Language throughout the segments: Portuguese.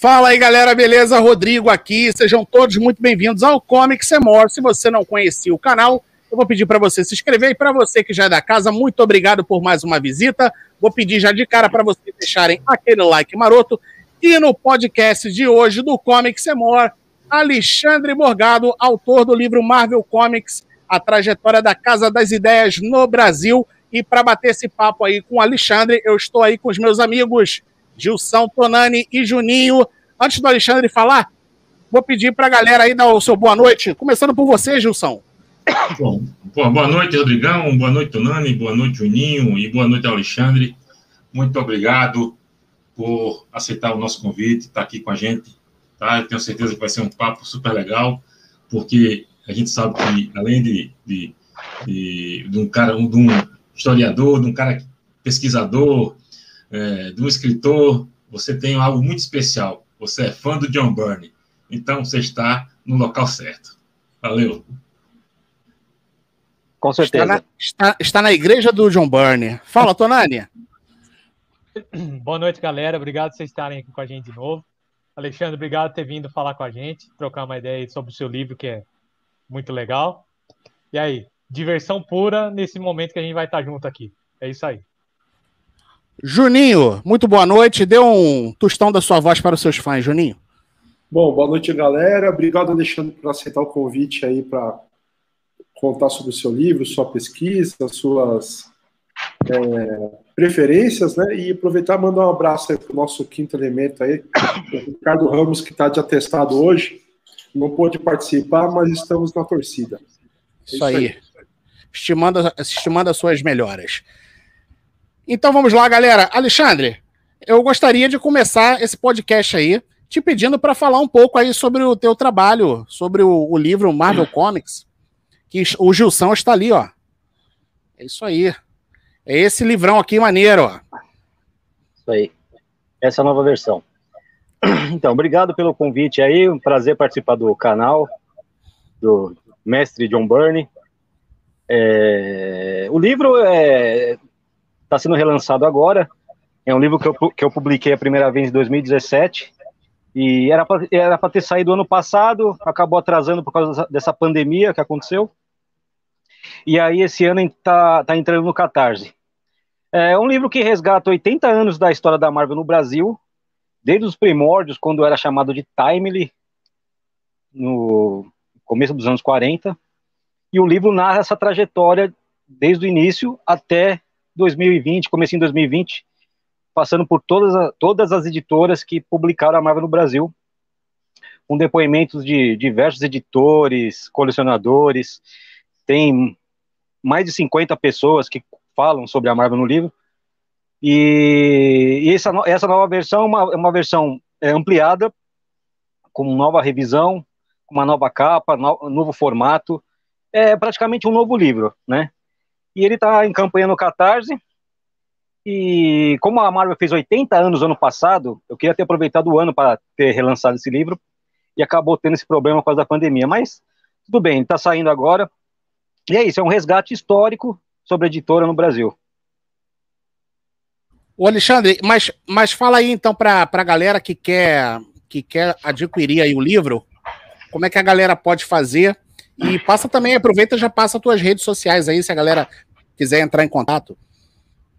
Fala aí, galera, beleza? Rodrigo aqui. Sejam todos muito bem-vindos ao Comics More. Se você não conhecia o canal, eu vou pedir para você se inscrever e para você que já é da casa, muito obrigado por mais uma visita. Vou pedir já de cara para vocês deixarem aquele like maroto. E no podcast de hoje do Comics More, Alexandre Morgado, autor do livro Marvel Comics, a trajetória da Casa das Ideias no Brasil. E para bater esse papo aí com o Alexandre, eu estou aí com os meus amigos Gilson, Tonani e Juninho. Antes do Alexandre falar, vou pedir para a galera aí dar o seu boa noite, começando por você, Gilson. Bom, boa noite, Rodrigão, boa noite, Tonani, boa noite, Juninho e boa noite, Alexandre. Muito obrigado por aceitar o nosso convite, estar tá aqui com a gente. Tá? Eu tenho certeza que vai ser um papo super legal, porque a gente sabe que, além de, de, de, de um cara, de um historiador, de um cara pesquisador, é, de um escritor, você tem algo muito especial. Você é fã do John Byrne. Então, você está no local certo. Valeu. Com certeza. Está na, está, está na igreja do John Byrne. Fala, Tonani. Boa noite, galera. Obrigado por vocês estarem aqui com a gente de novo. Alexandre, obrigado por ter vindo falar com a gente, trocar uma ideia sobre o seu livro, que é muito legal. E aí, diversão pura nesse momento que a gente vai estar junto aqui. É isso aí. Juninho, muito boa noite. Dê um tostão da sua voz para os seus fãs, Juninho. Bom, boa noite, galera. Obrigado, Alexandre, por aceitar o convite aí para contar sobre o seu livro, sua pesquisa, suas é, preferências, né? E aproveitar e mandar um abraço aí para o nosso quinto elemento aí, o Ricardo Ramos, que está de atestado hoje. Não pôde participar, mas estamos na torcida. É isso, aí. aí. Estimando, estimando as suas melhoras. Então vamos lá, galera. Alexandre, eu gostaria de começar esse podcast aí te pedindo para falar um pouco aí sobre o teu trabalho, sobre o, o livro Marvel Comics, que o Gilson está ali, ó. É isso aí. É esse livrão aqui maneiro, ó. Isso aí. Essa é a nova versão. Então, obrigado pelo convite aí, um prazer participar do canal do mestre John Byrne. É, o livro é, está sendo relançado agora. É um livro que eu, que eu publiquei a primeira vez em 2017 e era para era ter saído ano passado, acabou atrasando por causa dessa pandemia que aconteceu. E aí esse ano está tá entrando no Catarse. É um livro que resgata 80 anos da história da Marvel no Brasil, desde os primórdios, quando era chamado de Timely, no começo dos anos 40. E o livro narra essa trajetória desde o início até 2020, comecei em 2020, passando por todas, a, todas as editoras que publicaram a Marvel no Brasil, com depoimentos de diversos editores, colecionadores, tem mais de 50 pessoas que falam sobre a Marvel no livro, e, e essa, essa nova versão é uma, é uma versão é, ampliada, com nova revisão, uma nova capa, no, novo formato, é praticamente um novo livro, né? E ele está em campanha no Catarse. E como a Marvel fez 80 anos ano passado, eu queria ter aproveitado o ano para ter relançado esse livro e acabou tendo esse problema por causa da pandemia. Mas tudo bem, está saindo agora. E é isso, é um resgate histórico sobre a editora no Brasil. O Alexandre, mas, mas fala aí então para a galera que quer, que quer adquirir aí o livro, como é que a galera pode fazer e passa também, aproveita já passa as tuas redes sociais aí, se a galera quiser entrar em contato.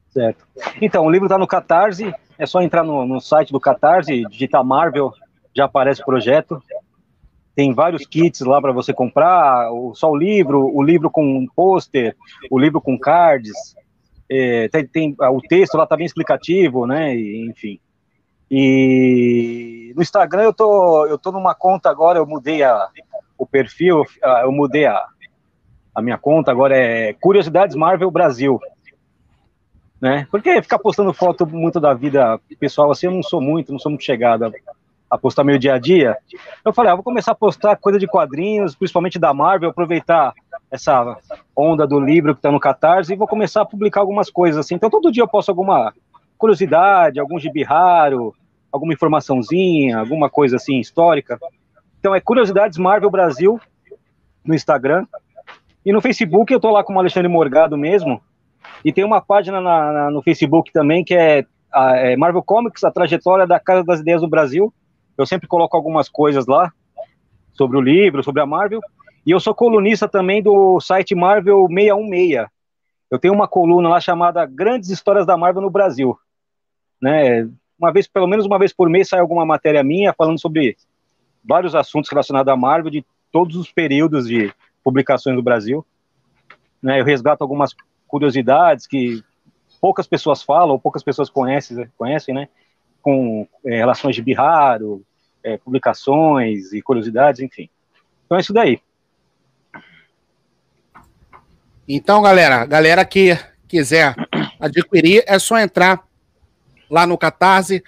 Certo. Então, o livro está no Catarse, é só entrar no, no site do Catarse, digitar Marvel, já aparece o projeto. Tem vários kits lá para você comprar, só o livro, o livro com pôster, o livro com cards, é, tem, tem, o texto lá tá bem explicativo, né? E, enfim. E no Instagram eu tô, eu tô numa conta agora, eu mudei a, o perfil, ah, eu mudei a, a minha conta, agora é Curiosidades Marvel Brasil. Né? Porque ficar postando foto muito da vida pessoal assim, eu não sou muito, não sou muito chegada a postar meu dia a dia. Eu falei, ah, vou começar a postar coisa de quadrinhos, principalmente da Marvel, aproveitar essa onda do livro que está no Catarse e vou começar a publicar algumas coisas assim. Então todo dia eu posto alguma curiosidade, algum gibi raro, alguma informaçãozinha, alguma coisa assim histórica. Então é Curiosidades Marvel Brasil no Instagram. E no Facebook eu tô lá com o Alexandre Morgado mesmo. E tem uma página na, na, no Facebook também que é, a, é, Marvel Comics, a trajetória da Casa das Ideias no Brasil. Eu sempre coloco algumas coisas lá sobre o livro, sobre a Marvel. E eu sou colunista também do site Marvel 616. Eu tenho uma coluna lá chamada Grandes Histórias da Marvel no Brasil. Né? Uma vez, pelo menos uma vez por mês, sai alguma matéria minha falando sobre vários assuntos relacionados à Marvel de todos os períodos de publicações do Brasil. Né? Eu resgato algumas curiosidades que poucas pessoas falam, ou poucas pessoas conhecem, conhecem né? Com é, relações de birraro, é, publicações e curiosidades, enfim. Então é isso daí. Então, galera, galera que quiser adquirir, é só entrar lá no Catarse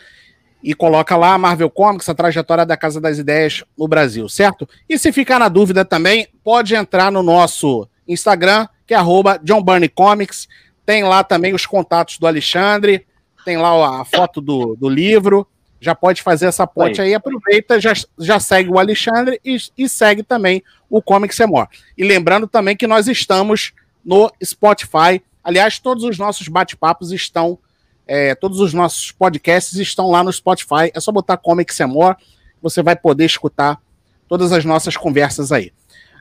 e coloca lá Marvel Comics, a trajetória da Casa das Ideias no Brasil, certo? E se ficar na dúvida também, pode entrar no nosso Instagram, que é arroba John Burney Comics. Tem lá também os contatos do Alexandre, tem lá a foto do, do livro. Já pode fazer essa ponte aí, aí aproveita, já, já segue o Alexandre e, e segue também o Comics More. E lembrando também que nós estamos no Spotify. Aliás, todos os nossos bate-papos estão, é, todos os nossos podcasts estão lá no Spotify. É só botar Comics More, você vai poder escutar todas as nossas conversas aí.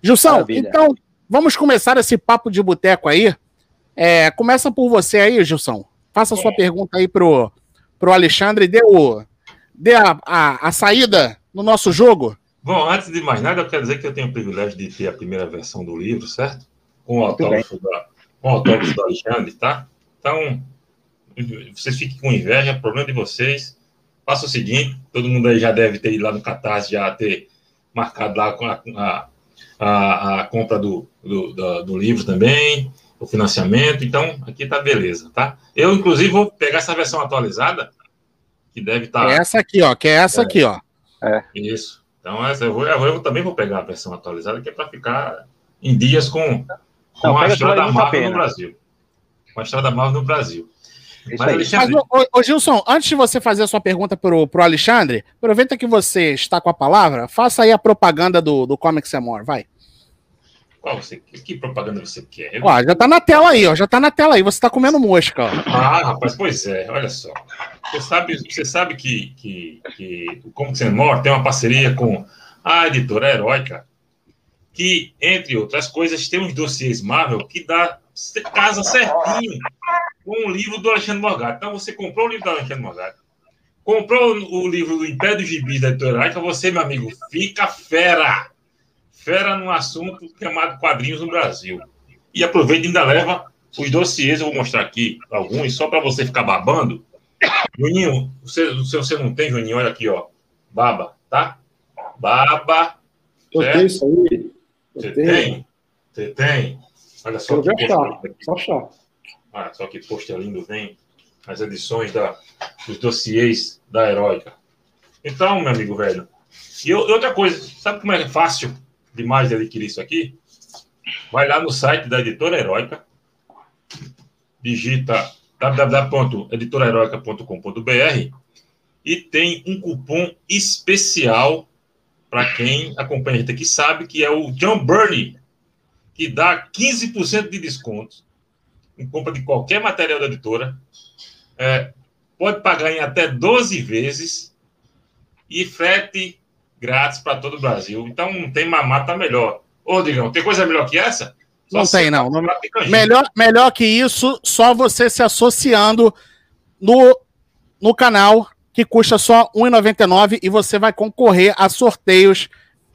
Gilson, Maravilha. então vamos começar esse papo de boteco aí. É, começa por você aí, Gilson. Faça a sua é. pergunta aí pro, pro Alexandre. Dê, o, dê a, a, a, saída no nosso jogo. Bom, antes de mais nada, eu quero dizer que eu tenho o privilégio de ter a primeira versão do livro, certo? Com o autógrafo, da, com o autógrafo do Alexandre, tá? Então, vocês fiquem com inveja, problema de vocês. Faça o seguinte: todo mundo aí já deve ter ido lá no Catarse, já ter marcado lá com a, a, a, a compra do, do, do, do livro também o financiamento. Então, aqui tá beleza, tá? Eu, inclusive, vou pegar essa versão atualizada, que deve estar. Tá... É essa aqui, ó, que é essa é, aqui, ó. É. Isso. Então, essa, eu, vou, eu também vou pegar a versão atualizada, que é para ficar em dias com, com Não, a estrada Marvel no Brasil. Com a estrada Marvel no Brasil. Mas, Alexandre... Mas, ô, ô, Gilson, antes de você fazer a sua pergunta pro, pro Alexandre, aproveita que você está com a palavra, faça aí a propaganda do, do Comics More, vai. Qual você Que propaganda você quer? Eu... Ó, já tá na tela aí, ó. Já tá na tela aí. Você tá comendo mosca, ó. Ah, rapaz, pois é. Olha só. Você sabe, você sabe que, que, que o Como Você Morre tem uma parceria com a editora Heróica, que, entre outras coisas, tem uns dossiês Marvel que dá casa certinho com o livro do Alexandre Morgado. Então, você comprou o livro do Alexandre Morgado, comprou o livro do Império dos Gibis da editora Heróica, você, meu amigo, fica fera fera num assunto chamado quadrinhos no Brasil. E aproveita e ainda leva os dossiês, eu vou mostrar aqui alguns, só para você ficar babando. Juninho, você, se você não tem, Juninho, olha aqui, ó. Baba, tá? Baba. Eu tenho isso aí. Você tem? Você tem? Olha só eu que achar, só achar. Olha só que post lindo vem as edições da, dos dossiês da Heróica. Então, meu amigo velho, e outra coisa, sabe como é fácil demais de adquirir isso aqui, vai lá no site da Editora Heróica, digita www.editoraheroica.com.br e tem um cupom especial para quem acompanha a gente aqui sabe que é o John Burney, que dá 15% de desconto em compra de qualquer material da editora. É, pode pagar em até 12 vezes e frete grátis para todo o Brasil. Então não tem mamata melhor. Ô, Digão, tem coisa melhor que essa? Só não tem, não. não melhor, melhor que isso, só você se associando no, no canal, que custa só R$ 1,99 e você vai concorrer a sorteios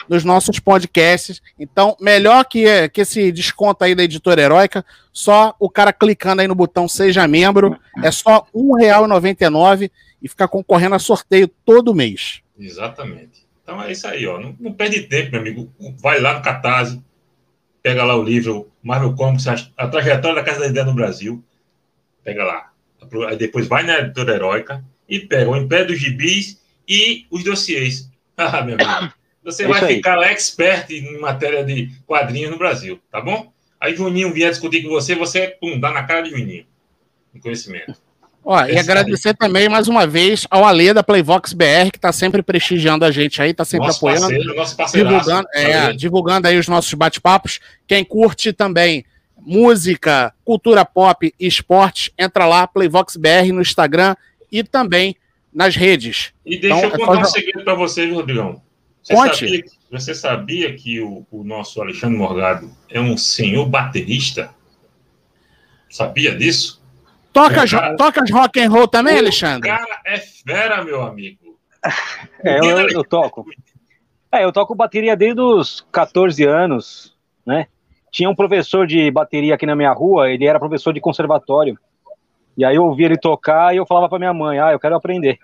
nos nossos podcasts. Então, melhor que, que esse desconto aí da editora heróica, só o cara clicando aí no botão Seja Membro, é só R$ 1,99 e ficar concorrendo a sorteio todo mês. Exatamente. Então é isso aí, ó. Não, não perde tempo, meu amigo. Vai lá no Catarse, pega lá o livro Marvel Comics, a trajetória da Casa da Ideia no Brasil. Pega lá. Aí depois vai na editora heróica e pega o Império dos Gibis e os dossiês. Ah, meu amigo. Você é vai ficar expert em matéria de quadrinhos no Brasil, tá bom? Aí Juninho vier discutir com você, você pum, dá na cara de Juninho. Em conhecimento. Ó, e agradecer aí. também mais uma vez ao Alê da Playvox BR, que está sempre prestigiando a gente aí, está sempre nosso apoiando. Parceiro, nosso divulgando, é, divulgando aí os nossos bate-papos. Quem curte também música, cultura pop e esporte, entra lá, Playvox BR no Instagram e também nas redes. E deixa Então, eu é contar só- um segredo para você, viu, Rodrigão? Você Conte. sabia, você sabia que o, o nosso Alexandre Morgado é um senhor baterista? Sabia disso? Toca, as- Cara- toca as rock and roll também, O Alexandre? cara é fera, meu amigo. É, eu, eu- eu toco. É, eu toco bateria desde os 14 anos, né? Tinha um professor de bateria aqui na minha rua, ele era professor de conservatório. E aí eu ouvia ele tocar e eu falava pra minha mãe, ah, eu quero aprender.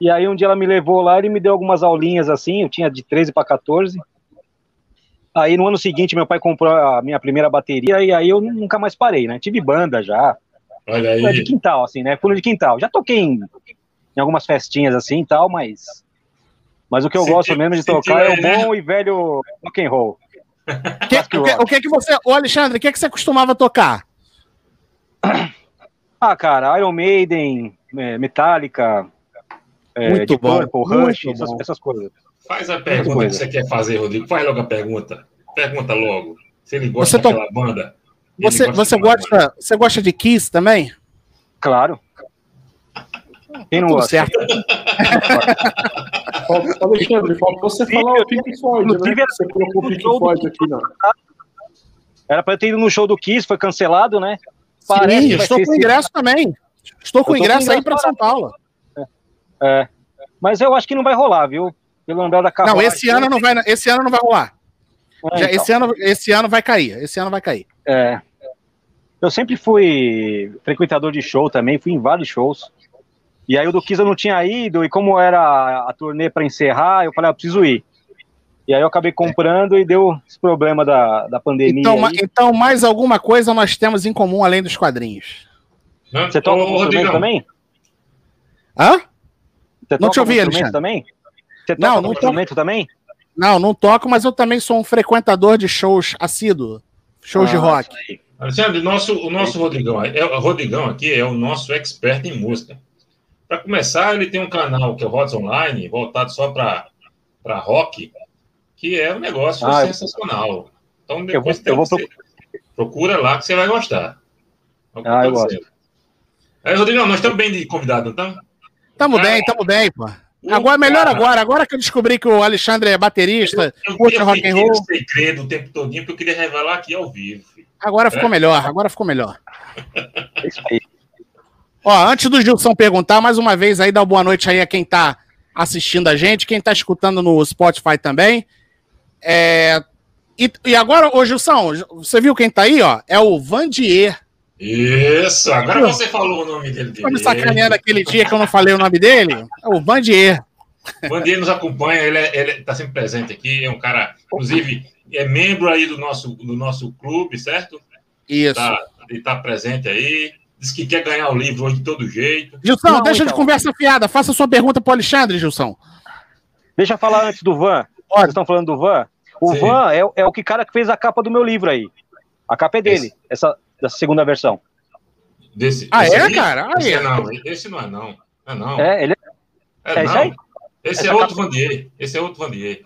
E aí um dia ela me levou lá, ele me deu algumas aulinhas assim, eu tinha de 13 para 14. Aí no ano seguinte meu pai comprou a minha primeira bateria e aí eu nunca mais parei, né? Tive banda já, Olha é de aí. quintal, assim, né? Fundo de quintal. Já toquei em, em algumas festinhas assim e tal, mas. Mas o que eu Sentiu- gosto mesmo de tocar é aí, o né? bom e velho rock and roll. Que- o, que, o que que você. Ô, Alexandre, o que, que você costumava tocar? Ah, cara, Iron Maiden, é, Metallica, é, Muito Deep bom, Purple, muito Rush, essas, bom. essas coisas. Faz a pergunta que você quer fazer, Rodrigo. Faz logo a pergunta. Pergunta logo. Se ele gosta Você to- daquela banda. Ele Você, você, daquela banda. gosta, você gosta de Kiss também? Claro. Quem não Tudo gosta? certo. Falta- Alexandre, faltou você falar o Pink Floyd, né? Você colocou o Pink Floyd aqui, não. Era pra eu ter ido no show do Kiss, foi cancelado, né? Sim, Parece eu vai estou com ingresso também. Estou com Eu com ingresso aí ingresso para São Paulo. É. Mas eu acho que não vai rolar, viu? Pelo andar da carruagem. Não, esse ano não vai, esse ano não vai rolar. É, Já- então. esse, ano, esse ano vai cair. Esse ano vai cair. É. Eu sempre fui frequentador de show também, fui em vários shows. E aí o do Kiss eu não tinha ido, e como era a, turnê para encerrar, eu falei, ah, preciso ir. E aí eu acabei comprando e deu esse problema da, da pandemia. Então, ma- então, mais alguma coisa nós temos em comum além dos quadrinhos. Não, Você toca algum instrumento Rodrigão, também? Hã? Você Não toca te ouvi, Alexandre. também? Você toca Não, não toco. instrumento também? Não, não toco, mas eu também sou um frequentador de shows assíduo. Shows de Ah, rock. isso aí. Alexandre, nosso, o nosso Rodrigão, é, o Rodrigão aqui é o nosso expert em música. Para começar, ele tem um canal que é o Rods Online, voltado só para rock, que é um negócio Ah, eu- sensacional. Então, vou- depois eu vou que você- procura lá que você vai gostar. É o que Ah, eu gosto. Aí, Rodrigão, nós estamos bem de convidado, não estamos? Tamo Cara, bem, tamo bem, pô. Agora, melhor cara- agora. Agora que eu descobri que o Alexandre é baterista, Eu, curte eu rock and roll. no segredo o tempo todinho, porque eu queria revelar aqui ao vivo. filho. agora ficou É. melhor. Agora ficou melhor. É isso aí. Ó, antes do Gilson perguntar, mais uma vez aí, dá uma boa noite aí a quem tá assistindo a gente, quem tá escutando no Spotify também. É, E, e agora, ô Gilson, você viu quem tá aí, ó? É o Vandier. Isso, agora você falou o nome dele. Foi me sacaneando aquele dia que eu não falei o nome dele. É o Vandier. O Vandier nos acompanha, ele está ele tá sempre presente aqui, é um cara, inclusive, é membro aí do nosso, do nosso clube, certo? Isso. Tá, ele está presente aí, diz que quer ganhar o livro hoje de todo jeito. Gilson, Não, deixa de então. conversa fiada. Faça sua pergunta pro Alexandre, Gilson. Deixa eu falar antes do Van. Pode. Vocês estão falando do Van? O Sim. Van é, é o que cara que fez a capa do meu livro aí. A capa é dele, essa dessa segunda versão. Desse, Ah, desse é, aí? cara? Esse Aí. é não, esse não é não. É não. É, ele É, é isso não. aí? Esse Essa é outro capa- Vandier. Esse é outro Vandier.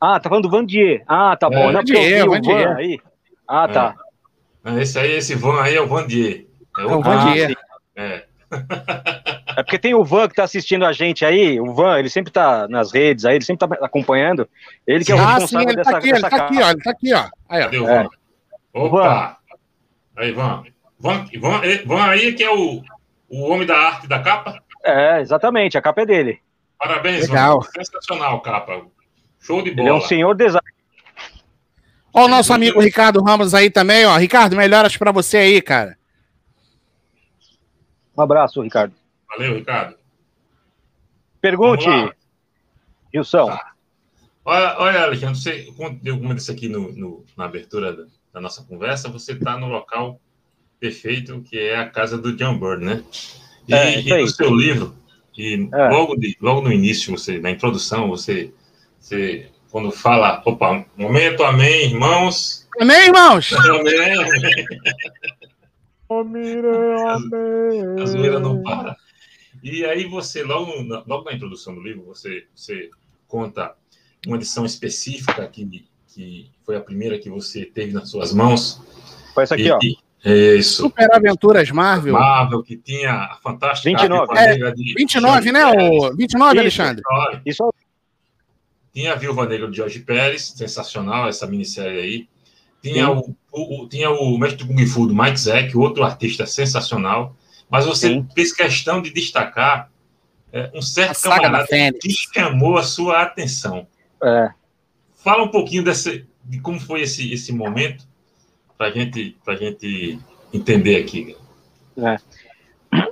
Ah, tá falando do Vandier. Ah, tá bom. É, Não, porque eu vi Vandier, o Vandier. Van aí. Ah, tá. Não, Esse aí, esse Van aí é o Vandier. É É o Vandier. sim. É. É porque tem o Van que tá assistindo a gente aí. O Van, ele sempre tá nas redes aí, ele sempre tá acompanhando. Ele que é o Ah, sim, responsável ele dessa, tá aqui, ele dessa tá capa. aqui, ó. Ele tá aqui, ó. Aí, ó. Cadê o É. Van? Opa! Aí, Van. Van, Van, eh, Van aí que é o, o homem da arte da capa? É, exatamente, a capa é dele. Parabéns, Legal. Van. Sensacional capa. Show de Ele é bola. um senhor design. Ó, o nosso amigo Ricardo Ramos aí também, ó. Ricardo, melhoras pra você aí, cara. Um abraço, Ricardo. Valeu, Ricardo. Pergunte. Gilson. Tá. Olha, olha, Alexandre, você, como eu disse aqui no, no- na abertura da, da nossa conversa, você está no local perfeito, que é a casa do John Byrne, né? E, É, e no seu livro, e É. logo, de, logo no início, você, na introdução, você, você quando fala, opa, momento, amém, irmãos, Amém, irmãos? amém, a zoeira não para. E aí você, logo na, logo na introdução do livro, você, você conta uma edição específica que, que foi a primeira que você teve nas suas mãos. Foi essa aqui, e, ó. e- Isso. Super Aventuras Marvel. Marvel, que tinha a fantástica. 29. Viúva Negra de 29, né? O 29, Isso. Alexandre? 29. Isso Tinha a Viúva Negra de Jorge Pérez, sensacional essa minissérie aí. Tinha o, o, o- tinha o Mestre do Kung Fu do Mike Zack, outro artista sensacional. Mas você Sim. fez questão de destacar é, um certo camarada que chamou a sua atenção. é. Fala um pouquinho desse, de como foi esse, esse momento para gente, a gente entender aqui.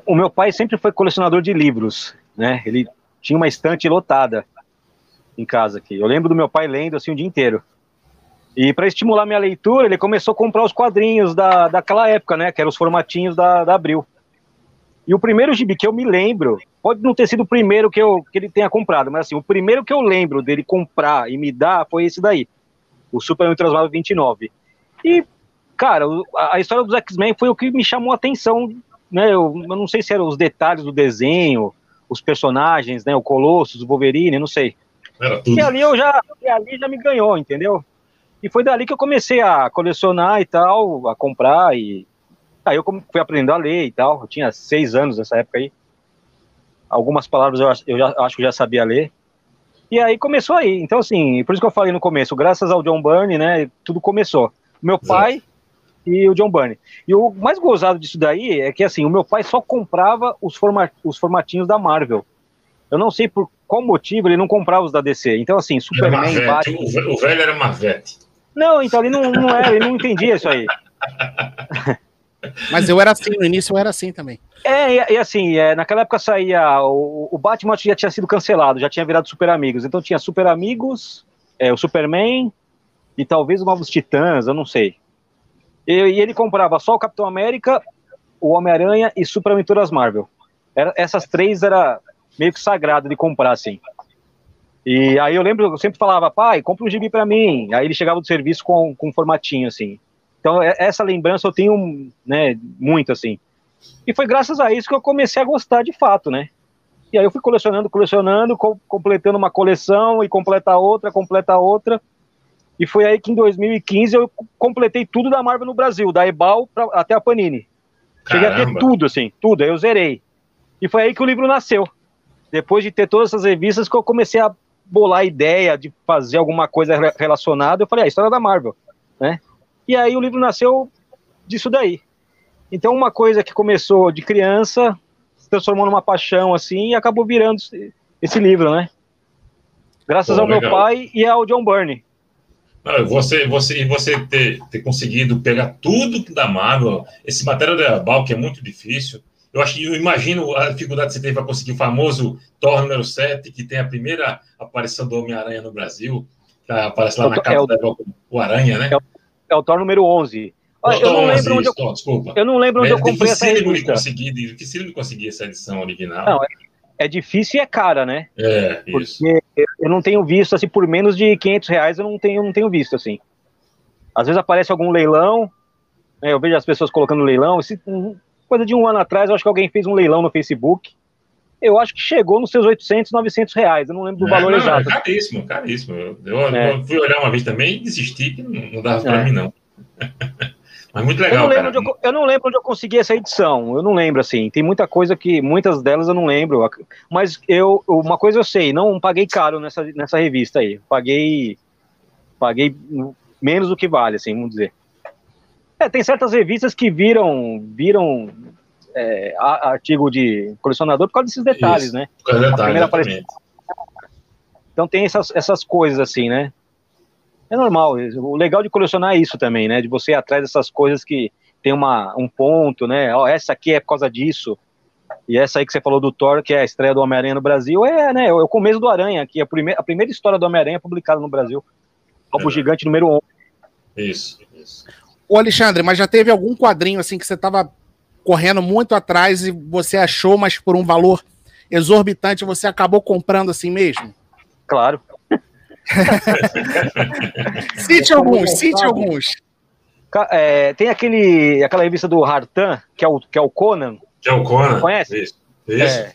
o meu pai sempre foi colecionador de livros, né? Ele tinha uma estante lotada em casa aqui. Eu lembro do meu pai lendo assim o dia inteiro. E para estimular minha leitura, ele começou a comprar os quadrinhos da, daquela época, né? Que eram os formatinhos da, da Abril. E o primeiro gibi que eu me lembro, pode não ter sido o primeiro que, eu, que ele tenha comprado, mas assim, o primeiro que eu lembro dele comprar e me dar foi esse daí, o Super Ultra Marvel 29. E, cara, a, história dos X-Men foi o que me chamou a atenção né, eu, eu não sei se eram os detalhes do desenho, os personagens, né, o Colossus, o Wolverine, não sei. Era tudo. E ali eu já, e ali já me ganhou, entendeu? E foi dali que eu comecei a colecionar e tal, a comprar e aí eu fui aprendendo a ler e tal. Eu tinha seis anos nessa época aí. Algumas palavras eu, eu já, acho que já sabia ler. E aí começou aí. Então assim, por isso que eu falei no começo, graças ao John Byrne, né, tudo começou. Meu pai e o John Byrne. E o mais gozado disso daí é que assim, o meu pai só comprava os, forma os formatinhos da Marvel. Eu não sei por qual motivo ele não comprava os da DC. Então assim, Superman. Batman, o velho era Marvete. não, então ele não, não era, ele não entendia isso aí. Mas eu era assim, no início eu era assim também. É, e, e assim, é, naquela época saía. O, o Batman já tinha sido cancelado, já tinha virado Super Amigos. Então tinha Super Amigos, é, o Superman e talvez o Novos Titãs, eu não sei. E, e ele comprava só o Capitão América, o Homem-Aranha e Super Aventuras Marvel. Era, essas três era meio que sagrado de comprar, assim. E aí eu lembro, eu sempre falava, pai, compra um gibi pra mim. Aí ele chegava do serviço com, com um formatinho, assim. Então, é- essa lembrança eu tenho, né, muito, assim. E foi graças a isso que eu comecei a gostar de fato, né? E aí eu fui colecionando, colecionando, co- completando uma coleção e completa outra, completa outra. E foi aí que em 2015 eu completei tudo da Marvel no Brasil, da Ebal pra- até a Panini. Cheguei a ter tudo, assim, tudo, aí eu zerei. E foi aí que o livro nasceu. Depois de ter todas essas revistas que eu comecei a bolar a ideia de fazer alguma coisa re- relacionada, eu falei, ah, a história da Marvel, né? E aí o livro nasceu disso daí. Então uma coisa que começou de criança se transformou numa paixão assim e acabou virando esse, livro, né? Graças Pô, ao meu legal. pai e ao John Byrne. Não, você, você, e você ter, ter conseguido pegar tudo da Marvel, esse material da Bal, que é muito difícil. Eu acho eu imagino a dificuldade que você teve para conseguir o famoso Thor número 7, que tem a primeira aparição do Homem-Aranha no Brasil, que aparece lá É na Thor- capa é o- da Ebal, o Aranha, né? É o Thor número 11. Olha, eu não 11, lembro onde eu, isso, Thor, desculpa. eu não lembro onde eu é comprei essa revista. conseguir, difícil de conseguir essa edição original. Não, É difícil e é cara, né? é, isso. Porque eu- eu não tenho visto, assim, por menos de 500 reais eu não tenho, não tenho visto, assim. Às vezes aparece algum leilão, né, eu vejo as pessoas colocando leilão, esse, coisa de um ano atrás, eu acho que alguém fez um leilão no Facebook, eu acho que chegou nos seus 800, 900 reais, eu não lembro do É, valor não, exato. É caríssimo, caríssimo. Eu, eu- É. eu fui olhar uma vez também e desisti, que não, não dava para É. mim, não. Mas muito Eu legal, não, cara. onde eu, eu não lembro onde eu consegui essa edição. Eu não lembro, assim. Tem muita coisa que. Muitas delas eu não lembro. Mas eu. Uma coisa eu sei, não paguei caro nessa, nessa revista aí. Paguei. Paguei menos do que vale, assim, vamos dizer. É, tem certas revistas que viram. Viram. É, artigo de colecionador por causa desses detalhes, Isso. né? Por causa do detalhe, primeira. Então tem essas, essas coisas assim, né? É normal. O legal de colecionar é isso também, né? De você ir atrás dessas coisas que tem uma, um ponto, né? Ó, essa aqui é por causa disso. E essa aí que você falou do Thor, que é a estreia do Homem-Aranha no Brasil, é, né? É o começo do Aranha, que é a, prime a primeira história do Homem-Aranha publicada no Brasil. Álbum É. gigante número 11. Isso, isso. Ô, Alexandre, mas já teve algum quadrinho assim que você tava correndo muito atrás e você achou, mas por um valor exorbitante você acabou comprando assim mesmo? Claro. Cite alguns, cite alguns. É, tem aquele, aquela revista do Hartan, que é o, que é o Conan. Que é o Conan. Conhece? Isso. Isso. É,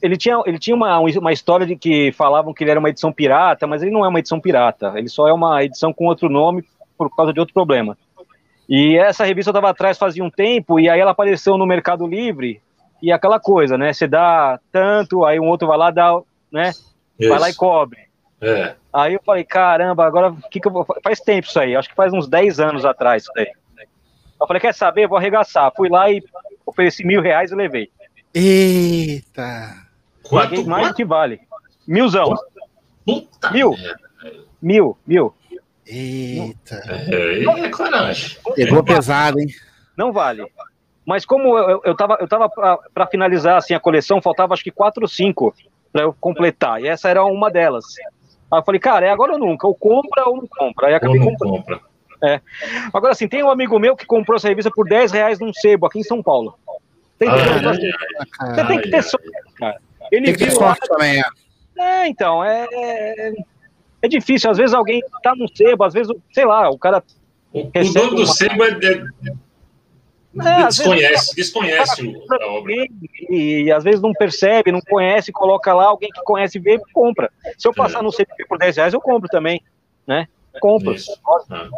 ele tinha, ele tinha uma, uma história de que falavam que ele era uma edição pirata, mas ele não é uma edição pirata. Ele só é uma edição com outro nome por causa de outro problema. E essa revista eu estava atrás fazia um tempo, e aí ela apareceu no Mercado Livre, e aquela coisa, né? Você dá tanto, aí um outro vai lá, dá, né? Vai lá e cobre. É. Aí eu falei, caramba, agora o que, que eu vou. Faz tempo isso aí, acho que faz uns 10 anos atrás isso daí. Eu falei, quer saber? Vou arregaçar. Fui lá e ofereci mil reais e levei. Eita! Paguei Quanto, mais do quanto? que vale. Milzão. Puta Mil. merda. Mil, mil. Eita! É, é coragem. Pegou pesado, hein? Não vale. Mas como eu, eu, eu tava, eu tava para finalizar assim, a coleção, faltava acho que quatro ou cinco para eu completar. E essa era uma delas. Aí eu falei, cara, é agora ou nunca. Ou compra ou não compra. Aí acabei não comprando. compra. Agora, assim, tem um amigo meu que comprou essa revista por 10 reais num sebo aqui em São Paulo. Tem Ai, então, ai, assim, ai. você tem que ter ai, sorte, cara. Ele Tem que ter sorte também, é. é, então, é, é, é difícil. Às vezes alguém tá num sebo, às vezes, sei lá, o cara O, o dono do uma- sebo é, é- É, desconhece, desconhece o- a obra. e, e às vezes não percebe, não conhece, coloca lá, alguém que conhece vê e compra. Se eu passar É. no CP por 10 reais, eu compro também, né? Compro. Ah.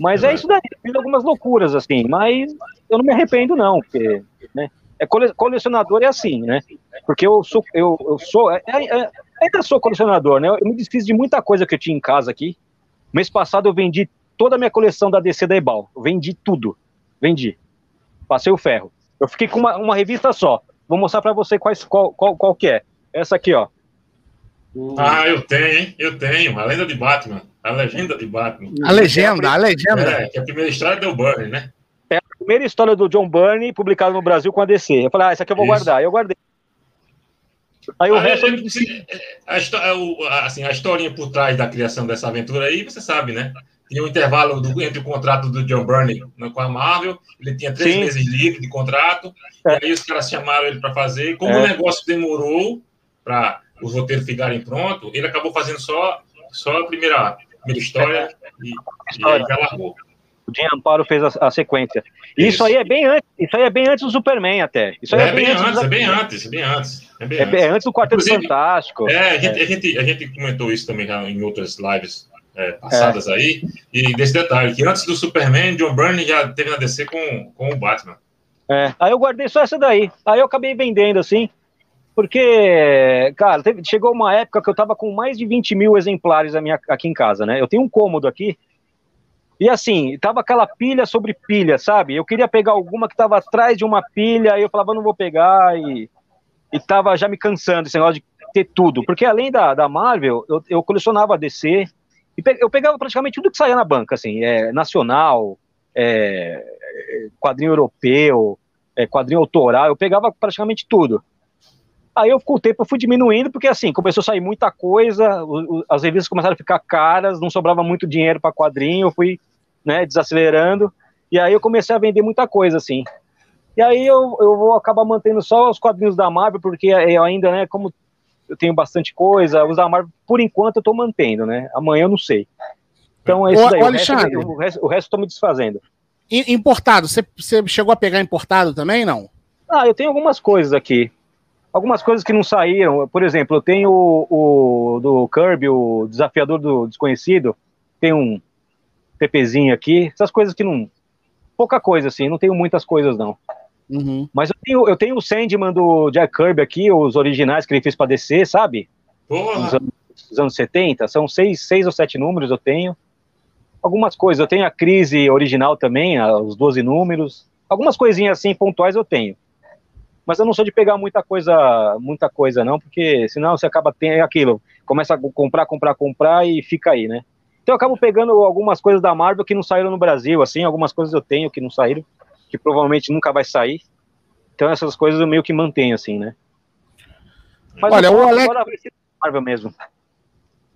Mas é isso daí, fiz algumas loucuras, assim, mas eu não me arrependo, não, porque, né? É cole- colecionador é assim, né? Porque eu sou, eu, eu sou, é- é- é- ainda sou colecionador, né? Eu me desfiz de muita coisa que eu tinha em casa aqui. Mês passado eu vendi toda a minha coleção da DC da Ebal. Eu vendi tudo. Vendi. Passei o ferro. Eu fiquei com uma, uma revista só. Vou mostrar pra você quais, qual, qual, qual que é. Essa aqui, ó. Ah, eu tenho, hein? Eu tenho. A lenda de Batman. A legenda de Batman. A legenda, a legenda. É, que a primeira história deu Burn, né? É primeira história do John Byrne publicada no Brasil com a DC. Eu falei, ah, essa aqui eu vou Isso. guardar. Aí eu guardei. Aí o Ah, resto é, eu a, histó- é a- assim, a historinha por trás da criação dessa aventura aí, você sabe, né? Tinha um intervalo do- entre o contrato do John Byrne com a Marvel, ele tinha três Sim. meses livre de contrato, É. e aí os caras chamaram ele para fazer. Como É. o negócio demorou para os roteiros ficarem prontos, ele acabou fazendo só, só a primeira, primeira história e, e aí já largou. O Jim Amparo fez a, a sequência. Isso. Isso. aí é bem antes. Isso aí é bem antes do Superman até. Isso aí É, bem antes, dos- é bem antes, é bem antes. É bem É bem antes. antes do Quarteto Inclusive, Fantástico. É, a gente, A, gente, a gente comentou isso também já em outras lives é, passadas aí, e desse detalhe, que antes do Superman, John Byrne já teve na DC com, com o Batman. É. Aí eu guardei só essa daí. Aí eu acabei vendendo assim. Porque, cara, teve- chegou uma época que eu tava com mais de 20 mil exemplares minha, aqui em casa, né? Eu tenho um cômodo aqui. E assim, tava aquela pilha sobre pilha, sabe? Eu queria pegar alguma que tava atrás de uma pilha, aí eu falava, não vou pegar, e, e tava já me cansando esse negócio de ter tudo. Porque além da, da Marvel, eu, eu colecionava DC, e pe- eu pegava praticamente tudo que saía na banca, assim, é, nacional, é, quadrinho europeu, é, quadrinho autoral, eu pegava praticamente tudo. Aí eu, com o tempo, eu fui diminuindo, porque assim, começou a sair muita coisa, o- o- as revistas começaram a ficar caras, não sobrava muito dinheiro para quadrinho, eu fui né, desacelerando, e aí eu comecei a vender muita coisa, assim. E aí eu, eu vou acabar mantendo só os quadrinhos da Marvel, porque eu ainda, né, como eu tenho bastante coisa, os da Marvel, por enquanto, eu tô mantendo, né? Amanhã eu não sei. Então é isso daí. o, Alexandre. o, resto, o resto eu tô me desfazendo. Importado, você, você chegou a pegar importado também, não? Ah, eu tenho algumas coisas aqui. Algumas coisas que não saíram. Por exemplo, eu tenho o, o do Kirby, o Desafiador do Desconhecido. Tem um TPzinho aqui. Essas coisas que não. Pouca coisa, assim. Não tenho muitas coisas, não. Uhum. Mas eu tenho, eu tenho o Sandman do Jack Kirby aqui, os originais que ele fez pra descer, sabe? Dos anos, dos anos 70. São seis, seis ou sete números eu tenho. Algumas coisas. Eu tenho a crise original também, a- os 12 números. Algumas coisinhas assim, pontuais eu tenho. Mas eu não sou de pegar muita coisa, muita coisa não, porque senão você acaba tendo aquilo, começa a comprar, comprar, comprar e fica aí, né? Então eu acabo pegando algumas coisas da Marvel que não saíram no Brasil, assim, algumas coisas eu tenho que não saíram, que provavelmente nunca vai sair. Então essas coisas eu meio que mantenho, assim, né? Mas Olha, o Alex- ser Marvel mesmo.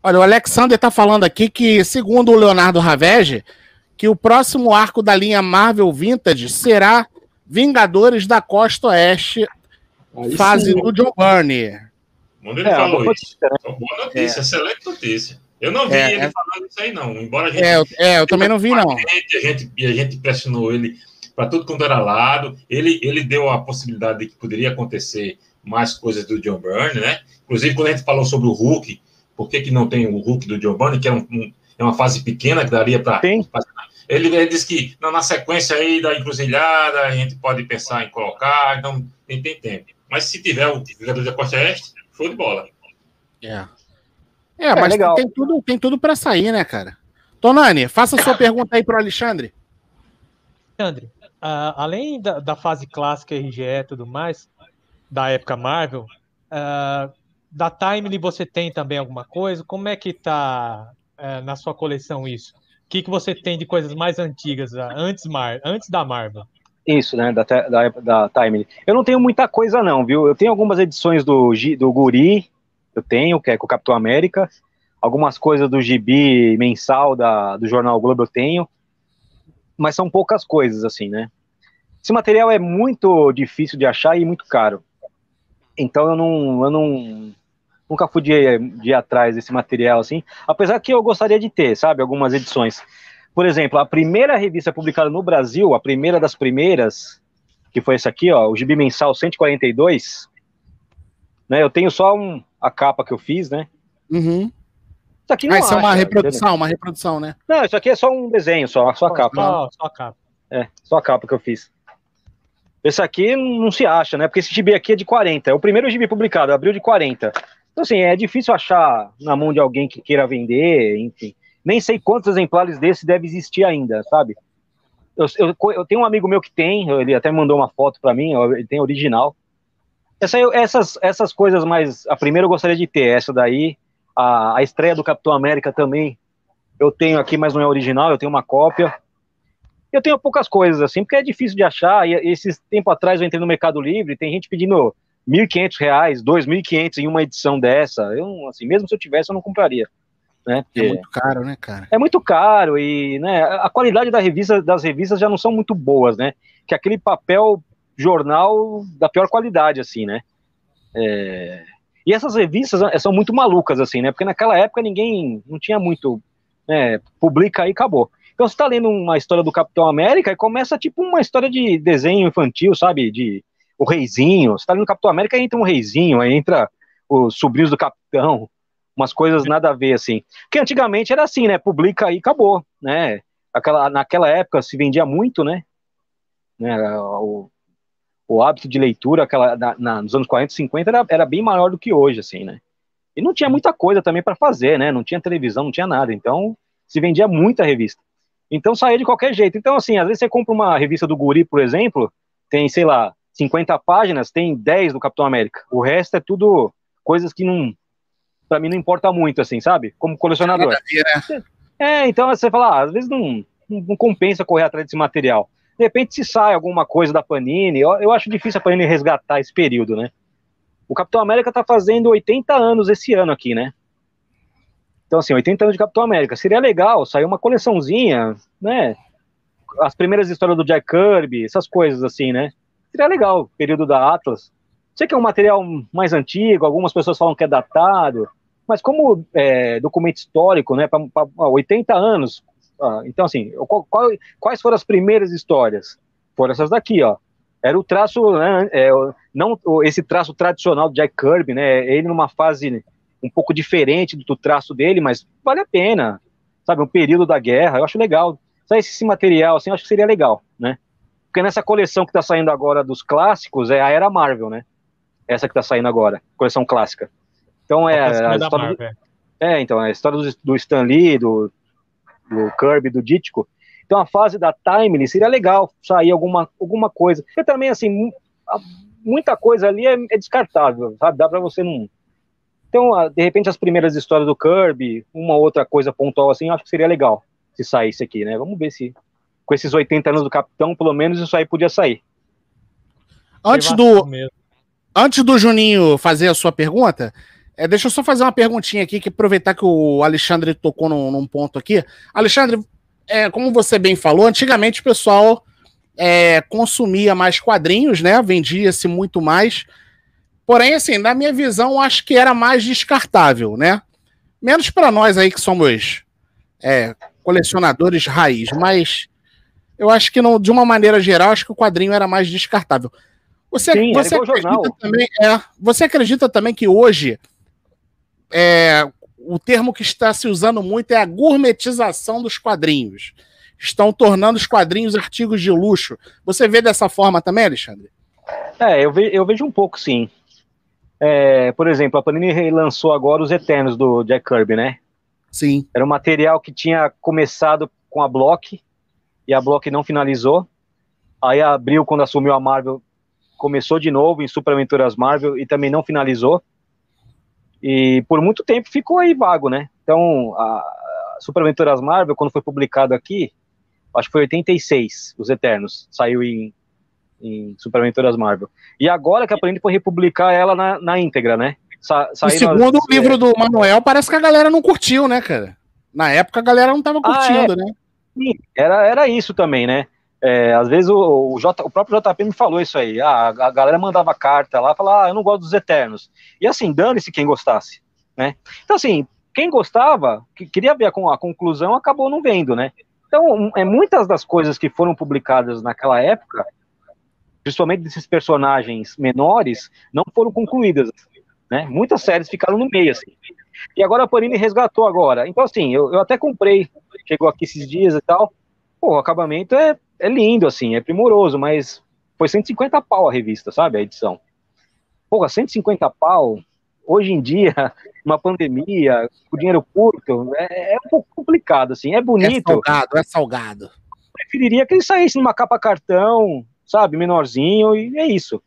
Olha, o Alexander tá falando aqui que, segundo o Leonardo Ravege, que o próximo arco da linha Marvel Vintage será Vingadores da Costa Oeste, Aí fase sim. do John Byrne. quando ele É, falou isso. notícia, né? Boa notícia, excelente notícia. Eu não vi É, ele é. falando isso aí, não. Embora a gente, É, eu, é, eu também não vi, não. a gente, a gente, e a gente pressionou ele para tudo quanto era lado. Ele, ele deu a possibilidade de que poderia acontecer mais coisas do John Byrne, né? Inclusive, quando a gente falou sobre o Hulk, por que, que não tem o Hulk do John Byrne, que é, um, um- é uma fase pequena que daria para Tem. Ele, ele disse que não, na sequência aí da encruzilhada a gente pode pensar em colocar, então tem, tem tempo. Mas se tiver o jogador da Costa Oeste, show de bola. É. É, mas é, tem tudo, tem tudo para sair, né, cara? Tonani, faça sua pergunta aí para o Alexandre. Alexandre, uh, além da, da, fase clássica RGE e tudo mais, da época Marvel, uh, da Timely você tem também alguma coisa? Como é que tá uh, na sua coleção isso? O que, que você tem de coisas mais antigas, antes, Mar antes da Marvel? Isso, né, da, da, da Timely. Eu não tenho muita coisa não, viu? Eu tenho algumas edições do, do Guri, eu tenho, que é com o Capitão América, algumas coisas do gibi mensal da, do Jornal Globo eu tenho, mas são poucas coisas, assim, né? Esse material é muito difícil de achar e muito caro. Então eu não, eu não nunca fui de, de ir atrás desse material, assim, apesar que eu gostaria de ter, sabe, algumas edições. Por exemplo, a primeira revista publicada no Brasil, a primeira das primeiras, que foi essa aqui, ó, o Gibi Mensal 142, né, eu tenho só um, a capa que eu fiz, né? Uhum. Isso aqui não ah, isso acha, é uma reprodução, uma reprodução, né? Não, isso aqui é só um desenho, só, só a capa. Só, só a capa. É, só a capa que eu fiz. Esse aqui não se acha, né? Porque esse gibi aqui é de 40. É o primeiro gibi publicado, abril de 40. Então, assim, é difícil achar na mão de alguém que queira vender, enfim. Nem sei quantos exemplares desse deve existir ainda, sabe? Eu, eu, eu tenho um amigo meu que tem, ele até mandou uma foto para mim, ele tem original. Essa, essas, essas coisas mais. A primeira eu gostaria de ter, essa daí. A, a estreia do Capitão América também. Eu tenho aqui, mas não é original, eu tenho uma cópia. Eu tenho poucas coisas assim, porque é difícil de achar. E esses tempo atrás eu entrei no Mercado Livre, tem gente pedindo R$ 1.500, R$ 2.500 em uma edição dessa. Eu, assim, mesmo se eu tivesse, eu não compraria. Né? Porque é muito caro, né, cara? É muito caro e né, a qualidade da revista, das revistas já não são muito boas, né? Que aquele papel jornal da pior qualidade, assim, né? É... E essas revistas né, são muito malucas, assim, né? Porque naquela época ninguém não tinha muito. Né, publica aí e acabou. Então você está lendo uma história do Capitão América e começa tipo uma história de desenho infantil, sabe? De o reizinho. Você está lendo Capitão América e entra um reizinho, aí entra os sobrinhos do Capitão, umas coisas nada a ver, assim. Porque antigamente era assim, né? Publica aí e acabou, né? Aquela, naquela época se vendia muito, né? né o, o hábito de leitura aquela, na, na, nos anos 40 e 50 era, era bem maior do que hoje, assim, né? E não tinha muita coisa também para fazer, né? Não tinha televisão, não tinha nada. Então, se vendia muita revista. Então, saía de qualquer jeito. Então, assim, às vezes você compra uma revista do Guri, por exemplo, tem, sei lá, 50 páginas, tem 10 do Capitão América. O resto é tudo coisas que não. Pra mim não importa muito, assim, sabe? Como colecionador. Né? É, então você fala, ah, às vezes não, não compensa correr atrás desse material. De repente, se sai alguma coisa da Panini, eu, eu acho difícil a Panini resgatar esse período, né? O Capitão América tá fazendo 80 anos esse ano aqui, né? Então, assim, 80 anos de Capitão América. Seria legal sair uma coleçãozinha, né? As primeiras histórias do Jack Kirby, essas coisas assim, né? Seria legal, período da Atlas. Sei que é um material mais antigo, algumas pessoas falam que é datado, mas como é, documento histórico, né, para 80 anos, ah, então, assim, qual, qual, quais foram as primeiras histórias? Foram essas daqui, ó. Era o traço, né, é, não esse traço tradicional do Jack Kirby, né? Ele numa fase um pouco diferente do traço dele, mas vale a pena, sabe? Um período da guerra, eu acho legal. Só esse material, assim, eu acho que seria legal, né? Porque nessa coleção que tá saindo agora dos clássicos é a Era Marvel, né? Essa que tá saindo agora, coleção clássica. Então é a, a história do, é. é, então é a história do, do Stan Lee, do, do Kirby, do Ditko. Então a fase da Timely seria legal sair alguma, alguma coisa. Porque também, assim, muita coisa ali é, é descartável, sabe? Dá para você não. Então, de repente, as primeiras histórias do Kirby, uma outra coisa pontual assim, acho que seria legal se saísse aqui, né? Vamos ver se com esses 80 anos do Capitão, pelo menos isso aí podia sair. Antes do, antes do Juninho fazer a sua pergunta, é, deixa eu só fazer uma perguntinha aqui, que aproveitar que o Alexandre tocou num, num ponto aqui. Alexandre, é, como você bem falou, antigamente o pessoal é, consumia mais quadrinhos, né? Vendia-se muito mais. Porém, assim, na minha visão, acho que era mais descartável, né? Menos para nós aí que somos é, colecionadores raiz, mas eu acho que não, de uma maneira geral, acho que o quadrinho era mais descartável. Você, Sim, você acredita também, é, você acredita também que hoje é, o termo que está se usando muito é a gourmetização dos quadrinhos. estão tornando os quadrinhos artigos de luxo. Você vê dessa forma também, Alexandre? É, eu, ve eu vejo um pouco, sim. É, por exemplo, a Panini relançou agora os Eternos do Jack Kirby, né? Sim. Era um material que tinha começado com a Block e a Block não finalizou. Aí abriu quando assumiu a Marvel, começou de novo em Super Aventuras Marvel e também não finalizou. E por muito tempo ficou aí vago, né? Então, a Super Aventuras Marvel, quando foi publicado aqui, acho que foi 86, Os Eternos, saiu em, em Super Aventuras Marvel. E agora que a Panini foi republicar ela na, na íntegra, né? Sa o segundo as, livro é... do Manuel parece que a galera não curtiu, né, cara? Na época a galera não tava curtindo, ah, é. né? Sim, era, era isso também, né? É, às vezes o, o, J, o, próprio JP me falou isso aí. Ah, a galera mandava carta lá, falava, ah, eu não gosto dos Eternos. E assim, dane-se quem gostasse, né? Então, assim, quem gostava, que queria ver a, a conclusão, acabou não vendo, né? Então, é, muitas das coisas que foram publicadas naquela época, principalmente desses personagens menores, não foram concluídas, né? Muitas séries ficaram no meio, assim. E agora a Panini resgatou agora. Então, assim, eu, eu até comprei, chegou aqui esses dias e tal. Pô, o acabamento é, é lindo, assim, é primoroso, mas foi 150 pau a revista, sabe? A edição. Porra, 150 pau, hoje em dia, uma pandemia, com dinheiro curto, é, é, um pouco complicado, assim. É bonito. É salgado, é salgado. Preferiria que ele saísse numa capa cartão, sabe, menorzinho, e é isso.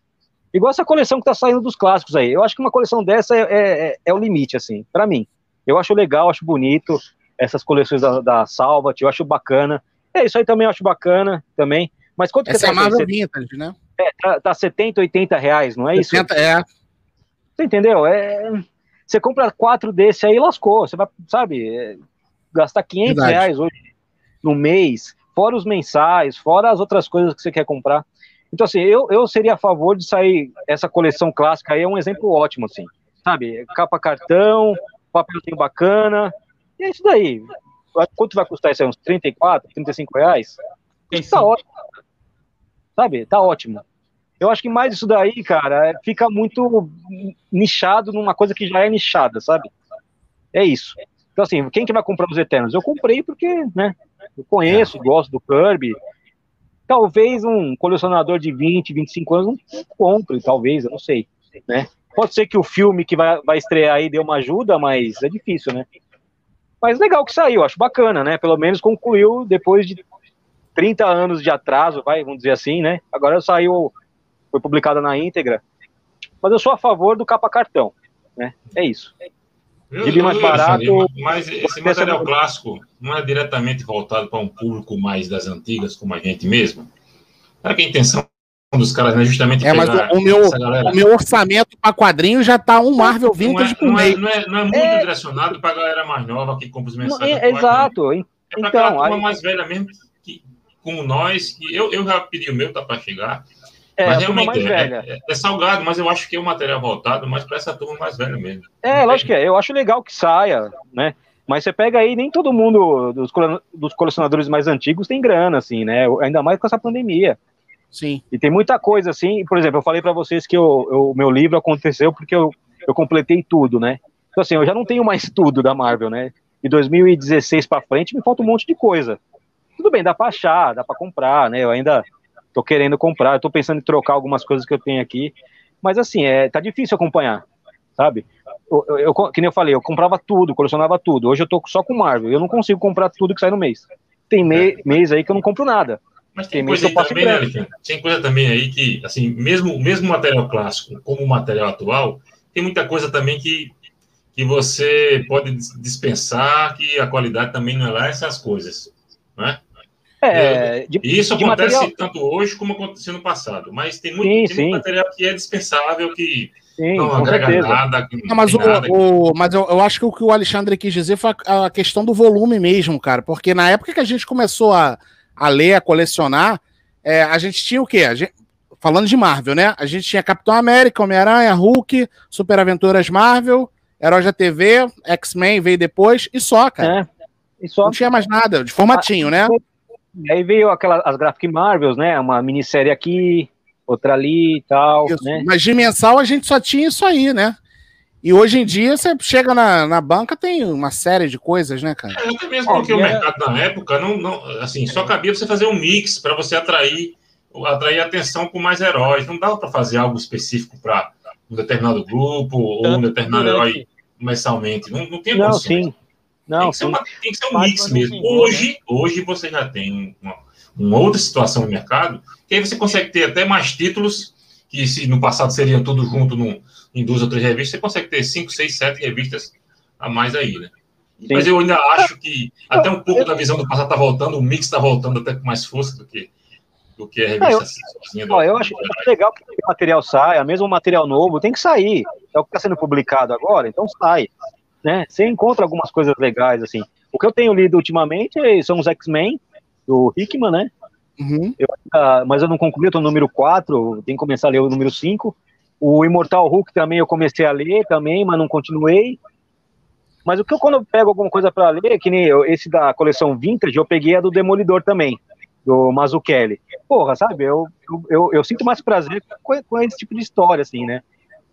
Igual essa coleção que tá saindo dos clássicos aí. Eu acho que uma coleção dessa é, é, é o limite, assim, para mim. Eu acho legal, acho bonito essas coleções da, da Salvat, eu acho bacana. É, isso aí também eu acho bacana também. Mas quanto Essa que é a Marvel Vintage, né? É, tá, tá 70, 80 reais, não é 70, isso? É. Você entendeu? É, você compra quatro desse aí, lascou. Você vai, sabe, é, gastar 500 Verdade. reais hoje no mês, fora os mensais, fora as outras coisas que você quer comprar. Então, assim, eu, eu seria a favor de sair essa coleção clássica aí, é um exemplo ótimo, assim, sabe? Capa cartão, papelzinho bacana, e é isso daí. Quanto vai custar isso aí? Uns 34, 35 reais? Isso tá ótimo. Sabe? Tá ótimo. Eu acho que mais isso daí, cara, é, fica muito nichado numa coisa que já é nichada, sabe? É isso. Então, assim, quem que vai comprar os Eternos? Eu comprei porque, né, eu conheço, gosto do Kirby, Talvez um colecionador de 20, 25 anos não compre, talvez, eu não sei, né? Pode ser que o filme que vai, vai estrear aí dê uma ajuda, mas é difícil, né? Mas legal que saiu, acho bacana, né? Pelo menos concluiu depois de 30 anos de atraso, vai, vamos dizer assim, né? Agora saiu, foi publicada na íntegra. Mas eu sou a favor do capa cartão, né? É isso. Gibi mais barato. Mas esse material clássico não é diretamente voltado para um público mais das antigas, como a gente mesmo. Será que a intenção dos caras é justamente É, mas o, meu, o meu orçamento para quadrinho já tá um Marvel Vintage não é, não é, não, é, não é muito é... direcionado para a galera mais nova que compra os mensagens. É, exato. É para então, aquela turma aí... mais velha mesmo, que, como nós, que eu, eu já pedi o meu, tá para chegar. É, mas realmente é, é, é, salgado, mas eu acho que é um material voltado mais para essa turma mais velha mesmo. É, lógico que é. Eu acho legal que saia, né? Mas você pega aí, nem todo mundo dos, dos colecionadores mais antigos tem grana, assim, né? Ainda mais com essa pandemia. Sim. E tem muita coisa, assim. Por exemplo, eu falei para vocês que o meu livro aconteceu porque eu, eu completei tudo, né? Então, assim, eu já não tenho mais tudo da Marvel, né? De 2016 para frente me falta um monte de coisa. Tudo bem, dá para achar, dá para comprar, né? Eu ainda Tô querendo comprar, eu tô pensando em trocar algumas coisas que eu tenho aqui, mas assim, é, tá difícil acompanhar, sabe? Eu, eu, eu, que nem eu falei, eu comprava tudo, colecionava tudo. Hoje eu tô só com Marvel, eu não consigo comprar tudo que sai no mês. Tem me, é. mês aí que eu não compro nada. Mas tem, tem coisa aí também, né, Alexandre? Tem coisa também aí que, assim, mesmo mesmo material clássico como o material atual, tem muita coisa também que, que você pode dispensar, que a qualidade também não é lá essas coisas, né? É, de, isso de acontece material... tanto hoje como aconteceu no passado, mas tem muito, sim, tem muito material que é dispensável, que sim, não agrega certeza. nada. Não, mas o, nada o, mas eu, eu, acho que o que o Alexandre quis dizer foi a, a, questão do volume mesmo, cara, porque na época que a gente começou a, a ler, a colecionar, é, a gente tinha o quê? Gente, falando de Marvel, né? A gente tinha Capitão América, Homem-Aranha, Hulk, Super Aventuras Marvel, Herói da TV, X-Men veio depois, e só, cara. É, e só. Não tinha mais nada, de formatinho, ah, né? E aí veio aquela, as Graphic Marvels, né? Uma minissérie aqui, outra ali e tal. Isso. Né? Mas de mensal a gente só tinha isso aí, né? E hoje em dia você chega na, na banca, tem uma série de coisas, né, cara? É, até mesmo porque o mercado na época não, não assim, só cabia você fazer um mix para você atrair atrair atenção com mais heróis. Não dava para fazer algo específico para um determinado grupo ou um determinado herói mensalmente. Não, não tem Não, sim. Não, tem, que uma, tem, que ser um mix mesmo. Hoje, hoje você já tem uma, uma outra situação no mercado, que aí você consegue ter até mais títulos, que se no passado seriam tudo junto num, em duas ou três revistas, você consegue ter cinco, seis, sete revistas a mais aí, né? Sim. Mas eu ainda acho que até um pouco da visão do passado está voltando, o mix está voltando até com mais força do que, do que a revista eu, sozinha. Ó, eu acho, legal que o material saia, mesmo o material novo, tem que sair. É o que está sendo publicado agora, então sai. Né? Você encontra algumas coisas legais, assim. O que eu tenho lido ultimamente são os X-Men, do Hickman, né? Uhum. Eu, uh, mas eu não concluí, eu tô no número 4, tenho que começar a ler o número 5. O Imortal Hulk também eu comecei a ler também, mas não continuei. Mas o que eu, quando eu pego alguma coisa para ler, que nem eu, esse da coleção Vintage, eu peguei a do Demolidor também, do Mazzucchelli. Porra, sabe, eu, eu, eu, eu sinto mais prazer com, com, esse tipo de história, assim, né?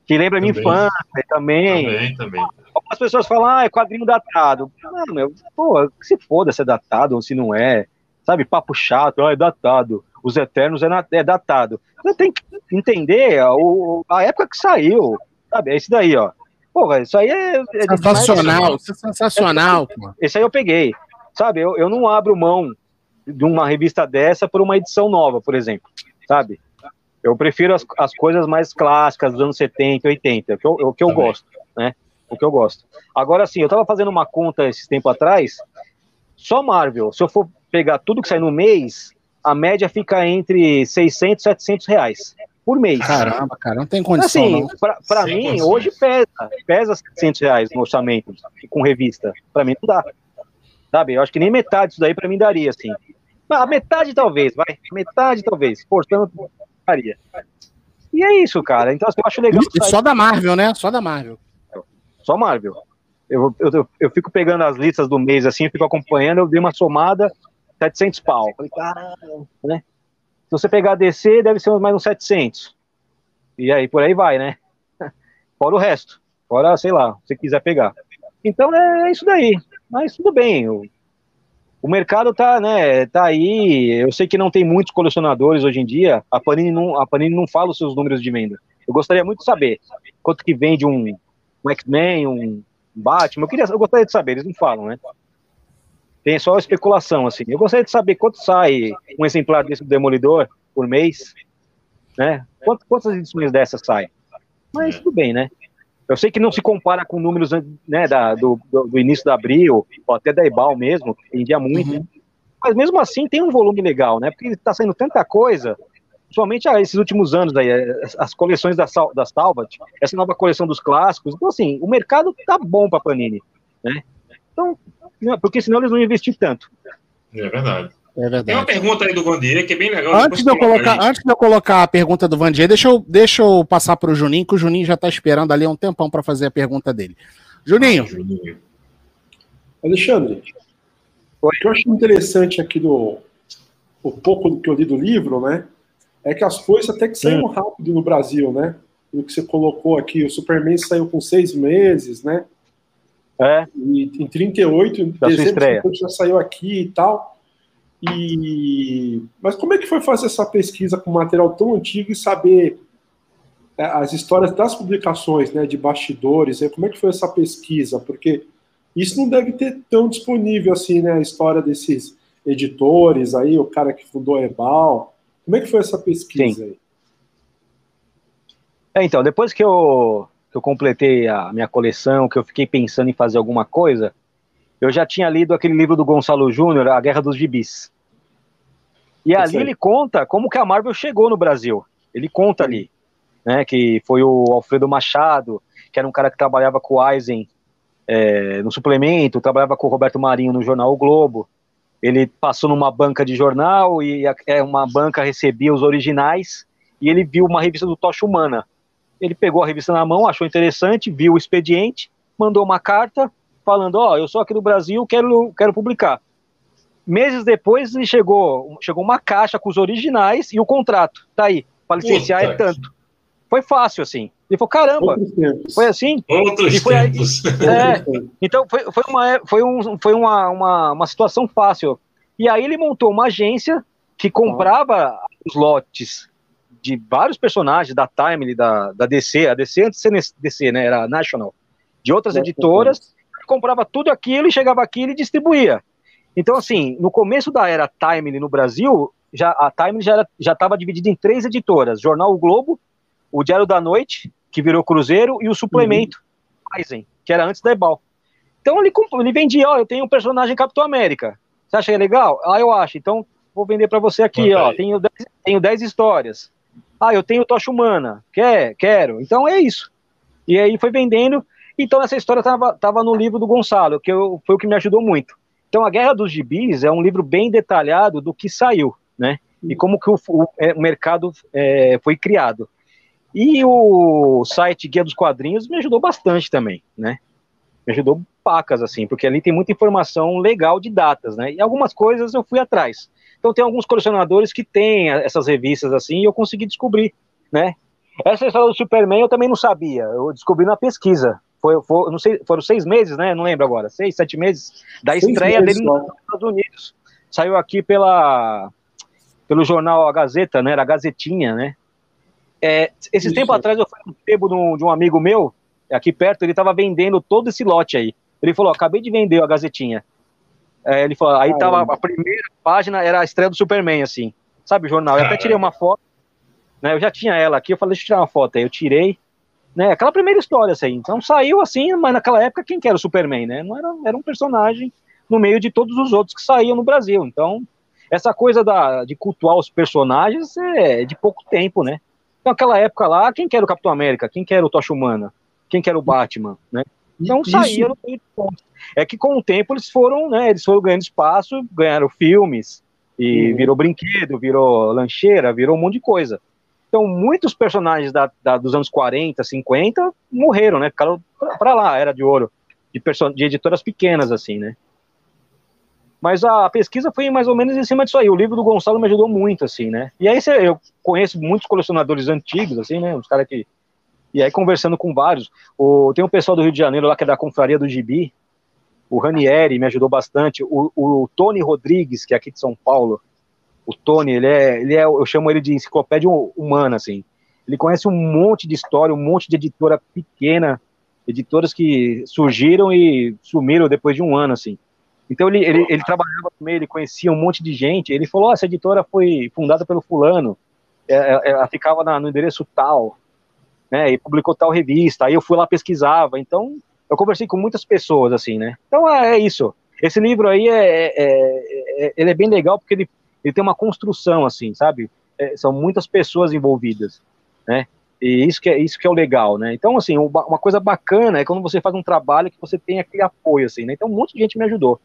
Que lembra também. minha infância também. Também, também. Algumas pessoas falam, ah, é quadrinho datado. Não, meu, pô, se foda se é datado ou se não é sabe, papo chato, ah, é datado, os Eternos é, na, é datado. Você tem que entender a, a época que saiu, sabe, é esse daí, ó. Porra, isso aí é... é sensacional, isso é sensacional. É, esse aí eu peguei, sabe, eu, eu não abro mão de uma revista dessa por uma edição nova, por exemplo, sabe? Eu prefiro as, as coisas mais clássicas dos anos 70, 80, o que eu, o que eu gosto, né? O que eu gosto. Agora, sim, eu tava fazendo uma conta esses tempo atrás, só Marvel, se eu for pegar tudo que sai no mês, a média fica entre 600 e 700 reais por mês. Caramba, cara, não tem condição. Assim, para mim, condição. hoje pesa, pesa 700 reais no orçamento com revista. Para mim não dá. Sabe? Eu acho que nem metade disso daí para mim daria, assim. A metade talvez, vai. Metade talvez. Portanto, daria. E é isso, cara. Então, assim, eu acho legal. E só da Marvel, né? Só da Marvel. Só Marvel. Eu, eu, eu, fico pegando as listas do mês assim, fico acompanhando, eu dei uma somada, 700 pau. Falei, caramba, né? Se você pegar a DC, deve ser mais uns 700. E aí, por aí vai, né? Fora o resto. Fora, sei lá, se quiser pegar. Então é, é isso daí. Mas tudo bem. O, o mercado tá, né, tá aí. Eu sei que não tem muitos colecionadores hoje em dia. A Panini não, a Panini não fala os seus números de venda. Eu gostaria muito de saber quanto que vende um, um X-Men, um Batman. Eu, queria, eu gostaria de saber, eles não falam, né? Tem só especulação, assim. Eu gostaria de saber quanto sai um exemplar desse do Demolidor por mês, né? Quantas, quantas edições dessas saem? Mas tudo bem, né? Eu sei que não se compara com números né, da, do, do, início da Abril, ou até da Ebal mesmo, que vendia muito. Uhum. Mas mesmo assim tem um volume legal, né? Porque está saindo tanta coisa, principalmente ah, esses últimos anos aí, as coleções da, da Salvat, essa nova coleção dos clássicos. Então, assim, o mercado tá bom para Panini, né? Então, porque senão eles não investir tanto. É verdade. É verdade. Tem uma pergunta aí do Vandier que é bem legal. Antes de, eu colocar, antes de eu colocar a pergunta do Vandier, deixa eu, deixa eu passar para o Juninho, que o Juninho já está esperando ali há um tempão para fazer a pergunta dele. Juninho. Ah, Juninho. Alexandre, o que eu acho interessante aqui do o pouco que eu li do livro, né, é que as coisas até que saíram rápido no Brasil, né? O que você colocou aqui, o Superman saiu com seis meses, né? É. E em 38, da dezembro, já saiu aqui e tal. E... Mas como é que foi fazer essa pesquisa com material tão antigo e saber é, as histórias das publicações, né, de bastidores? Né? Como é que foi essa pesquisa? Porque isso não deve ter tão disponível assim, né, a história desses editores aí, o cara que fundou a Ebal. Como é que foi essa pesquisa Sim. aí? É, então, depois que eu que eu completei a minha coleção, que eu fiquei pensando em fazer alguma coisa, eu já tinha lido aquele livro do Gonçalo Júnior, A Guerra dos Gibis. E eu ali ele conta como que a Marvel chegou no Brasil. Ele conta ali, né, que foi o Alfredo Machado, que era um cara que trabalhava com o Eisen é, no suplemento, trabalhava com o Roberto Marinho no jornal O Globo. Ele passou numa banca de jornal e a, é, uma banca recebia os originais e ele viu uma revista do Tocha Humana ele pegou a revista na mão, achou interessante, viu o expediente, mandou uma carta falando: Ó, oh, eu sou aqui do Brasil, quero, quero publicar. Meses depois, ele chegou, chegou uma caixa com os originais e o contrato. Tá aí, para licenciar é tanto. Foi fácil, assim. Ele falou, caramba, foi assim? Outros foi tempos. É, então foi, foi, uma, foi, um, foi uma, uma, uma situação fácil. E aí ele montou uma agência que comprava os lotes de vários personagens da Time, da, da DC, a DC antes de ser DC, né, era National, de outras editoras, comprava tudo aquilo e chegava aqui e distribuía. Então, assim, no começo da era Time no Brasil, já, a Time já estava dividida em três editoras, Jornal O Globo, o Diário da Noite, que virou Cruzeiro, e o Suplemento, Eisen, que era antes da Ebal. Então ele, ele vendia, ó, eu tenho um personagem Capitão América. Você acha legal? Ah, eu acho. Então vou vender para você aqui, ó. aí. Tenho 10, tenho 10 histórias. Ah, eu tenho Tocha Humana. Quer? Quero. Então é isso. E aí foi vendendo. Então essa história tava, tava no livro do Gonçalo, que eu, foi o que me ajudou muito. Então a Guerra dos Gibis é um livro bem detalhado do que saiu, né? E como que o, o- é, o mercado é, foi criado. E o site Guia dos Quadrinhos me ajudou bastante também, né? Me ajudou pacas, assim, porque ali tem muita informação legal de datas, né? E algumas coisas eu fui atrás. Então tem alguns colecionadores que têm essas revistas assim e eu consegui descobrir, né? Essa história do Superman eu também não sabia, eu descobri na pesquisa. Foi, foi- não sei, foram seis meses, né? Não lembro agora, seis, sete meses da Seis estreia meses dele nos Estados Unidos. Saiu aqui pela pelo jornal A Gazeta, né? Era a Gazetinha, né? É, esses Isso. tempos atrás eu fui no de um, de um amigo meu, aqui perto, ele estava vendendo todo esse lote aí. Ele falou: acabei de vender a Gazetinha. É, ele falou: aí tava a primeira página, era a estreia do Superman, assim. Sabe o jornal? Eu até tirei uma foto, né? Eu já tinha ela aqui, eu falei: deixa eu tirar uma foto aí. Eu tirei, né? Aquela primeira história, assim. Então saiu assim, mas naquela época quem que era o Superman, né? Não era, era um personagem no meio de todos os outros que saíam no Brasil. Então, essa coisa da, de cultuar os personagens é de pouco tempo, né? Então, aquela época lá, quem que era o Capitão América? Quem que era o Tocha Humana? Quem que era o Batman, né? Então Isso- saía no meio de pontos. É que com o tempo eles foram, né? Eles foram ganhando espaço, ganharam filmes, e Uhum. virou brinquedo, virou lancheira, virou um monte de coisa. Então, muitos personagens da, da- dos anos 40, 50 morreram, né? Ficaram pra, pra lá, era de ouro, de, de editoras pequenas, assim, né? Mas a pesquisa foi mais ou menos em cima disso aí. O livro do Gonçalo me ajudou muito, assim, né? E aí eu conheço muitos colecionadores antigos, assim, né? Os caras que. E aí, conversando com vários. O... Tem um pessoal do Rio de Janeiro lá que é da Confraria do Gibi. O Ranieri me ajudou bastante. O, o Tony Rodrigues, que é aqui de São Paulo. O Tony, ele é, ele é. Eu chamo ele de enciclopédia humana, assim. Ele conhece um monte de história, um monte de editora pequena, editoras que surgiram e sumiram depois de um ano, assim. Então ele, ele, ele trabalhava com ele, conhecia um monte de gente. Ele falou: oh, essa editora foi fundada pelo fulano, é, é, ela ficava na, no endereço tal, né? E publicou tal revista. Aí eu fui lá pesquisava. Então eu conversei com muitas pessoas assim, né? Então é, é isso. Esse livro aí é, é, é, ele é bem legal porque ele, ele tem uma construção assim, sabe? É, são muitas pessoas envolvidas, né? E isso que é isso que é o legal, né? Então assim, uma uma coisa bacana é quando você faz um trabalho que você tem aquele apoio assim, né? Então um monte de gente me ajudou.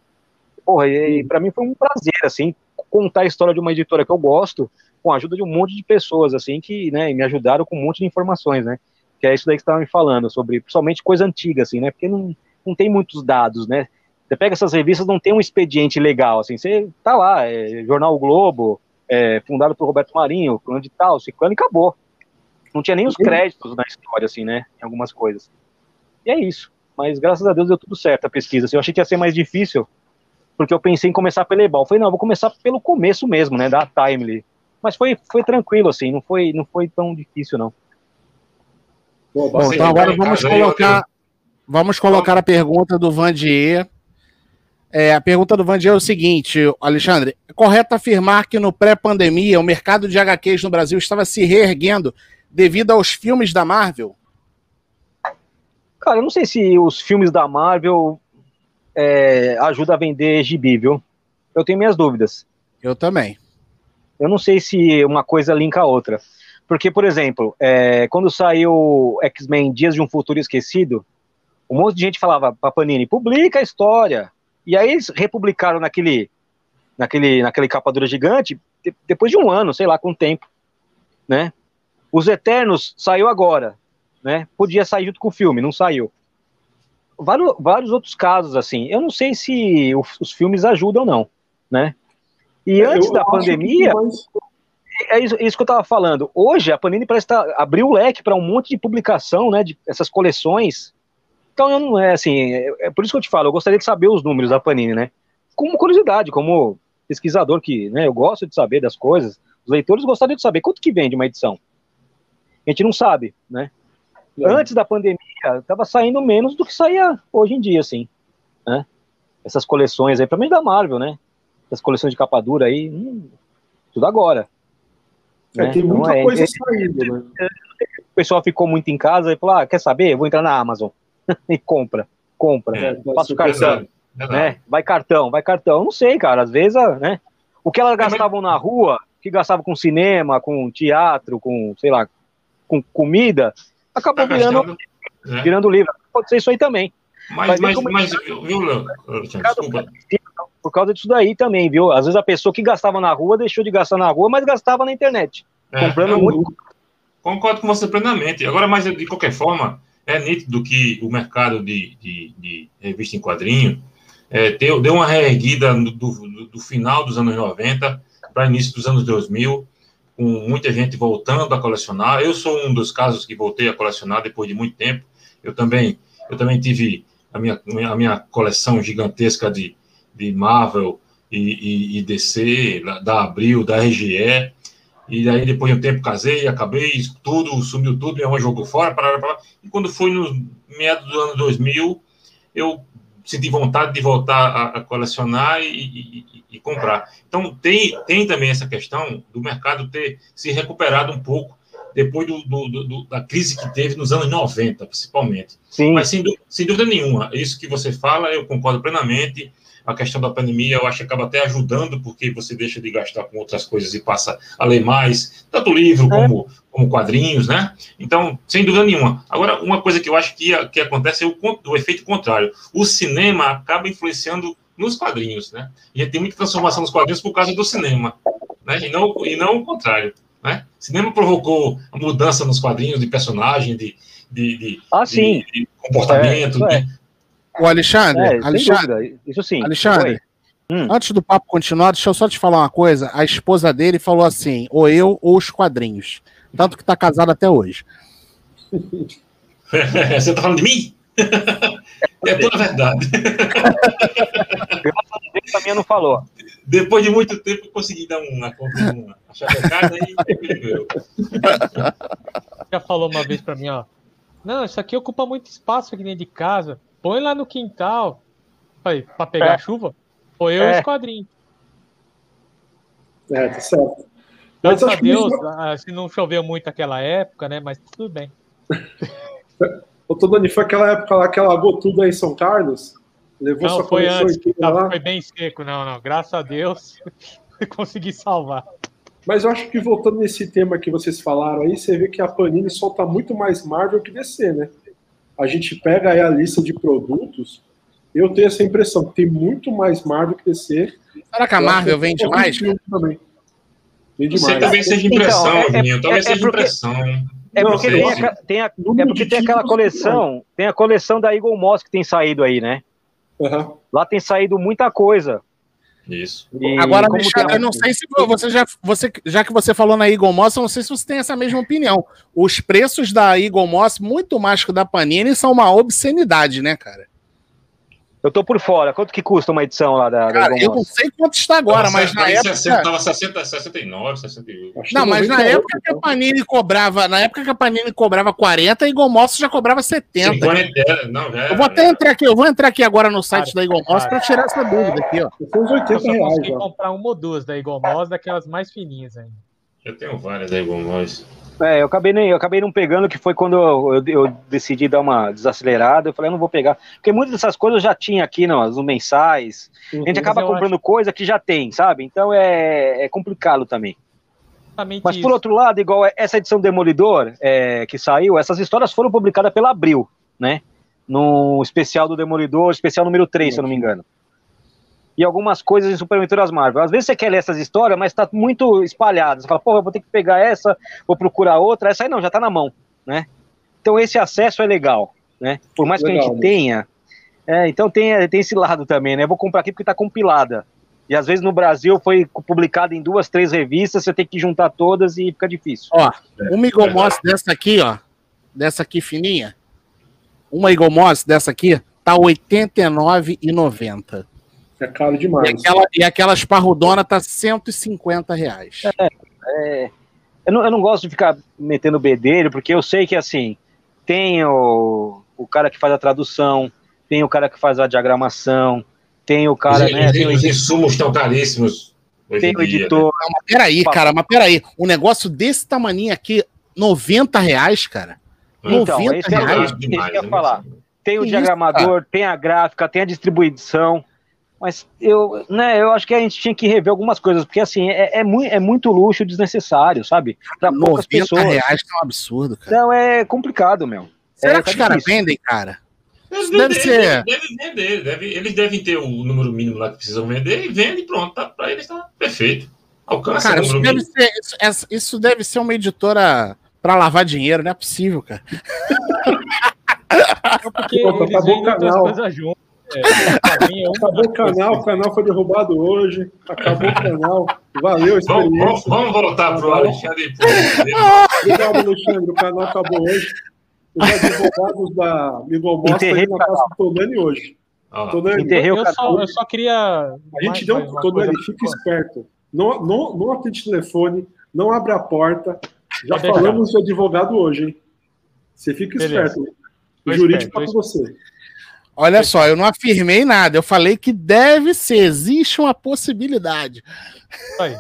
Porra, e, e para mim foi um prazer, assim, contar a história de uma editora que eu gosto, com a ajuda de um monte de pessoas, assim, que, né, me ajudaram com um monte de informações, né, que é isso daí que você estava me falando, sobre, principalmente coisa antiga, assim, né, porque não, não tem muitos dados, né, você pega essas revistas, não tem um expediente legal, assim, você tá lá, é, Jornal o Globo, é, fundado por Roberto Marinho, plano de tal, ciclano, e acabou. Não tinha nem os créditos na história, assim, né, em algumas coisas. E é isso. Mas graças a Deus deu tudo certo a pesquisa. Assim, eu achei que ia ser mais difícil, porque eu pensei em começar pelo Ebal. Eu falei, não, vou começar pelo começo mesmo, né, da Timely. Mas foi, foi tranquilo, assim, não foi, não foi tão difícil, não. Bom, Você então agora vamos colocar, vamos colocar a pergunta do Vandier. É, a pergunta do Vandier é o seguinte, Alexandre: é correto afirmar que no pré-pandemia o mercado de HQs no Brasil estava se reerguendo devido aos filmes da Marvel? Cara, eu não sei se os filmes da Marvel é, ajudam a vender gibi, viu? Eu tenho minhas dúvidas. Eu também. Eu não sei se uma coisa linka a outra. Porque, por exemplo, é, quando saiu X-Men Dias de um Futuro Esquecido, um monte de gente falava pra Panini, publica a história. E aí eles republicaram naquele, naquele, naquele capa dura gigante, de- depois de um ano, sei lá, com tempo, né? Os Eternos saiu agora, né? Podia sair junto com o filme, não saiu. Vários, vários outros casos, assim. Eu não sei se o- os filmes ajudam ou não, né? E É, Eu antes da acho que pandemia, mais- é isso, isso, que eu tava falando. Hoje a Panini parece tá, abriu o leque para um monte de publicação, né? De essas coleções. Então eu não é assim, é, é, por isso que eu te falo, eu gostaria de saber os números da Panini, né? Como curiosidade, como pesquisador que, né, eu gosto de saber das coisas. Os leitores gostariam de saber quanto que vende uma edição. A gente não sabe, né? É. Antes da pandemia, estava saindo menos do que saía hoje em dia, assim, né? Essas coleções aí, para mim da Marvel, né? Essas coleções de capa dura aí, hum, tudo agora. É, né? Tem muita então, é, coisa é, saindo, né? O pessoal ficou muito em casa e falou: ah, quer saber? vou entrar na Amazon e compra, compra, é, passa o cartão, né? Vai cartão, vai cartão. Não sei, cara. Às vezes, né? O que elas gastavam na rua, que gastavam com cinema, com teatro, com, sei lá, com comida, acabou tá virando, né? virando livro. Pode ser isso aí também. Mas, mas, mas, viu, Léo? Desculpa por causa disso daí também, viu? Às vezes a pessoa que gastava na rua deixou de gastar na rua, mas gastava na internet. É, comprando muito. Concordo com você plenamente. Agora, mas de qualquer forma, é nítido que o mercado de, de, de revista em quadrinho é, deu, deu uma reerguida do, do, do final dos anos 90 para início dos anos 2000, com muita gente voltando a colecionar. Eu sou um dos casos que voltei a colecionar depois de muito tempo. Eu também, eu também tive a minha, a minha coleção gigantesca de, de Marvel e, e, e DC, da Abril, da RGE, e aí depois de um tempo casei, acabei, tudo, sumiu tudo, minha mãe jogou fora, parará, parará. e quando foi no meados do ano 2000, eu senti vontade de voltar a, a colecionar e, e, e, comprar. Então, tem, tem também essa questão do mercado ter se recuperado um pouco depois do, do, do, da crise que teve nos anos 90, principalmente. Sim. Mas, sem, sem dúvida nenhuma, isso que você fala, eu concordo plenamente a questão da pandemia, eu acho que acaba até ajudando, porque você deixa de gastar com outras coisas e passa a ler mais, tanto livro é. como, como quadrinhos, né? Então, sem dúvida nenhuma. Agora, uma coisa que eu acho que, que acontece é o, o efeito contrário. O cinema acaba influenciando nos quadrinhos, né? E tem muita transformação nos quadrinhos por causa do cinema, né? E não, e não o contrário, né? O cinema provocou a mudança nos quadrinhos de personagem, de, de, de, ah, de, de comportamento, é, é. O Alexandre, é, Alexandre, isso sim. Alexandre, hum. antes do papo continuar, deixa eu só te falar uma coisa. A esposa dele falou assim: ou eu ou os quadrinhos. Tanto que tá casado até hoje. Você tá falando de mim? é toda a verdade. Graças a Deus, a minha não falou. Depois de muito tempo, eu consegui dar uma, uma chavecada e Já falou uma vez para mim, ó. Não, isso aqui ocupa muito espaço aqui dentro de casa põe lá no quintal para pegar é. chuva. Foi eu é. os quadrinhos. É, tá certo. Graças a Deus, que... Ah, se não choveu muito aquela época, né? Mas tudo bem. Ô, Todoni, foi aquela época lá que alagou tudo aí em São Carlos? Levou não, foi antes. Não, foi bem seco, não, não. Graças a Deus, consegui salvar. Mas eu acho que voltando nesse tema que vocês falaram aí, você vê que a Panini solta muito mais Marvel que DC, né? A gente pega aí a lista de produtos, eu tenho essa impressão que tem muito mais Marvel que DC. Será que a Marvel vende mais? Também. Vende Você mais. talvez seja impressão, então, é, talvez é, seja porque, impressão. É porque, tem, a, tem, a, é porque tem aquela coleção, tem a coleção da Eagle Moss que tem saído aí, né? Uhum. Lá tem saído muita coisa. Isso. E Agora, Michel, eu não sei se você já, você, já que você falou na Eagle Moss, eu não sei se você tem essa mesma opinião. Os preços da Eagle Moss, muito mais que da Panini, são uma obscenidade, né, cara? Eu tô por fora. Quanto que custa uma edição lá da, Cara, eu não sei quanto está agora, tava mas na época... 60, tava 60, 69, 68. Não, mas na época que a Panini cobrava, na época que a Panini cobrava 40, a Eagle Moss já cobrava 70. 50, não, já, eu vou até entrar aqui, eu vou entrar aqui agora no site cara, da Eagle Moss para tirar essa dúvida aqui, ó. São uns 80 eu reais. Eu comprar uma ou duas da Eagle Moss, daquelas mais fininhas ainda. Eu tenho várias da Eagle Moss. É, eu acabei, nem, eu acabei não pegando, que foi quando eu, eu, eu, decidi dar uma desacelerada. Eu falei, eu não vou pegar. Porque muitas dessas coisas eu já tinha aqui nos no mensais. Uhum, a gente acaba comprando acho... coisa que já tem, sabe? Então é, é complicado também. Exatamente Mas isso. por outro lado, igual essa edição Demolidor é, que saiu, essas histórias foram publicadas pela Abril, né? No especial do Demolidor, especial número 3, se eu não me engano e algumas coisas em Super Aventuras Marvel. Às vezes você quer ler essas histórias, mas está muito espalhado. Você fala, pô, eu vou ter que pegar essa, vou procurar outra. Essa aí não, já está na mão, né? Então esse acesso é legal, né? Por mais legal, que a gente tenha. É, então tem, tem esse lado também, né? Eu vou comprar aqui porque está compilada. E às vezes no Brasil foi publicado em duas, três revistas, você tem que juntar todas e fica difícil. Ó, uma Eagle Moss dessa aqui, ó, dessa aqui fininha, uma Moss dessa aqui, tá R$ 89,90. É caro demais. E, aquela, e aquelas parrudona tá 150 reais. É, é, eu, não, eu não gosto de ficar metendo bedelho, porque eu sei que assim, tem o, o cara que faz a tradução, tem o cara que faz a diagramação, tem o cara, os, né? Tem os insumos estão caríssimos. Tem o editor. Não, mas peraí, cara, mas peraí. Um negócio desse tamanho aqui, 90 reais, cara. Então, 90 esse é, reais. isso que eu ia falar. Tem o Que diagramador, isso, tem a gráfica, tem a distribuição. Mas eu, né, eu acho que a gente tinha que rever algumas coisas, porque assim, é, é, muito, é muito luxo desnecessário, sabe? Para poucas 90 pessoas. reais tá um absurdo, cara. Então é complicado, meu. Será É, que os tá caras vendem, cara? Eles Deve devem, ser- devem vender, deve- eles devem ter o número mínimo lá que precisam vender e vende e pronto, tá, para eles tá perfeito. Alcança Cara, isso deve, mínimo. ser, isso, isso deve ser uma editora pra lavar dinheiro, não é possível, cara. Porque Pô, eles acabou o vendem outras canal. coisas juntas. É, mim Acabou o canal, o canal foi derrubado hoje. Acabou o canal. Valeu a Vamos, vamos, experiência. vamos voltar pro Tá bom. Alexandre. Obrigado, Alexandre. O canal acabou hoje. Os advogados da Enterrei aí na o casa do Tonani hoje. Tonani, o Eu só, eu só queria. a gente deu um. Tonani, fica esperto. Não, não, não atende telefone, não abre a porta. Já Pode deixar. falamos de advogado hoje, hein? Você fica Beleza. esperto. O jurídico esperto, tá você. Olha só, eu não afirmei nada, eu falei que deve ser, existe uma possibilidade. Aí.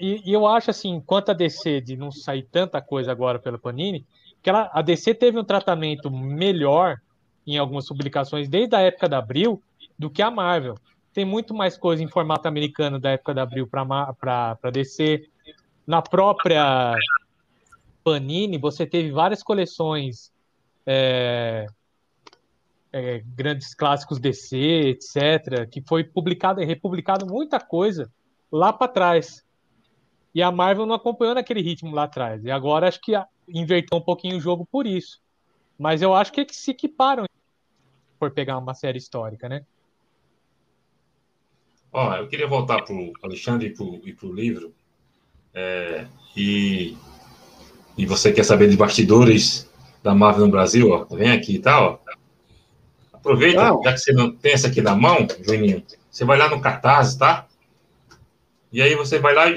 E, eu acho assim, quanto a DC de não sair tanta coisa agora pela Panini, que ela, a DC teve um tratamento melhor em algumas publicações desde a época da Abril do que a Marvel. Tem muito mais coisa em formato americano da época da Abril para DC. Na própria Panini, você teve várias coleções, é, é, grandes clássicos DC, etc., que foi publicado e republicado muita coisa lá para trás. E a Marvel não acompanhou naquele ritmo lá atrás. E agora acho que inverteu um pouquinho o jogo por isso. Mas eu acho que eles se equiparam por pegar uma série histórica, né? Ó, eu queria voltar pro Alexandre e e pro livro. É, e, e você quer saber de bastidores da Marvel no Brasil, ó? Vem aqui tal, ó. Aproveita, Não. já que você não tem essa aqui na mão, Juninho, você vai lá no Cartaz, tá? E aí você vai lá e,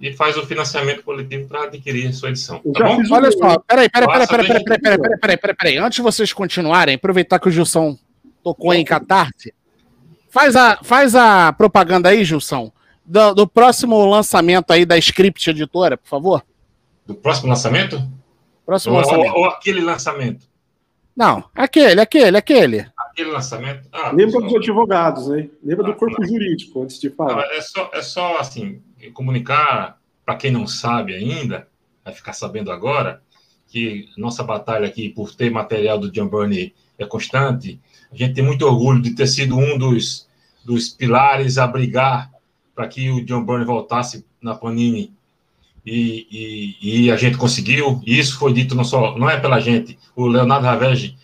e faz o financiamento coletivo para adquirir a sua edição, tá já bom? Olha só, peraí, peraí, peraí, peraí, peraí, peraí, peraí, peraí, peraí, peraí, peraí. Antes de vocês continuarem, aproveitar que o Gilson tocou em Catarse, faz a, faz a propaganda aí, Gilson, do, do próximo lançamento aí da Script Editora, por favor. Do próximo lançamento? Próximo Ou, lançamento. ou- ou aquele lançamento? Não, aquele, aquele, aquele. Aquele lançamento? Ah, Lembra só- dos advogados, hein? Lembra do Ah, corpo não. jurídico, antes de Não, falar. é, só, é só assim, comunicar para quem não sabe ainda, vai ficar sabendo agora, que nossa batalha aqui por ter material do John Burney é constante. A gente tem muito orgulho de ter sido um dos, dos pilares a brigar para que o John Burney voltasse na Panini. E, e, e a gente conseguiu, e isso foi dito não só, não é pela gente, o Leonardo Ravege,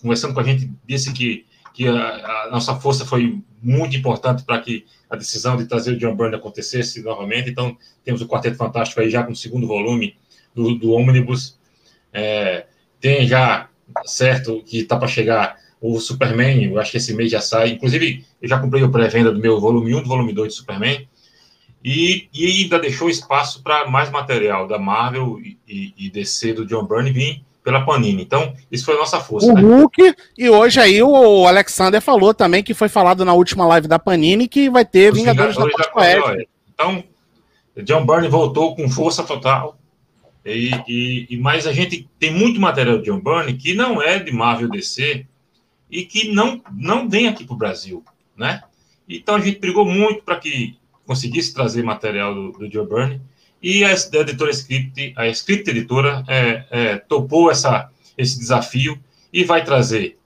conversando com a gente, disse que, que a, a nossa força foi muito importante para que a decisão de trazer o John Byrne acontecesse novamente. Então, temos o Quarteto Fantástico aí já com o segundo volume do, do Omnibus. É, tem já, certo, que está para chegar o Superman, eu acho que esse mês já sai. Inclusive, eu já comprei o pré-venda do meu volume 1 do volume 2 de Superman. E, e ainda deixou espaço para mais material da Marvel e, e, e DC do John Byrne vir pela Panini. Então, isso foi a nossa força. O né? Hulk, e hoje aí o Alexander falou também que foi falado na última live da Panini que vai ter Os Vingadores da Vingadores da Costa. Então, John Byrne voltou com força total. E, e, e mas a gente tem muito material de John Byrne que não é de Marvel DC e que não não vem aqui para o Brasil, né? Então a gente brigou muito para que conseguisse trazer material do, do Byrne e a, editora Script, a Script Editora é, é, topou essa, esse desafio e vai trazer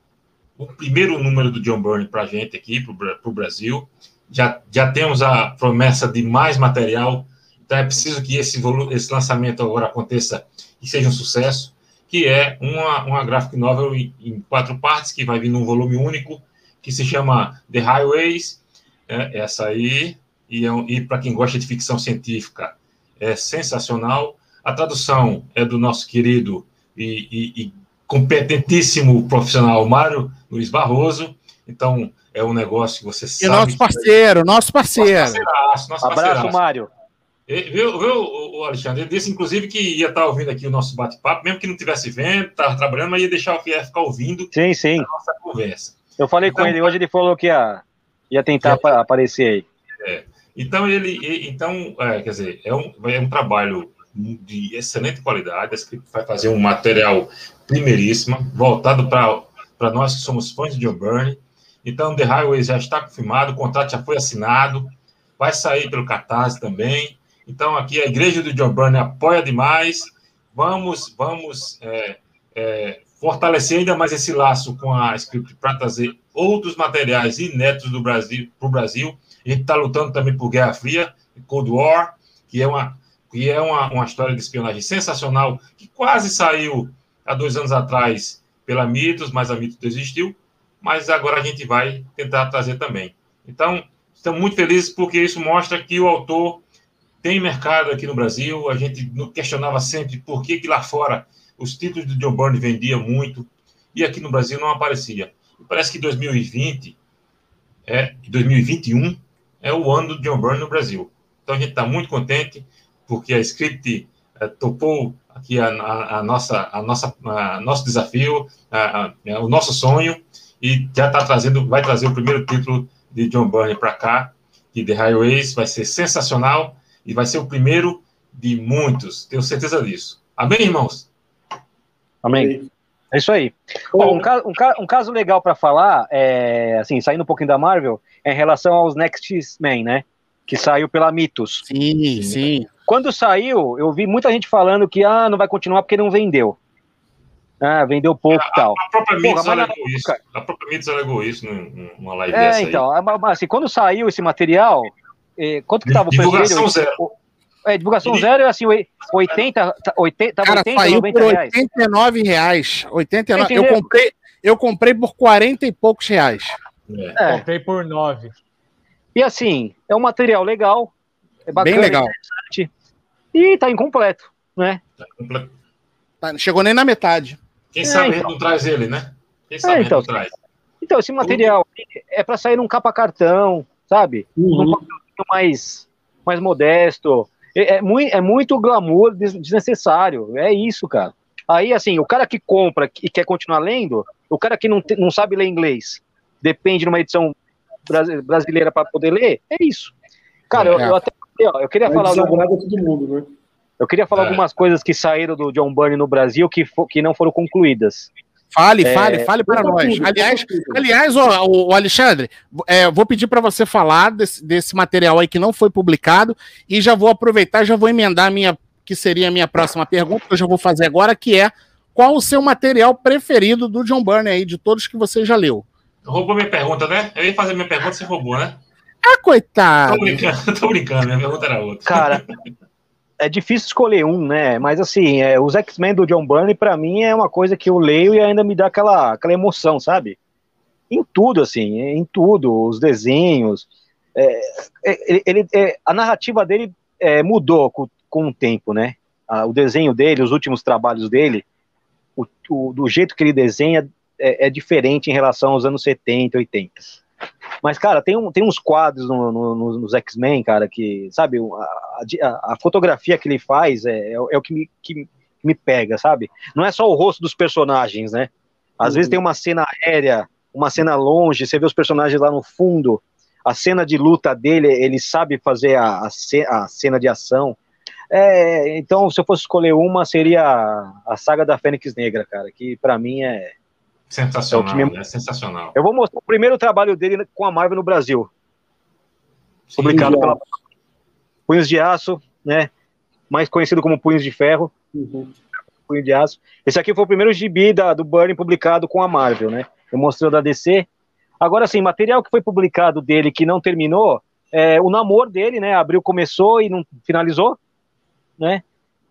o primeiro número do John Byrne para a gente aqui, para o Brasil. Já, já temos a promessa de mais material, então é preciso que esse, esse lançamento agora aconteça e seja um sucesso, que é uma, uma graphic novel em, em quatro partes, que vai vir num volume único, que se chama The Highways, é, essa aí, e, é e para quem gosta de ficção científica, é sensacional. A tradução é do nosso querido e, e, e competentíssimo profissional Mário Luiz Barroso. Então, é um negócio que você e sabe. nosso parceiro, nosso parceiro. Nosso parceiraço, nosso Abraço, parceiraço. Mário. Viu, viu, o Alexandre? Ele disse, inclusive, que ia estar ouvindo aqui o nosso bate-papo, mesmo que não estivesse vendo, estava trabalhando, mas ia deixar o Fier ficar ouvindo sim, sim. a nossa conversa. Eu falei então, com ele hoje, ele falou que ia, ia tentar é, aparecer aí. Então, ele, então é, quer dizer, é um, é um trabalho de excelente qualidade, vai fazer um material primeiríssimo, voltado para nós que somos fãs de John Byrne. Então, The Highway já está confirmado, o contrato já foi assinado, vai sair pelo Catarse também. Então, aqui a igreja do John Byrne apoia demais. Vamos, vamos é, é, fortalecer ainda mais esse laço com a Script para trazer outros materiais inéditos do Brasil para o Brasil. A gente está lutando também por Guerra Fria, Cold War, que é uma que é uma, uma história de espionagem sensacional, que quase saiu há dois anos atrás pela Mitos, mas a Mitos desistiu, mas agora a gente vai tentar trazer também. Então, estamos muito felizes porque isso mostra que o autor tem mercado aqui no Brasil. A gente questionava sempre por que, que lá fora os títulos do John Byrne vendiam muito e aqui no Brasil não aparecia. Parece que 2020 é 2021 é o ano do John Byrne no Brasil. Então a gente está muito contente porque a Script é, topou aqui a, a, a, nossa a nossa a, nosso desafio, a, o nosso sonho e já está trazendo vai trazer o primeiro título de John Byrne para cá que The Highways vai ser sensacional e vai ser o primeiro de muitos, tenho certeza disso. Amém, irmãos? Amém. É isso aí. Bom, um, caso, um, um caso legal para falar, é, assim, saindo um pouquinho da Marvel, é em relação aos Next Men, né? Que saiu pela Mitos. Sim, sim. Quando saiu, eu vi muita gente falando que ah, não vai continuar porque não vendeu. Ah, vendeu pouco e tal. A própria Mitos alegou isso. A própria Mitos alegou isso numa live é, dessa então, aí. assim, quando saiu esse material, eh, quanto que tava o preço Divulgação dele? zero. É, divulgação e... zero é assim, 80, 80, tava Cara, 80, saiu 90 por 89 reais. 89, eu comprei, eu comprei por 40 e poucos reais. É. é. Comprei por 9. E assim, é um material legal, é bacana, Bem legal. E tá incompleto, né? Tá incompleto. Tá, não chegou nem na metade. Quem é, sabe então. não traz ele, né? Quem sabe é, então, não traz. Então, esse material é para sair num capa cartão, sabe? Uhum. Num mais, mais modesto. É, é, muito, é muito glamour desnecessário. É isso, cara. Aí, assim, o cara que compra e quer continuar lendo, o cara que não, te, não sabe ler inglês, depende de uma edição brasileira para poder ler, é isso. Cara, é. eu, eu, até ó, eu queria falar. Algumas, todo mundo, né? Eu queria falar é. algumas coisas que saíram do John Byrne no Brasil que, for, que não foram concluídas. Fale, é, fale, fale para nós. Aliás, aliás, o, Alexandre, é, vou pedir para você falar desse, desse material aí que não foi publicado e já vou aproveitar, já vou emendar a minha, que seria a minha próxima pergunta, que eu já vou fazer agora, que é qual o seu material preferido do John Byrne aí, de todos que você já leu? Roubou minha pergunta, né? Eu ia fazer minha pergunta, você roubou, né? Ah, coitado. Tô brincando, tô brincando, minha pergunta era outra. Cara, é difícil escolher um, né? Mas assim, é, os X-Men do John Byrne, para mim, é uma coisa que eu leio e ainda me dá aquela, aquela emoção, sabe? Em tudo, assim, em tudo, os desenhos. É, é, ele, é, a narrativa dele é, mudou com, com o tempo, né? o desenho dele, os últimos trabalhos dele, o, o, do jeito que ele desenha é, é diferente em relação aos anos 70, 80. Mas, cara, tem, um, tem uns quadros no, no, nos X-Men, cara, que, sabe, a, a, a, fotografia que ele faz é, é, é o que me, que, me pega, sabe? Não é só o rosto dos personagens, né? Às uhum. vezes tem uma cena aérea, uma cena longe, você vê os personagens lá no fundo, a cena de luta dele, ele sabe fazer a, a, a cena de ação. É, então, se eu fosse escolher uma, seria a, a saga da Fênix Negra, cara, que para mim é, Sensacional, é, me... é, sensacional. Eu vou mostrar o primeiro trabalho dele com a Marvel no Brasil. Sim, publicado é. pela Punhos de Aço, né? Mais conhecido como Punhos de Ferro. Uhum. Punho de Aço. Esse aqui foi o primeiro gibi da, do Burning publicado com a Marvel, né? Eu mostrei o da DC. Agora, sim, material que foi publicado dele que não terminou, é, o namoro dele, né? Abril começou e não finalizou, né?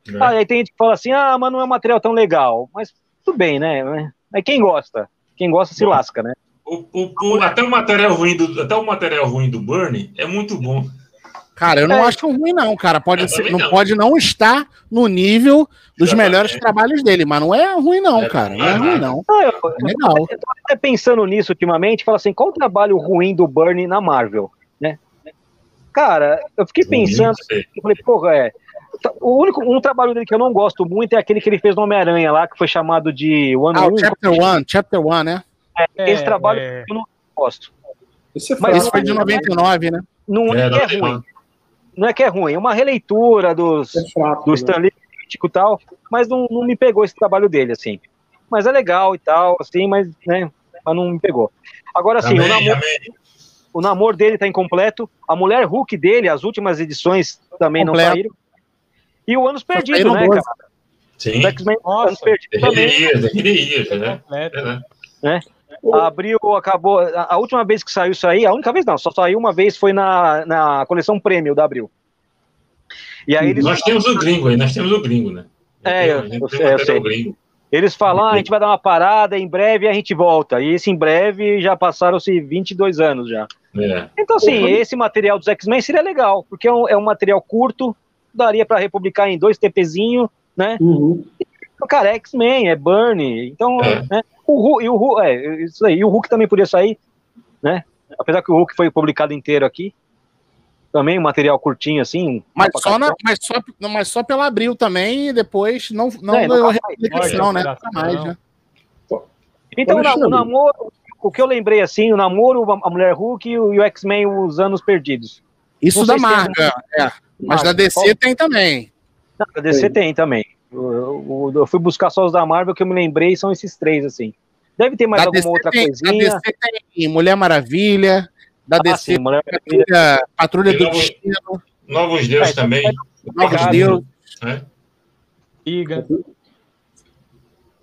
É. Ah, aí tem gente que fala assim, ah, mas não é um material tão legal. Mas tudo bem, né? Mas quem gosta? Quem gosta se lasca, né? O, o, o, até, o material ruim do, até o material ruim do Burnie é muito bom. Cara, eu não é. acho ruim, não, cara. Pode ser, não, não, pode não estar no nível dos melhores trabalhos dele, mas não é ruim, não, é, cara. Não é, ruim, não. Ah, eu, é legal. Eu tô até pensando nisso ultimamente, fala assim, qual o trabalho ruim do Burnie na Marvel, né? Cara, eu fiquei pensando, eu falei, porra, é. O único um trabalho dele que eu não gosto muito é aquele que ele fez no Homem-Aranha lá, que foi chamado de One ah, Chapter One, Chapter One, né? É, esse trabalho é. eu não gosto. Esse, é mas, esse foi de 99, né? Não é, é ruim não é que é ruim, é uma releitura dos, é fraco, do né? Stanley crítico e tal, mas não, não me pegou esse trabalho dele, assim. Mas é legal e tal, assim, mas, né, mas não me pegou. Agora, assim, amém, o, namoro, o namoro dele tá incompleto, a mulher Hulk dele, as últimas edições também Completo. não saíram, e o Anos Perdidos, né, cara? Sim. Anos Perdidos também. Né? É, né? Abriu, acabou. A, última vez que saiu isso aí, a única vez não, só saiu uma vez, foi na, na coleção Prêmio da Abril. E aí eles nós temos o gringo aí, nós temos o gringo, né? É, eu, eu, eu, eu sei. Gringo. Eles falam, ah, a gente vai dar uma parada, em breve a gente volta. E esse em breve já passaram-se 22 anos já. É. Então, assim, esse material dos X-Men seria legal, porque é um, é um material curto, daria para republicar em dois TPzinho, né? Uhum. Cara, é X-Men, é Burn, então, é. Né? O Hulk, e o Hulk, é, isso aí. E o Hulk também podia sair, né? Apesar que o Hulk foi publicado inteiro aqui. Também um material curtinho, assim. Mas só, na, mas, só, mas só pela Abril também, e depois não, não é, deu replicação, né? Nunca mais, né? Então, o namoro, o que eu lembrei assim, o namoro, a Mulher Hulk e o X-Men, os anos perdidos. Isso da Marga, é. Mas da DC tem também. Da DC tem também. Eu, eu, fui buscar só os da Marvel que eu me lembrei, são esses três, assim. Deve ter mais da alguma DC outra tem, coisinha. Da DC tem Mulher Maravilha, da ah, DC sim, Mulher Patrulha, Patrulha do novos, Destino. Novos Deuses é, também. Novos Deuses. É. Iga.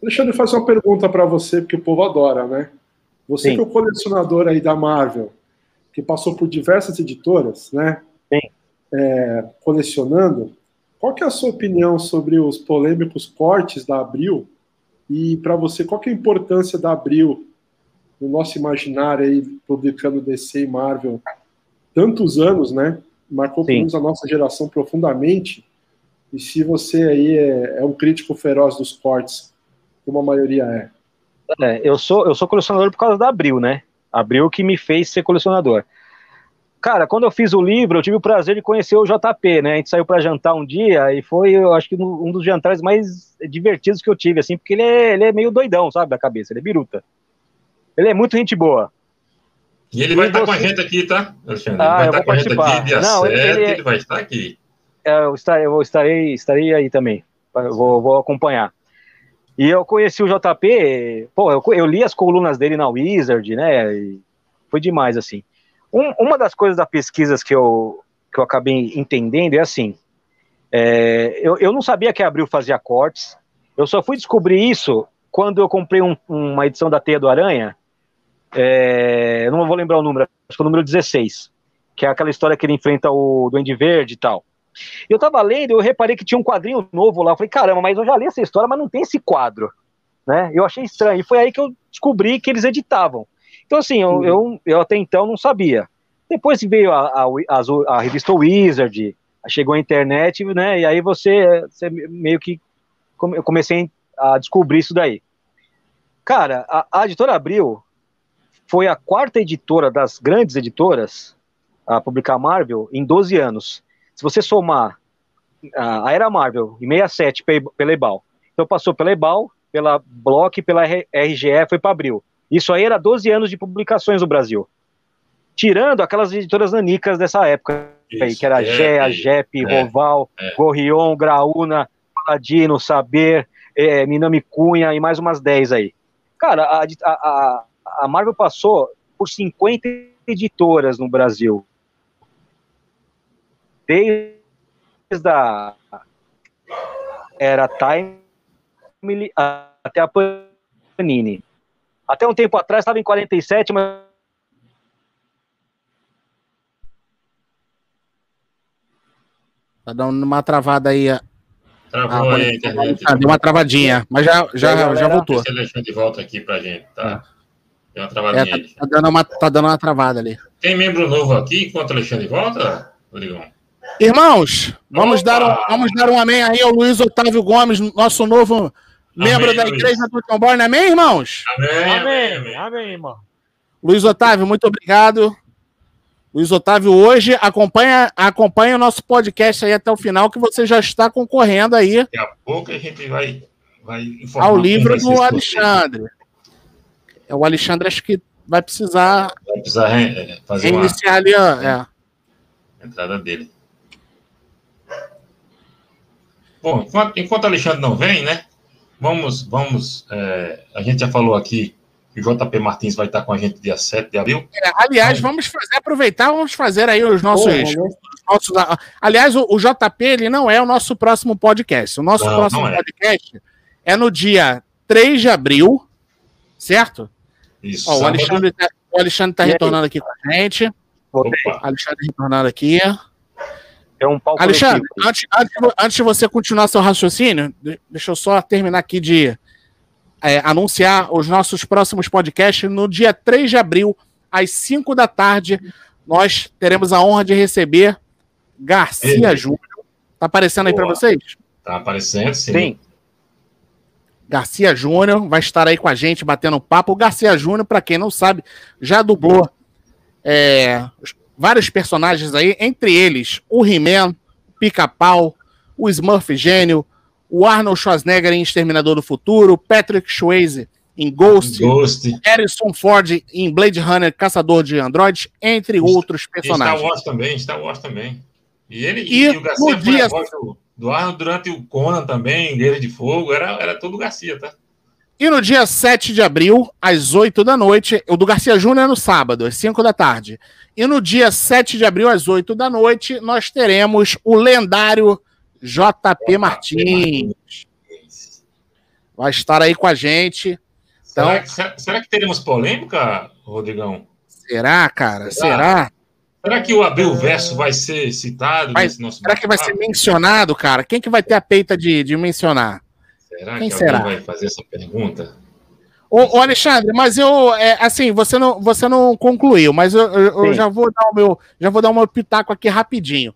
Deixa eu fazer uma pergunta para você, porque o povo adora, né? Você sim. que é o colecionador aí da Marvel, que passou por diversas editoras, né? É, colecionando, qual que é a sua opinião sobre os polêmicos cortes da Abril? E para você, qual que é a importância da Abril no nosso imaginário aí, publicando DC e Marvel tantos anos, né? Marcou pelo menos a nossa geração profundamente. E se você aí é, é, um crítico feroz dos cortes, como a maioria é. é. eu sou eu sou colecionador por causa da Abril, né? Abril que me fez ser colecionador. Cara, quando eu fiz o livro, eu tive o prazer de conhecer o JP, né? A gente saiu para jantar um dia e foi, eu acho que um dos jantares mais divertidos que eu tive, assim, porque ele é, ele é meio doidão, sabe, da cabeça, ele é biruta. Ele é muito gente boa. E ele vai e estar você... com a gente aqui, tá, Alexandre? Ele ah, vai estar com participar. a gente aqui dia Não, 7, ele, ele vai estar aqui. É, eu estarei, eu estarei, estarei aí também. Vou, vou acompanhar. E eu conheci o JP, pô, eu, eu li as colunas dele na Wizard, né? foi demais, assim. Um, uma das coisas das pesquisas que eu, que eu acabei entendendo é assim: é, eu, eu não sabia que a Abril fazia cortes, eu só fui descobrir isso quando eu comprei um, uma edição da Teia do Aranha. É, não vou lembrar o número, acho que é o número 16, que é aquela história que ele enfrenta o Duende Verde e tal. Eu tava lendo, eu reparei que tinha um quadrinho novo lá. Eu falei, caramba, mas eu já li essa história, mas não tem esse quadro. Né? Eu achei estranho. E foi aí que eu descobri que eles editavam. Então, assim, eu, uhum. eu, eu, até então não sabia. Depois veio a, a, a, a, revista Wizard, chegou a internet, né? E aí você, você meio que. Eu comecei a descobrir isso daí. Cara, a, a editora Abril foi a quarta editora das grandes editoras a publicar Marvel em 12 anos. Se você somar a Era Marvel em 67 pela Ebal, então passou pela Ebal, pela Block, pela RGE, foi para Abril. Isso aí era 12 anos de publicações no Brasil. Tirando aquelas editoras nanicas dessa época, aí, que era é, GEA, JEP, é, Roval, é. Gorrion, Graúna, Paladino, Saber, é, Minami Cunha e mais umas 10 aí. Cara, a, a, a Marvel passou por 50 editoras no Brasil. Desde a era Time até a Panini. Até um tempo atrás estava em 47, mas. Tá dando uma travada aí. Travou ah, aí a internet. Ah, deu uma travadinha, mas já, já, já voltou. Deixa de volta aqui pra gente, tá? Deu uma travadinha É, tá, aí. tá dando uma, tá dando uma travada ali. Tem membro novo aqui enquanto o Alexandre volta, Rodrigão? Irmãos, vamos Opa! dar, um, vamos dar um amém aí ao Luiz Otávio Gomes, nosso novo membro Amém, da Luiz. Igreja do Tomborne. Amém, irmãos? Amém, Amém, amém, irmão. Luiz Otávio, muito obrigado. Luiz Otávio, hoje acompanha, acompanha o nosso podcast aí até o final, que você já está concorrendo aí Daqui a pouco a gente vai, vai informar. ao livro do Alexandre. É, o Alexandre acho que vai precisar. Vai precisar é, fazer uma reiniciar ali, ó, é. entrada dele. Bom, enquanto, enquanto o Alexandre não vem, né? Vamos, vamos. é, a gente já falou aqui que o JP Martins vai estar com a gente dia 7 de abril. É, aliás, vamos fazer, aproveitar, vamos fazer aí os nossos. Né? nossos aliás, o, o JP ele não é o nosso próximo podcast. O nosso Não, próximo não é. podcast é no dia 3 de abril, certo? Isso. Ó, o. Alexandre tá, o Alexandre tá retornando aqui com a gente. Opa, Alexandre retornando aqui. É um pau Alexandre, antes, antes, antes de você continuar seu raciocínio, de- deixa eu só terminar aqui de é, anunciar os nossos próximos podcasts. No dia 3 de abril, às 5 da tarde, nós teremos a honra de receber Garcia Ele. Júnior. Tá aparecendo aí para vocês? tá aparecendo, sim. Sim. Garcia Júnior vai estar aí com a gente batendo um papo. O Garcia Júnior, para quem não sabe, já dublou é, vários personagens aí, entre eles o He-Man, Pica-Pau, o Smurf Gênio, o Arnold Schwarzenegger em Exterminador do Futuro, Patrick Swayze em Ghost, Ghost. Harrison Ford em Blade Runner, Caçador de Androids, entre outros E Star personagens. Wars também, Star Wars também. E ele E e, o Garcia dia- do, do Arnold durante o Conan também, Guerra de Fogo, era, era todo Garcia, tá? E no dia 7 de abril, às 8 da noite, o do Garcia Júnior é no sábado, às 5 da tarde. E no dia 7 de abril, às 8 da noite, nós teremos o lendário JP Martins. Vai estar aí com a gente. Então- será, que- será- será que teremos polêmica, Rodrigão? Será, cara? Será? Será? Será que o Abril Verso vai ser citado Vai- nesse nosso Será que vai ser mencionado, cara? Quem que vai ter a peita de, de mencionar? Será quem que será? alguém vai fazer essa pergunta? Ô, ô, Alexandre, mas eu, é, assim, você não, você não concluiu, mas eu, eu- eu já vou dar o meu, já vou dar meu pitaco aqui rapidinho.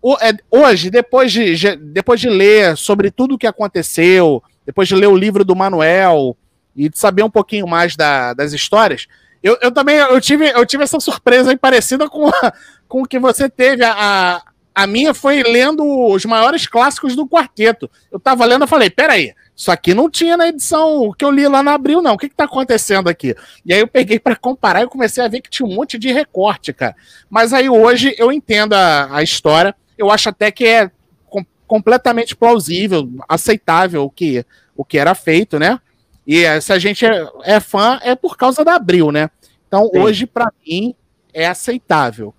O- é, hoje, depois de, de- depois de ler sobre tudo o que aconteceu, depois de ler o livro do Manuel e de saber um pouquinho mais da- das histórias, eu, eu também eu tive, eu tive essa surpresa aí parecida com, a- com o que você teve. A, a, a minha foi lendo os maiores clássicos do quarteto. Eu tava lendo e falei, peraí, isso aqui não tinha na edição que eu li lá na Abril, não. O que que tá acontecendo aqui? E aí eu peguei para comparar e comecei a ver que tinha um monte de recorte, cara. Mas aí hoje eu entendo a, a história. Eu acho até que é com- completamente plausível, aceitável o que, o que era feito, né? E eh, se a gente é, é fã, é por causa da Abril, né? Então Sim. hoje, para mim, é aceitável.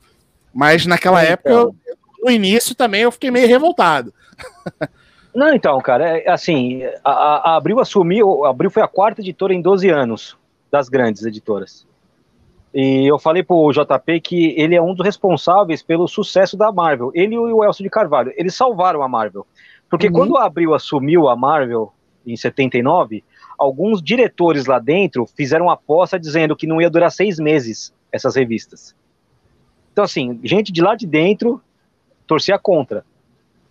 Mas naquela Então. época, eu- no início também, eu fiquei meio revoltado. Não, então, cara, é, assim, a, a- Abril assumiu, a Abril foi a quarta editora em 12 anos das grandes editoras. E eu falei pro JP que ele é um dos responsáveis pelo sucesso da Marvel. Ele e o Elcio de Carvalho, eles salvaram a Marvel. Porque Uhum. quando a Abril assumiu a Marvel em 79, alguns diretores lá dentro fizeram uma aposta dizendo que não ia durar seis meses essas revistas. Então, assim, gente de lá de dentro torcia contra.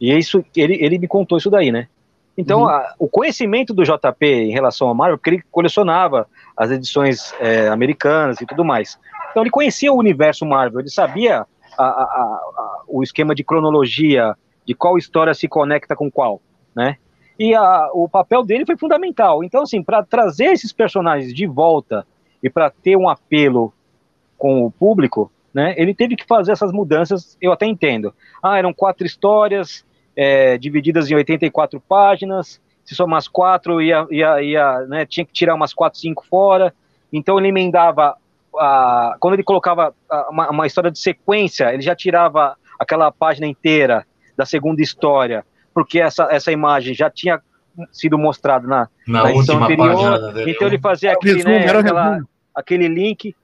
E é isso, ele, ele me contou isso daí, né? Então, Uhum. a- o conhecimento do JP em relação à Marvel, porque ele colecionava as edições é, americanas e tudo mais. Então, ele conhecia o universo Marvel, ele sabia a- a- o esquema de cronologia, de qual história se conecta com qual, né? E o papel dele foi fundamental. Então, assim, para trazer esses personagens de volta e para ter um apelo com o público, né? Ele teve que fazer essas mudanças, eu até entendo. Ah, eram quatro histórias, é, divididas em 84 páginas, se somar as quatro, ia, ia, ia, né, tinha que tirar umas quatro, cinco fora, então ele emendava, a, quando ele colocava a, uma, uma história de sequência, ele já tirava aquela página inteira da segunda história, porque essa, essa imagem já tinha sido mostrada na, Na na edição última anterior, página da anterior. então ele fazia o aquele, né, aquela- aquele link.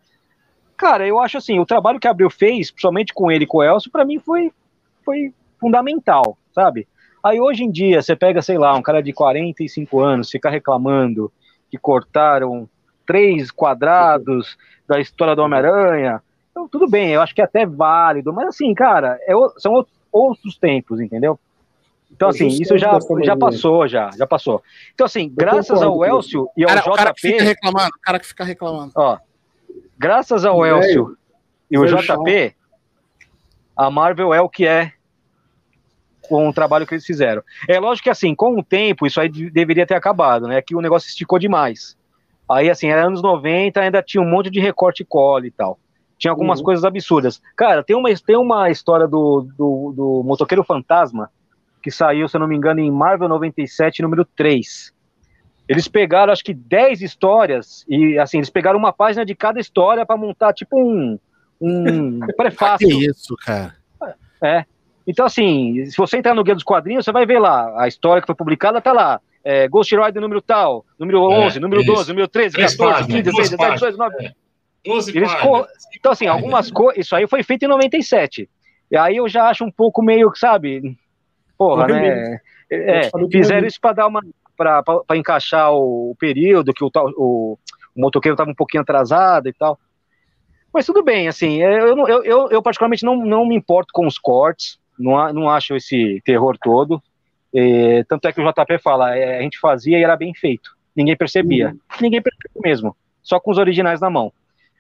Cara, eu acho assim, o trabalho que a Abril fez, principalmente com ele e com o Elcio, pra mim foi, foi fundamental, sabe? Aí hoje em dia, você pega, sei lá, um cara de 45 anos, fica reclamando que cortaram três quadrados da história do Homem-Aranha. Então, tudo bem, eu acho que é até válido, mas assim, cara, é, são outros tempos, entendeu? Então, assim, isso já, já passou, já, já passou. Então, assim, graças ao Elcio e ao cara, JP. O cara que fica reclamando, o cara que fica reclamando. Ó, graças ao Elcio e o JP, a Marvel é o que é com o trabalho que eles fizeram. É lógico que, assim, com o tempo, isso aí deveria ter acabado, né? Que o negócio esticou demais. Aí, assim, era anos 90, ainda tinha um monte de recorte e cola e tal. Tinha algumas uhum. coisas absurdas. Cara, tem uma, tem uma história do, do, do Motoqueiro Fantasma, que saiu, se eu não me engano, em Marvel 97, número 3. Eles pegaram, acho que 10 histórias, e assim, eles pegaram uma página de cada história para montar, tipo, um, um prefácio. que isso, cara? É. Então, assim, se você entrar no Guia dos Quadrinhos, você vai ver lá, a história que foi publicada tá lá. É, Ghost Rider número tal, número 11, é, número isso. 12, número 13, 14, 15, 16, 17, 18, 19. É. 12 Eles co... Então, assim, algumas coisas. Isso aí foi feito em 97. E aí eu já acho um pouco meio, sabe, Porra, né? É, é fizeram isso para dar uma. Para encaixar o, período que o, o, o motoqueiro estava um pouquinho atrasado e tal. Mas tudo bem, assim, é, eu, eu, eu, eu, particularmente não, não me importo com os cortes, não, não acho esse terror todo. É, tanto é que o JP fala, é, a gente fazia e era bem feito. Ninguém percebia. Uhum. Ninguém percebia mesmo. Só com os originais na mão.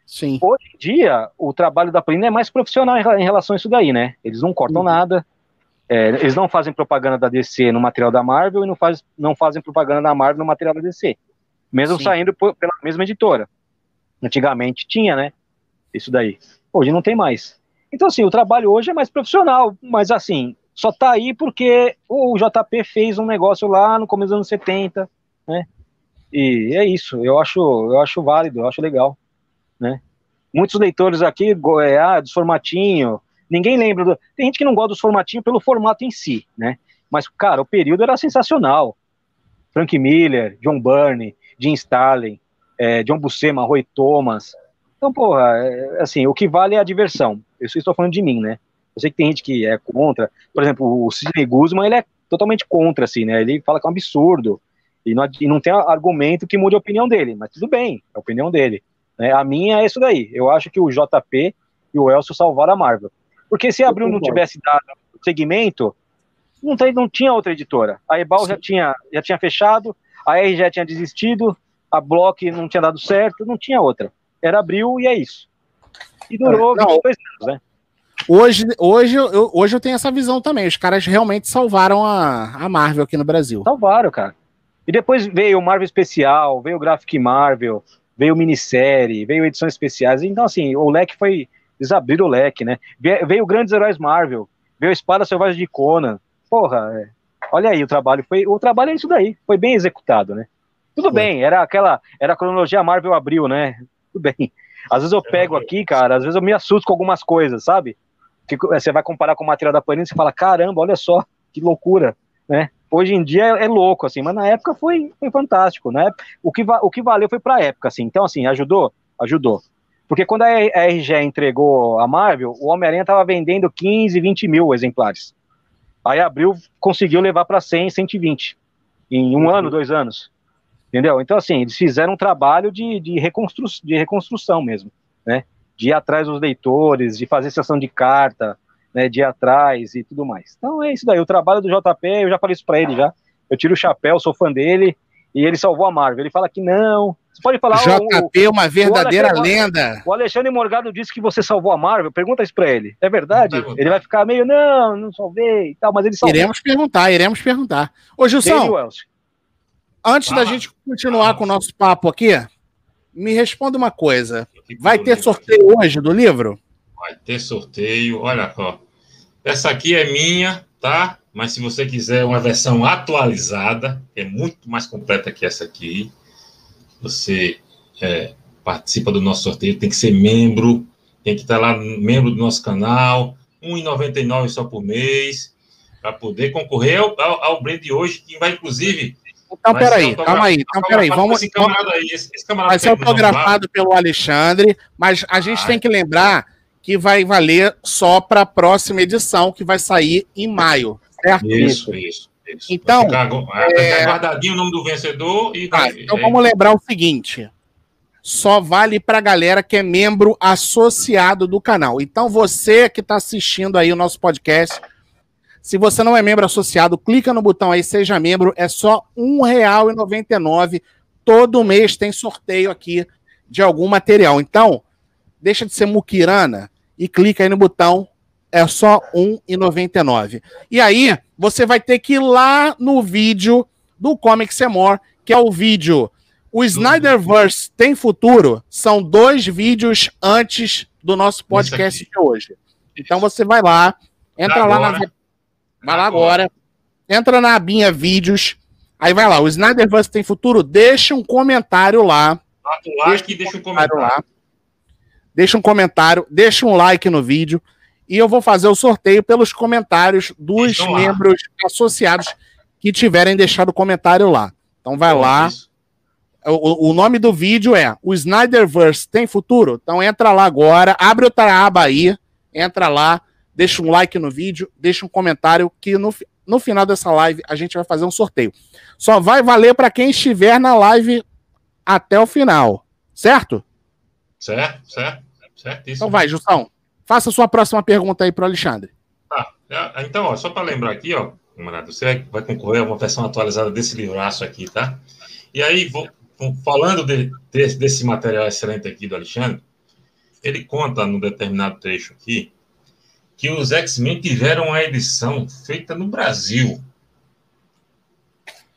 Sim. Hoje em dia, o trabalho da Plina é mais profissional em, relação a isso daí, né? Eles não cortam uhum. nada, é, eles não fazem propaganda da DC no material da Marvel e não, faz, não fazem propaganda da Marvel no material da DC. Mesmo Sim. saindo por, pela mesma editora. Antigamente tinha, né? Isso daí. Hoje não tem mais. Então, assim, o trabalho hoje é mais profissional, mas assim, só tá aí porque o JP fez um negócio lá no começo dos anos 70, né? E é isso, eu acho, eu acho válido, eu acho legal, né? Muitos leitores aqui, é, ah, dos formatinho, Ninguém lembra. Do... Tem gente que não gosta dos formatinhos pelo formato em si, né? Mas, cara, o período era sensacional. Frank Miller, John Byrne, Jim Stalin, é, John Buscema, Roy Thomas. Então, porra, é, assim, o que vale é a diversão. Eu estou falando de mim, né? Eu sei que tem gente que é contra. Por exemplo, o Sidney Guzman, ele é totalmente contra, assim, né? Ele fala que é um absurdo. E não, e não tem argumento que mude a opinião dele. Mas tudo bem, é a opinião dele. Né? A minha é isso daí. Eu acho que o JP e o Elcio salvaram a Marvel. Porque se a Abril não tivesse dado segmento, não, tem, não tinha outra editora. A Ebal já tinha, já tinha fechado, a R já tinha desistido, a Block não tinha dado certo, não tinha outra. Era Abril e é isso. E durou não, 22 anos, né? Hoje, hoje, eu, hoje eu tenho essa visão também. Os caras realmente salvaram a, a Marvel aqui no Brasil. Salvaram, cara. E depois veio o Marvel Especial, veio o Graphic Marvel, veio minissérie, veio edições especiais. Então, assim, o leque foi, eles abriram o leque, né? Veio Grandes Heróis Marvel, veio Espada Selvagem de Conan. Porra, é. olha aí o trabalho. Foi, o trabalho é isso daí, foi bem executado, né? Tudo foi. bem, era aquela, era a cronologia Marvel abriu, né? Tudo bem. Às vezes eu pego aqui, cara, às vezes eu me assusto com algumas coisas, sabe? Fico, é, você vai comparar com o material da Panini e fala, caramba, olha só, que loucura, né? Hoje em dia é, é louco, assim, mas na época foi, foi fantástico, né? O que, o que valeu foi pra época, assim. Então, assim, ajudou? Ajudou. Porque quando a RG entregou a Marvel, o Homem-Aranha estava vendendo 15, 20 mil exemplares. Aí abriu, conseguiu levar para 100, 120. Em um uhum. ano, dois anos. Entendeu? Então, assim, eles fizeram um trabalho de, de, reconstru de reconstrução mesmo, né? De ir atrás dos leitores, de fazer sessão de carta, né? De ir atrás e tudo mais. Então é isso daí. O trabalho do JP, eu já falei isso para ele já. Eu tiro o chapéu, sou fã dele e ele salvou a Marvel. Ele fala que não. Você pode falar. JP, o, uma verdadeira o lenda. O Alexandre Morgado disse que você salvou a Marvel. Pergunta isso pra ele. É verdade? Ele vai ficar meio, não, não salvei e tal, mas ele salvou. Iremos perguntar, iremos perguntar. Ô, Gilson, antes ah, da gente continuar ah, com o nosso papo aqui, me responda uma coisa. Vai ter sorteio hoje do livro? Vai ter sorteio. Olha só. Essa aqui é minha, tá? Mas se você quiser uma versão atualizada, é muito mais completa que essa aqui, você é, participa do nosso sorteio, tem que ser membro, tem que estar lá, membro do nosso canal, R$ 1,99 só por mês, para poder concorrer ao, ao, ao brinde hoje, que vai, inclusive, então, peraí, calma aí. Então, peraí, vamos. Esse camarada aí, esse, esse camarada vai ser autografado pelo Alexandre, mas a gente ah, tem que lembrar que vai valer só para a próxima edição, que vai sair em maio certo? Isso, isso. Isso. Então, ficar, é... guardadinho o nome do vencedor e. Ah, então vamos lembrar o seguinte: só vale para galera que é membro associado do canal. Então você que está assistindo aí o nosso podcast, se você não é membro associado, clica no botão aí, seja membro, é só R$ 1,99. Todo mês tem sorteio aqui de algum material. Então, deixa de ser muquirana e clica aí no botão, é só R$ 1,99. E aí, você vai ter que ir lá no vídeo do Comic Semor, que é o vídeo o Snyderverse tem futuro? São dois vídeos antes do nosso podcast de hoje. Então você vai lá, entra lá na. Vai lá agora. Entra na abinha vídeos. Aí vai lá, o Snyderverse tem futuro? Deixa um comentário lá. Deixa, um deixa um comentário lá. Deixa um comentário, deixa um like no vídeo. E eu vou fazer o sorteio pelos comentários dos membros associados que tiverem deixado o comentário lá. Então vai lá. Isso o, o, nome do vídeo é O Snyderverse tem futuro? Então entra lá agora, abre outra aba aí, entra lá, deixa um like no vídeo, deixa um comentário que no, no final dessa live a gente vai fazer um sorteio. Só vai valer para quem estiver na live até o final, certo? Certo, certo, certíssimo. Então vai, Justão, faça a sua próxima pergunta aí para o Alexandre. Tá, então, ó, só para lembrar aqui, ó, você vai concorrer a uma versão atualizada desse livraço aqui, tá? E aí, vou, falando de, de, desse material excelente aqui do Alexandre, ele conta num determinado trecho aqui que os X-Men tiveram uma edição feita no Brasil.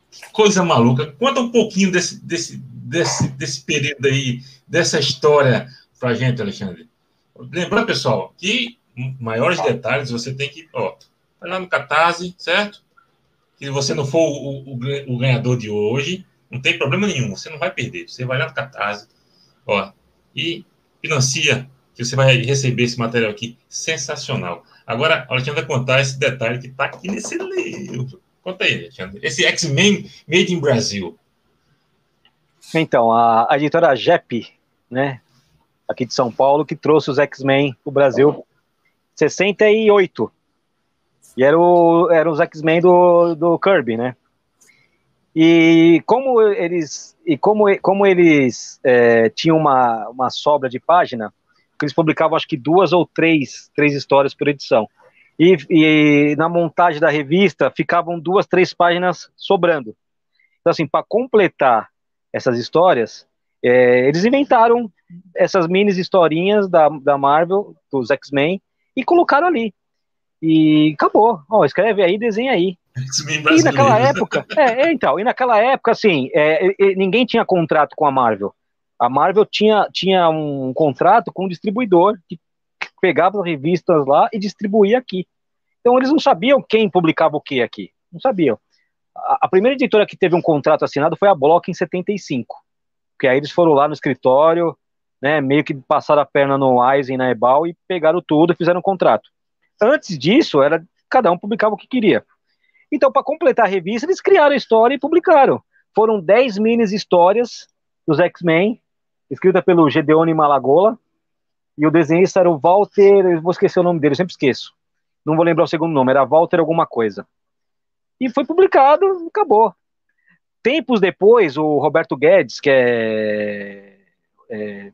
Que coisa maluca. Conta um pouquinho desse, desse, desse, desse período aí, dessa história pra gente, Alexandre. Lembrando, pessoal, que maiores detalhes você tem que. Ó, vai lá no Catarse, certo? Se você não for o, o, o ganhador de hoje, não tem problema nenhum, você não vai perder. Você vai lá no Catarse, ó, e financia, que você vai receber esse material aqui sensacional. Agora, a Alexandre vai contar esse detalhe que está aqui nesse livro. Conta aí, Alexandre. Esse X-Men Made in Brasil. Então, a, a editora JEP, né, aqui de São Paulo, que trouxe os X-Men para o Brasil 68. E eram era os X-Men do, do Kirby, né? E como eles, e como, como eles é, tinham uma, uma sobra de página, eles publicavam acho que duas ou três, três histórias por edição. E, e na montagem da revista ficavam duas, três páginas sobrando. Então, assim, para completar essas histórias, é, eles inventaram essas mini historinhas da, da Marvel, dos X-Men, e colocaram ali. E acabou. Ó, escreve aí, desenha aí. E naquela época, é, é, então, e naquela época, assim, é, ninguém tinha contrato com a Marvel. A Marvel tinha, tinha um contrato com um distribuidor que pegava as revistas lá e distribuía aqui. Então eles não sabiam quem publicava o que aqui. Não sabiam. A, a, primeira editora que teve um contrato assinado foi a Block em 75. Porque aí eles foram lá no escritório, né, meio que passaram a perna no Eisen, na Ebal e pegaram tudo e fizeram um contrato. Antes disso, era cada um publicava o que queria. Então, para completar a revista, eles criaram a história e publicaram. Foram 10 minis histórias dos X-Men, escrita pelo Gedeone Malagola, e o desenhista era o Walter, eu vou esquecer o nome dele, eu sempre esqueço. Não vou lembrar o segundo nome, era Walter alguma coisa. E foi publicado, acabou. Tempos depois, o Roberto Guedes, que é, é,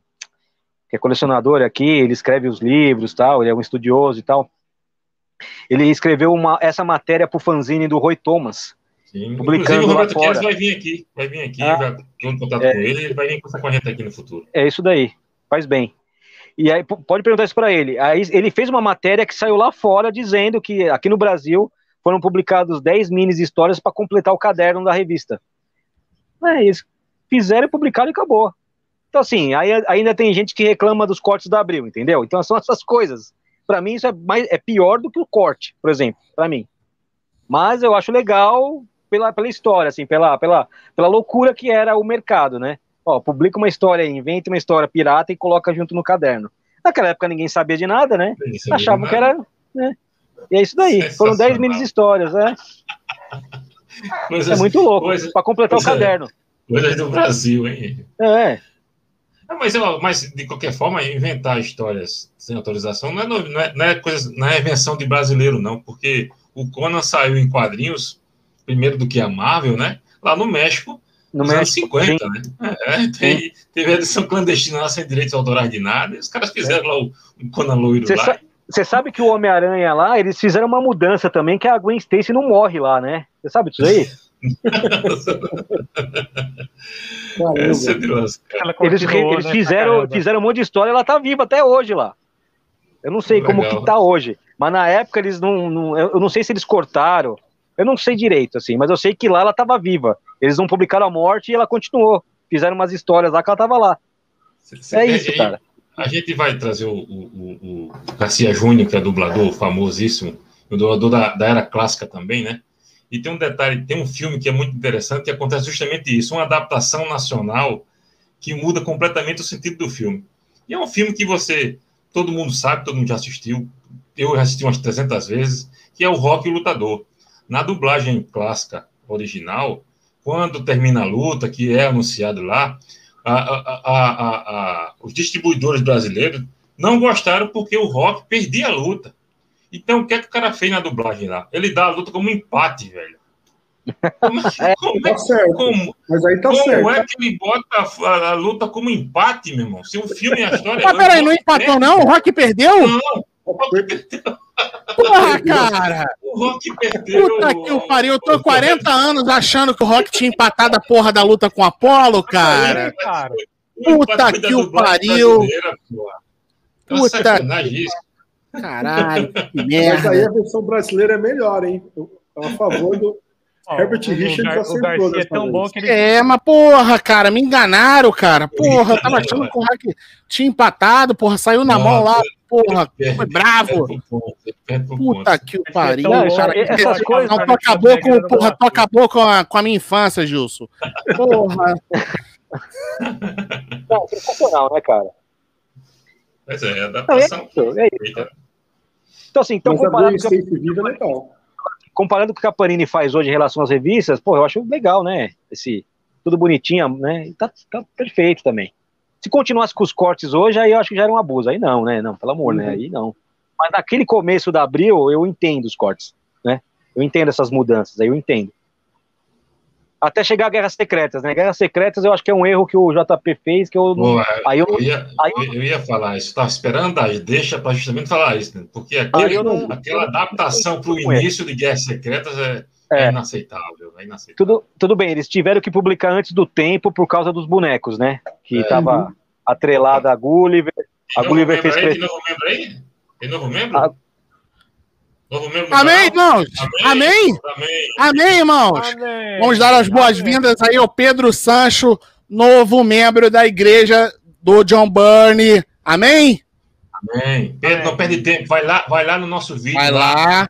que é colecionador aqui, ele escreve os livros, tal, ele é um estudioso e tal. Ele escreveu uma, essa matéria para o fanzine do Roy Thomas. Sim. Publicando Inclusive, o Roberto Queiroz vai vir aqui, vai vir aqui, ah, já estou em contato é, com ele, ele vai vir com essa corrente aqui no futuro. É isso daí, faz bem. E aí, pode perguntar isso para ele. Aí, ele fez uma matéria que saiu lá fora dizendo que aqui no Brasil foram publicados 10 minis histórias para completar o caderno da revista. É isso. Fizeram, publicaram e acabou. Então, assim, aí, ainda tem gente que reclama dos cortes da Abril, entendeu? Então, são essas coisas. Para mim, isso é, mais, é pior do que o corte, por exemplo, para mim. Mas eu acho legal pela, pela história, assim, pela, pela, pela loucura que era o mercado, né? Ó, publica uma história, inventa uma história pirata e coloca junto no caderno. Naquela época ninguém sabia de nada, né? Achavam que era. Né? E é isso daí. Foram 10 mini histórias, né? Coisas, é muito louco, para completar o caderno. Coisas do Brasil, hein? É. Não, mas, mas, de qualquer forma, inventar histórias sem autorização não é, não é, não é, coisa, não é invenção de brasileiro, não, porque o Conan saiu em quadrinhos, primeiro do que a Marvel, né? Lá no México, No Nos anos 50, né? É, tem, teve a edição clandestina lá sem direitos autorais de nada, e os caras fizeram lá o, o Conan Loiro lá. Sa você sabe que o Homem-Aranha lá, eles fizeram uma mudança também, que a Gwen Stacy não morre lá, né? Você sabe disso aí? Essa é eles, eles né, fizeram, fizeram um monte de história, ela tá viva até hoje lá. Eu não sei Legal. como que tá hoje, mas na época eles não, não, eu não sei se eles cortaram, eu não sei direito assim, mas eu sei que lá ela tava viva. Eles não publicaram a morte e ela continuou. Fizeram umas histórias lá que ela tava lá. Cê, é isso, cara. A gente vai trazer o, o, o Garcia Júnior, que é dublador famosíssimo, o dublador da, da era clássica também, né? E tem um detalhe, tem um filme que é muito interessante que acontece justamente isso, uma adaptação nacional que muda completamente o sentido do filme. E é um filme que você, todo mundo sabe, todo mundo já assistiu, eu já assisti umas 300 vezes, que é o Rock o Lutador. Na dublagem clássica original, quando termina a luta, que é anunciado lá, a, a, a, os distribuidores brasileiros não gostaram porque o Rock perdia a luta. Então, o que é que o cara fez na dublagem lá? Ele dá a luta como um empate, velho. Como, é, como, tá certo. Como, Mas aí tá como certo. é que ele bota a, a, luta como empate, meu irmão? Se o filme e a história. Mas peraí, não empatou, não? O Rock perdeu? Não, o Rock perdeu. Porra, cara! O Rock perdeu. Puta que o pariu, eu tô 40 anos achando que o Rock tinha empatado a porra da luta com o Apollo, cara. Puta que o pariu. Puta que... Caralho, que merda. Mas aí a versão brasileira é melhor, hein? A favor do. Herbert Richards Garcia é tão bom que ele... É, mas porra, cara, me enganaram, cara. Porra, eu tava achando que o Hack tinha empatado, porra, saiu na mão lá, porra, foi bravo. Puta que o pariu, cara. Não, tu acabou com, porra, tu acabou com a, com a minha infância, Gilson. Porra. Não, sensacional, né, cara? Pois é, adaptação. Não, é isso, é isso. Então, assim, então, comparado com, vida, legal. comparando com o que a Panini faz hoje em relação às revistas, pô, eu acho legal, né? Esse, tudo bonitinho, né? Tá, tá perfeito também. Se continuasse com os cortes hoje, aí eu acho que já era um abuso. Aí não, né? Não, pelo amor, né? uhum. né? Aí não. Mas naquele começo da abril, eu entendo os cortes, né? Eu entendo essas mudanças, aí eu entendo até chegar a Guerras Secretas, né? Guerras Secretas eu acho que é um erro que o JP fez, que eu não... Boa, aí eu, eu, ia, aí eu... eu ia falar isso, estava esperando a deixa para justamente falar isso, né? porque aquele, não... aquela adaptação para o início de Guerras Secretas é, é. é inaceitável, é inaceitável. Tudo, tudo bem, eles tiveram que publicar antes do tempo por causa dos bonecos, né? Que estava é. uhum. atrelada a Gulliver. A Gulliver fez... Aí, de novo membro aí? De novo membro? A... Amém, irmãos? Amém? Amém, Amém irmãos? Amém. Vamos dar as boas-vindas aí ao Pedro Sancho, novo membro da igreja do John Burney. Amém? Amém. Pedro, não perde tempo. Vai lá, vai lá no nosso vídeo. Vai lá. lá.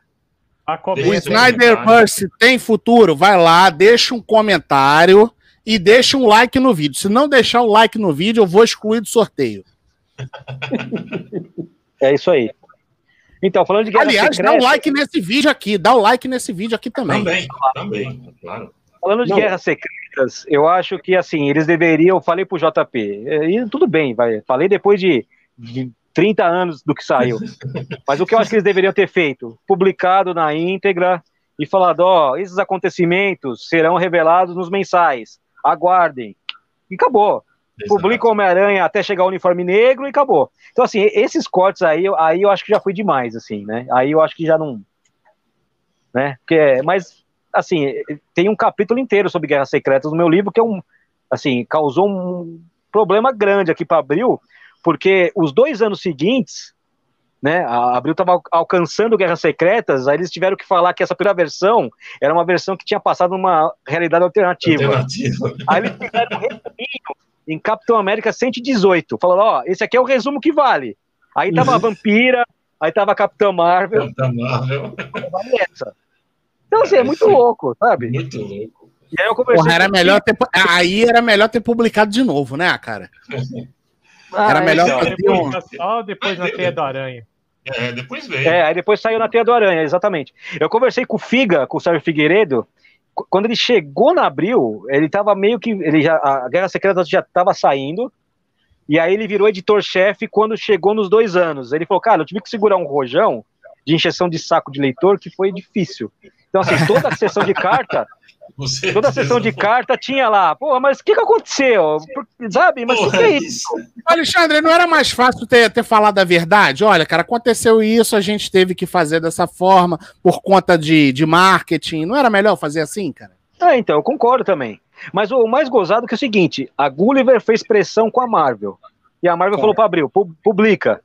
O Snyderverse tem futuro? Vai lá, deixa um comentário e deixa um like no vídeo. Se não deixar um like no vídeo, eu vou excluir do sorteio. É isso aí. Então, falando de guerra Aliás, secreta... dá um like nesse vídeo aqui, dá um like nesse vídeo aqui também. Também, também, claro. Falando de Não. guerras secretas, eu acho que assim, eles deveriam, falei pro JP, e tudo bem, vai, falei depois de, de 30 anos do que saiu. Mas o que eu acho que eles deveriam ter feito? Publicado na íntegra e falado, ó, esses acontecimentos serão revelados nos mensais. Aguardem. E acabou. Publica o Homem-Aranha até chegar o uniforme negro e acabou. Então, assim, esses cortes aí, aí eu acho que já foi demais, assim, né? Aí eu acho que já não. Né? Porque, mas, assim, tem um capítulo inteiro sobre Guerras Secretas no meu livro, que é um. Assim, causou um problema grande aqui para Abril, porque os dois anos seguintes, né, a Abril estava alcançando Guerras Secretas, aí eles tiveram que falar que essa primeira versão era uma versão que tinha passado numa realidade alternativa. alternativa. Aí eles fizeram um resuminho em Capitão América 118. Falando, ó, esse aqui é o resumo que vale. Aí tava a uhum. Vampira, aí tava a Capitã Marvel. Capitã Marvel. Então, assim, é muito louco, sabe? Muito louco. E aí eu conversei Porra, era melhor ter, aí era melhor ter publicado de novo, né, cara? Ah, era melhor então, depois, Só depois na Teia do Aranha. É, depois veio. É, aí depois saiu na Teia do Aranha, exatamente. Eu conversei com o Figa, com o Sérgio Figueiredo, quando ele chegou na Abril, ele estava meio que. Ele já, a Guerra Secreta já estava saindo. E aí ele virou editor-chefe quando chegou nos dois anos. Ele falou, cara, eu tive que segurar um rojão de injeção de saco de leitor que foi difícil. Então, assim, toda a sessão de carta, Toda a sessão de carta tinha lá. Pô, mas o que, que aconteceu? Sabe? Mas o que, que é isso? Alexandre, não era mais fácil ter, ter falado a verdade? Olha, cara, aconteceu isso, a gente teve que fazer dessa forma por conta de, de marketing. Não era melhor fazer assim, cara? Ah, então, eu concordo também. Mas o mais gozado que é o seguinte: a Gulliver fez pressão com a Marvel. E a Marvel falou para Abril, publica.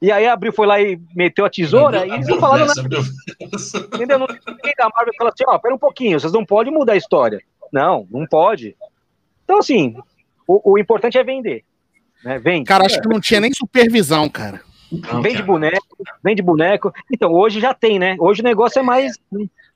E aí a Abril foi lá e meteu a tesoura e eles não falaram nada. Entendeu? Não tem da Marvel falou assim, ó, pera um pouquinho, vocês não podem mudar a história. Não, não pode. Então, assim, o, o importante é vender. Né? Vende. Cara, acho que não tinha nem supervisão, cara. Não, vende cara. boneco, vende boneco. Então, hoje já tem, né? Hoje o negócio é mais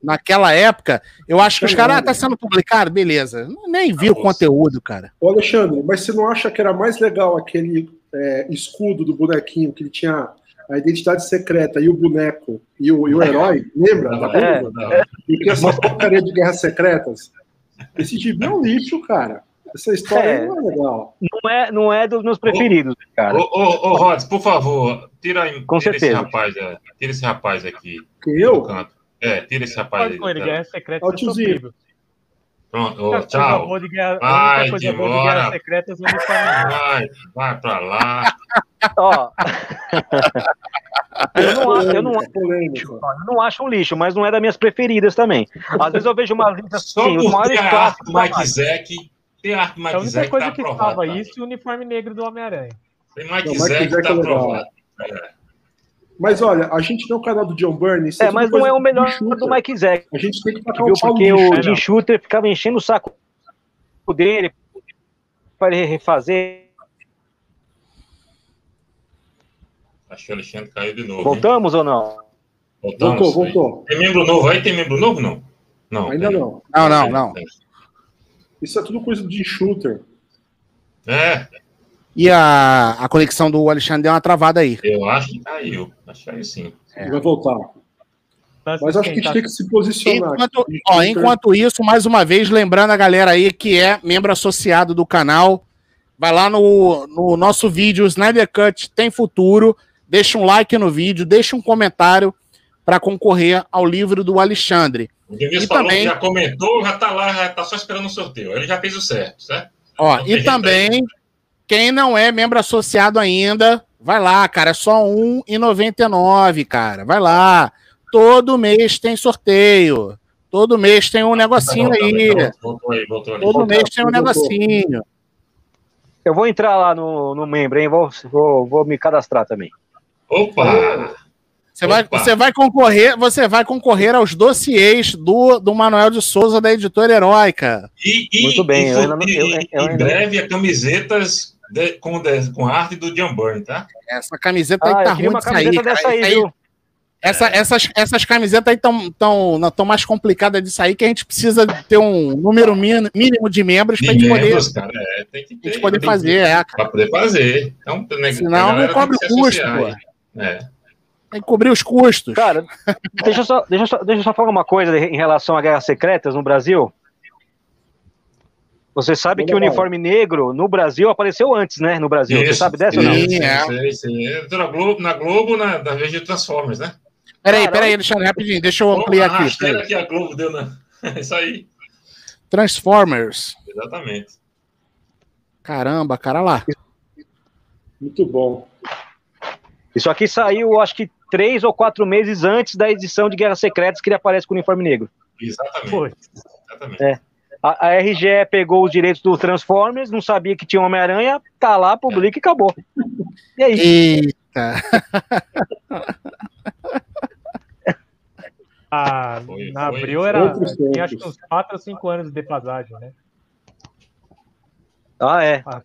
naquela época, eu acho que os caras, ah, tá sendo publicado, beleza. Nem vi o conteúdo, cara. Ô, Alexandre, mas você não acha que era mais legal aquele é, escudo do bonequinho que ele tinha a identidade secreta e o boneco e o, e o herói? Lembra? Não, é, é. E que essa porcaria de guerras secretas? Esse gibi é um lixo, cara. Essa história é, não é legal. Não é, não é dos meus preferidos, ô, cara. Ô, ô, ô Rods, por favor, tira, Com tira certeza. esse rapaz, tira esse rapaz aqui. Que eu? Canto. É, tira esse rapaz aí. Tá? Guerra Secreta Ó, tiozinho. Pronto, oh, tchau. vai de embora. Secretas, vai, vai pra lá. Ó. eu, não acho, eu, não, eu não acho um lixo, mas não é das minhas preferidas também. Às vezes eu vejo uma lista assim, os maiores clássicos. Mike Zack, tem a arte Mike Zack. A única coisa tá que estava isso e o uniforme negro do Homem-Aranha. Tem Mike Zack que tá é aprovado. É. Mas olha, a gente tem o canal do John Byrne. É, mas não é o melhor do Mike Zack. A gente tem que tacar o Porque o Jim Shooter ficava enchendo o saco dele para ele refazer. Acho que o Alexandre caiu de novo. Voltamos hein? ou não? Voltamos. Voltou, voltou. Tem membro novo aí? Tem membro novo não? Não. Ainda não. Não, não, não. Isso é tudo coisa de shooter. É. E a, a conexão do Alexandre deu uma travada aí. Eu acho que caiu. Acho que sim. É. Vai voltar. Mas acho que a gente tem que se posicionar. Enquanto, ó, enquanto isso, mais uma vez, lembrando a galera aí que é membro associado do canal, vai lá no, no nosso vídeo, Snyder Cut tem futuro, deixa um like no vídeo, deixa um comentário para concorrer ao livro do Alexandre. O Denis falou também, que já comentou, já tá lá, já tá só esperando o sorteio. Ele já fez o certo, certo? Ó, e também, quem não é membro associado ainda, vai lá, cara. É só R$1,99, cara. Vai lá. Todo mês tem sorteio. Todo mês tem um negocinho aí. Todo mês tem um negocinho. Eu vou entrar lá no, no membro, hein? Vou, vou, vou me cadastrar também. Opa! Você vai, você vai concorrer, você vai concorrer aos dossiês do, do Manuel de Souza da editora Heróica. E, e, Muito bem, e, eu ainda não, eu, eu, eu em breve, camisetas de, com, de, com arte do John Byrne, tá? Essa camiseta ah, aí tá ruim de sair. Dessa aí, aí, essa, essas, essas camisetas aí estão tão, tão mais complicadas de sair que a gente precisa ter um número mínimo de membros para a gente membros, poder, cara, é, tem que ter, a gente poder fazer. É, para poder fazer. Então, né, Senão não cobre o custo. É. Tem que cobrir os custos. Cara, deixa eu, só, deixa, eu só, deixa eu só falar uma coisa em relação a guerras secretas no Brasil. Você sabe que o uniforme negro no Brasil apareceu antes, né? No Brasil. Isso, Você sabe dessa ou não? Sim, é. Sim, sim. Na Globo, na Globo na, da vez de Transformers, né? Peraí, peraí, deixa eu rapidinho, deixa eu ampliar aqui. Espera que a Globo deu na. Isso aí. Transformers. Exatamente. Caramba, cara lá. Muito bom. Isso aqui saiu, acho que três ou quatro meses antes da edição de Guerras Secretas que ele aparece com o uniforme negro. Exatamente. Exatamente. É. A, a RGE pegou os direitos do Transformers, não sabia que tinha Homem-Aranha, tá lá, publica e acabou. E aí? Eita! ah, foi, na abril era. Tinha acho que uns 4 ou 5 anos de defasagem, né? Ah, é. Ah.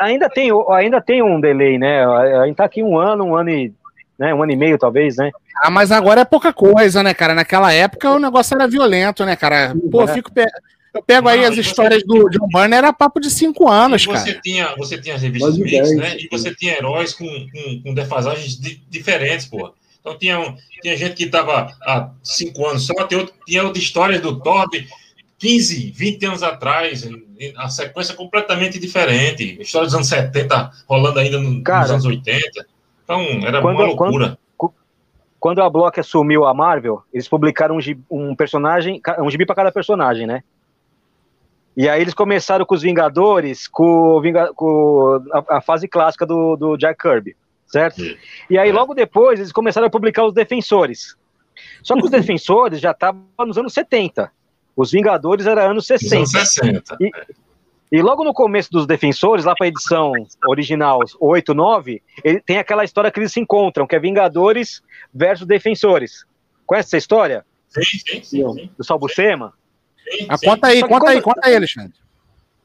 Ainda, tem, ainda tem um delay, né? A gente tá aqui um ano, um ano e. Né, um ano e meio, talvez, né? Ah, mas agora é pouca coisa, né, cara? Naquela época o negócio era violento, né, cara? Pô, eu é. fico. Pe... Eu pego não, aí as histórias do John Byrne, era papo de cinco anos, você cara. Tinha, você tinha as revistas mix, né? E você tinha heróis com, com, com defasagens di, diferentes, pô. Então tinha, tinha gente que estava há cinco anos só, tinha, outro, tinha outras histórias do Thor de 15, 20 anos atrás, a sequência completamente diferente. História dos anos 70 rolando ainda no, cara, nos anos 80. Então era quando, uma loucura. Quando quando a Block assumiu a Marvel, eles publicaram um, gibi, um personagem, um gibi para cada personagem, né? E aí eles começaram com os Vingadores, com, com a, a, fase clássica do, do Jack Kirby, certo? E aí logo depois eles começaram a publicar os Defensores. Só que os Defensores já estavam nos anos 70. Os Vingadores era anos 60. Anos 60. E, e logo no começo dos Defensores, lá para a edição original 8, 9, ele tem aquela história que eles se encontram, que é Vingadores versus Defensores. Conhece essa história? Sim, sim, sim. sim. Do Salbucema? Sim, ah, conta aí, conta quando... aí, conta aí, Alexandre.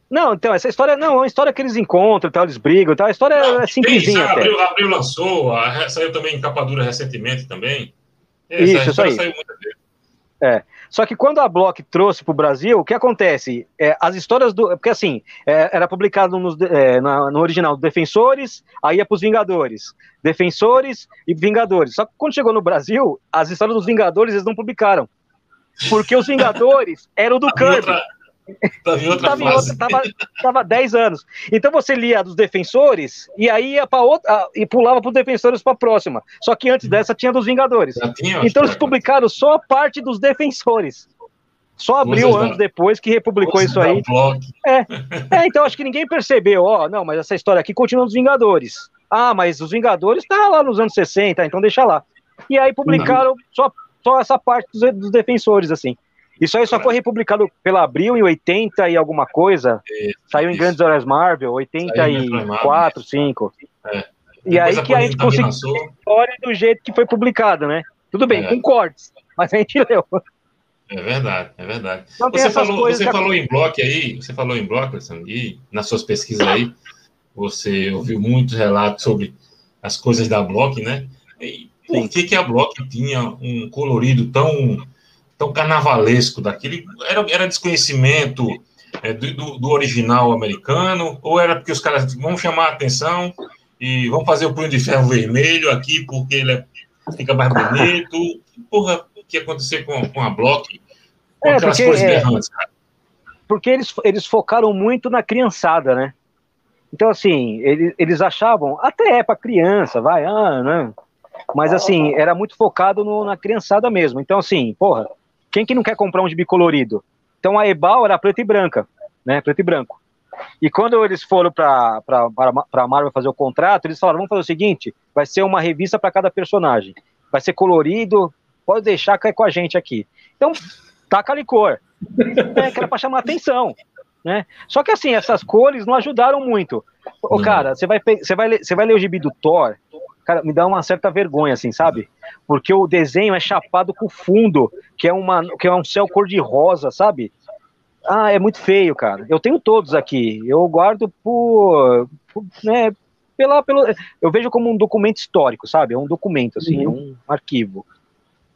Não, então, essa história não, é uma história que eles encontram, tal, eles brigam, tal. a história não, é simplesinha. Abril, Abril lançou, saiu também em capa dura recentemente também. Essa Isso, isso aí. Saiu muito é. Só que quando a Block trouxe para o Brasil, o que acontece? É, as histórias do. Porque assim, é, era publicado nos, é, na, no original Defensores, aí ia para os Vingadores. Defensores e Vingadores. Só que quando chegou no Brasil, as histórias dos Vingadores eles não publicaram. Porque os Vingadores eram do Kirby. Tava em outra tava fase. Outra, tava, tava 10 anos. Então você lia dos defensores e aí ia para outra e pulava para os defensores para a próxima. Só que antes dessa tinha dos Vingadores. Tinha, então eles publicaram só a parte dos defensores. Só abriu anos da... depois que republicou isso aí. É, é, então acho que ninguém percebeu, ó, não, mas essa história aqui continua dos Vingadores. Ah, mas os Vingadores tá lá nos anos 60, então deixa lá. E aí publicaram só, só essa parte dos, dos defensores, assim. Isso aí só foi republicado pela Abril em 80 e alguma coisa. Isso, Saiu em Grandes Horas Marvel, 84, 5. É. E aí que a gente conseguiu a história do jeito que foi publicada, né? Tudo bem, é. com cortes, mas a gente leu. É verdade, é verdade. Então, você falou, você falou em bloco aí, você falou em bloco, Alessandro, e nas suas pesquisas aí, você ouviu muitos relatos sobre as coisas da Block, né? E por que, que a Block tinha um colorido tão tão carnavalesco daquele. Era, era desconhecimento é, do, do, original americano, ou era porque os caras vão chamar a atenção e vão fazer o punho de ferro vermelho aqui porque ele é, fica mais bonito? Porra, o que aconteceu com, com a Block? Com é, aquelas porque, cores é, berrantes, cara? Porque eles, eles focaram muito na criançada, né? Então, assim, eles, eles achavam, até é para criança, vai, ah, né? Mas, assim, era muito focado no, na criançada mesmo. Então, assim, porra, quem que não quer comprar um gibi colorido? Então a Ebal era preto e branca, né? Preto e branco. E quando eles foram para a Marvel fazer o contrato, eles falaram: vamos fazer o seguinte: vai ser uma revista para cada personagem. Vai ser colorido, pode deixar cair com a gente aqui. Então, taca ali cor. É, que era para chamar atenção. Né? Só que assim, essas cores não ajudaram muito. Ô, cara, você vai, você vai, você vai ler o gibi do Thor, cara, me dá uma certa vergonha, assim, sabe? Porque o desenho é chapado com fundo, que é, uma, que é um céu cor-de-rosa, sabe? Ah, é muito feio, cara. Eu tenho todos aqui. Eu guardo por, por né, pela, pelo, eu vejo como um documento histórico, sabe? É um documento, assim, uhum. um arquivo.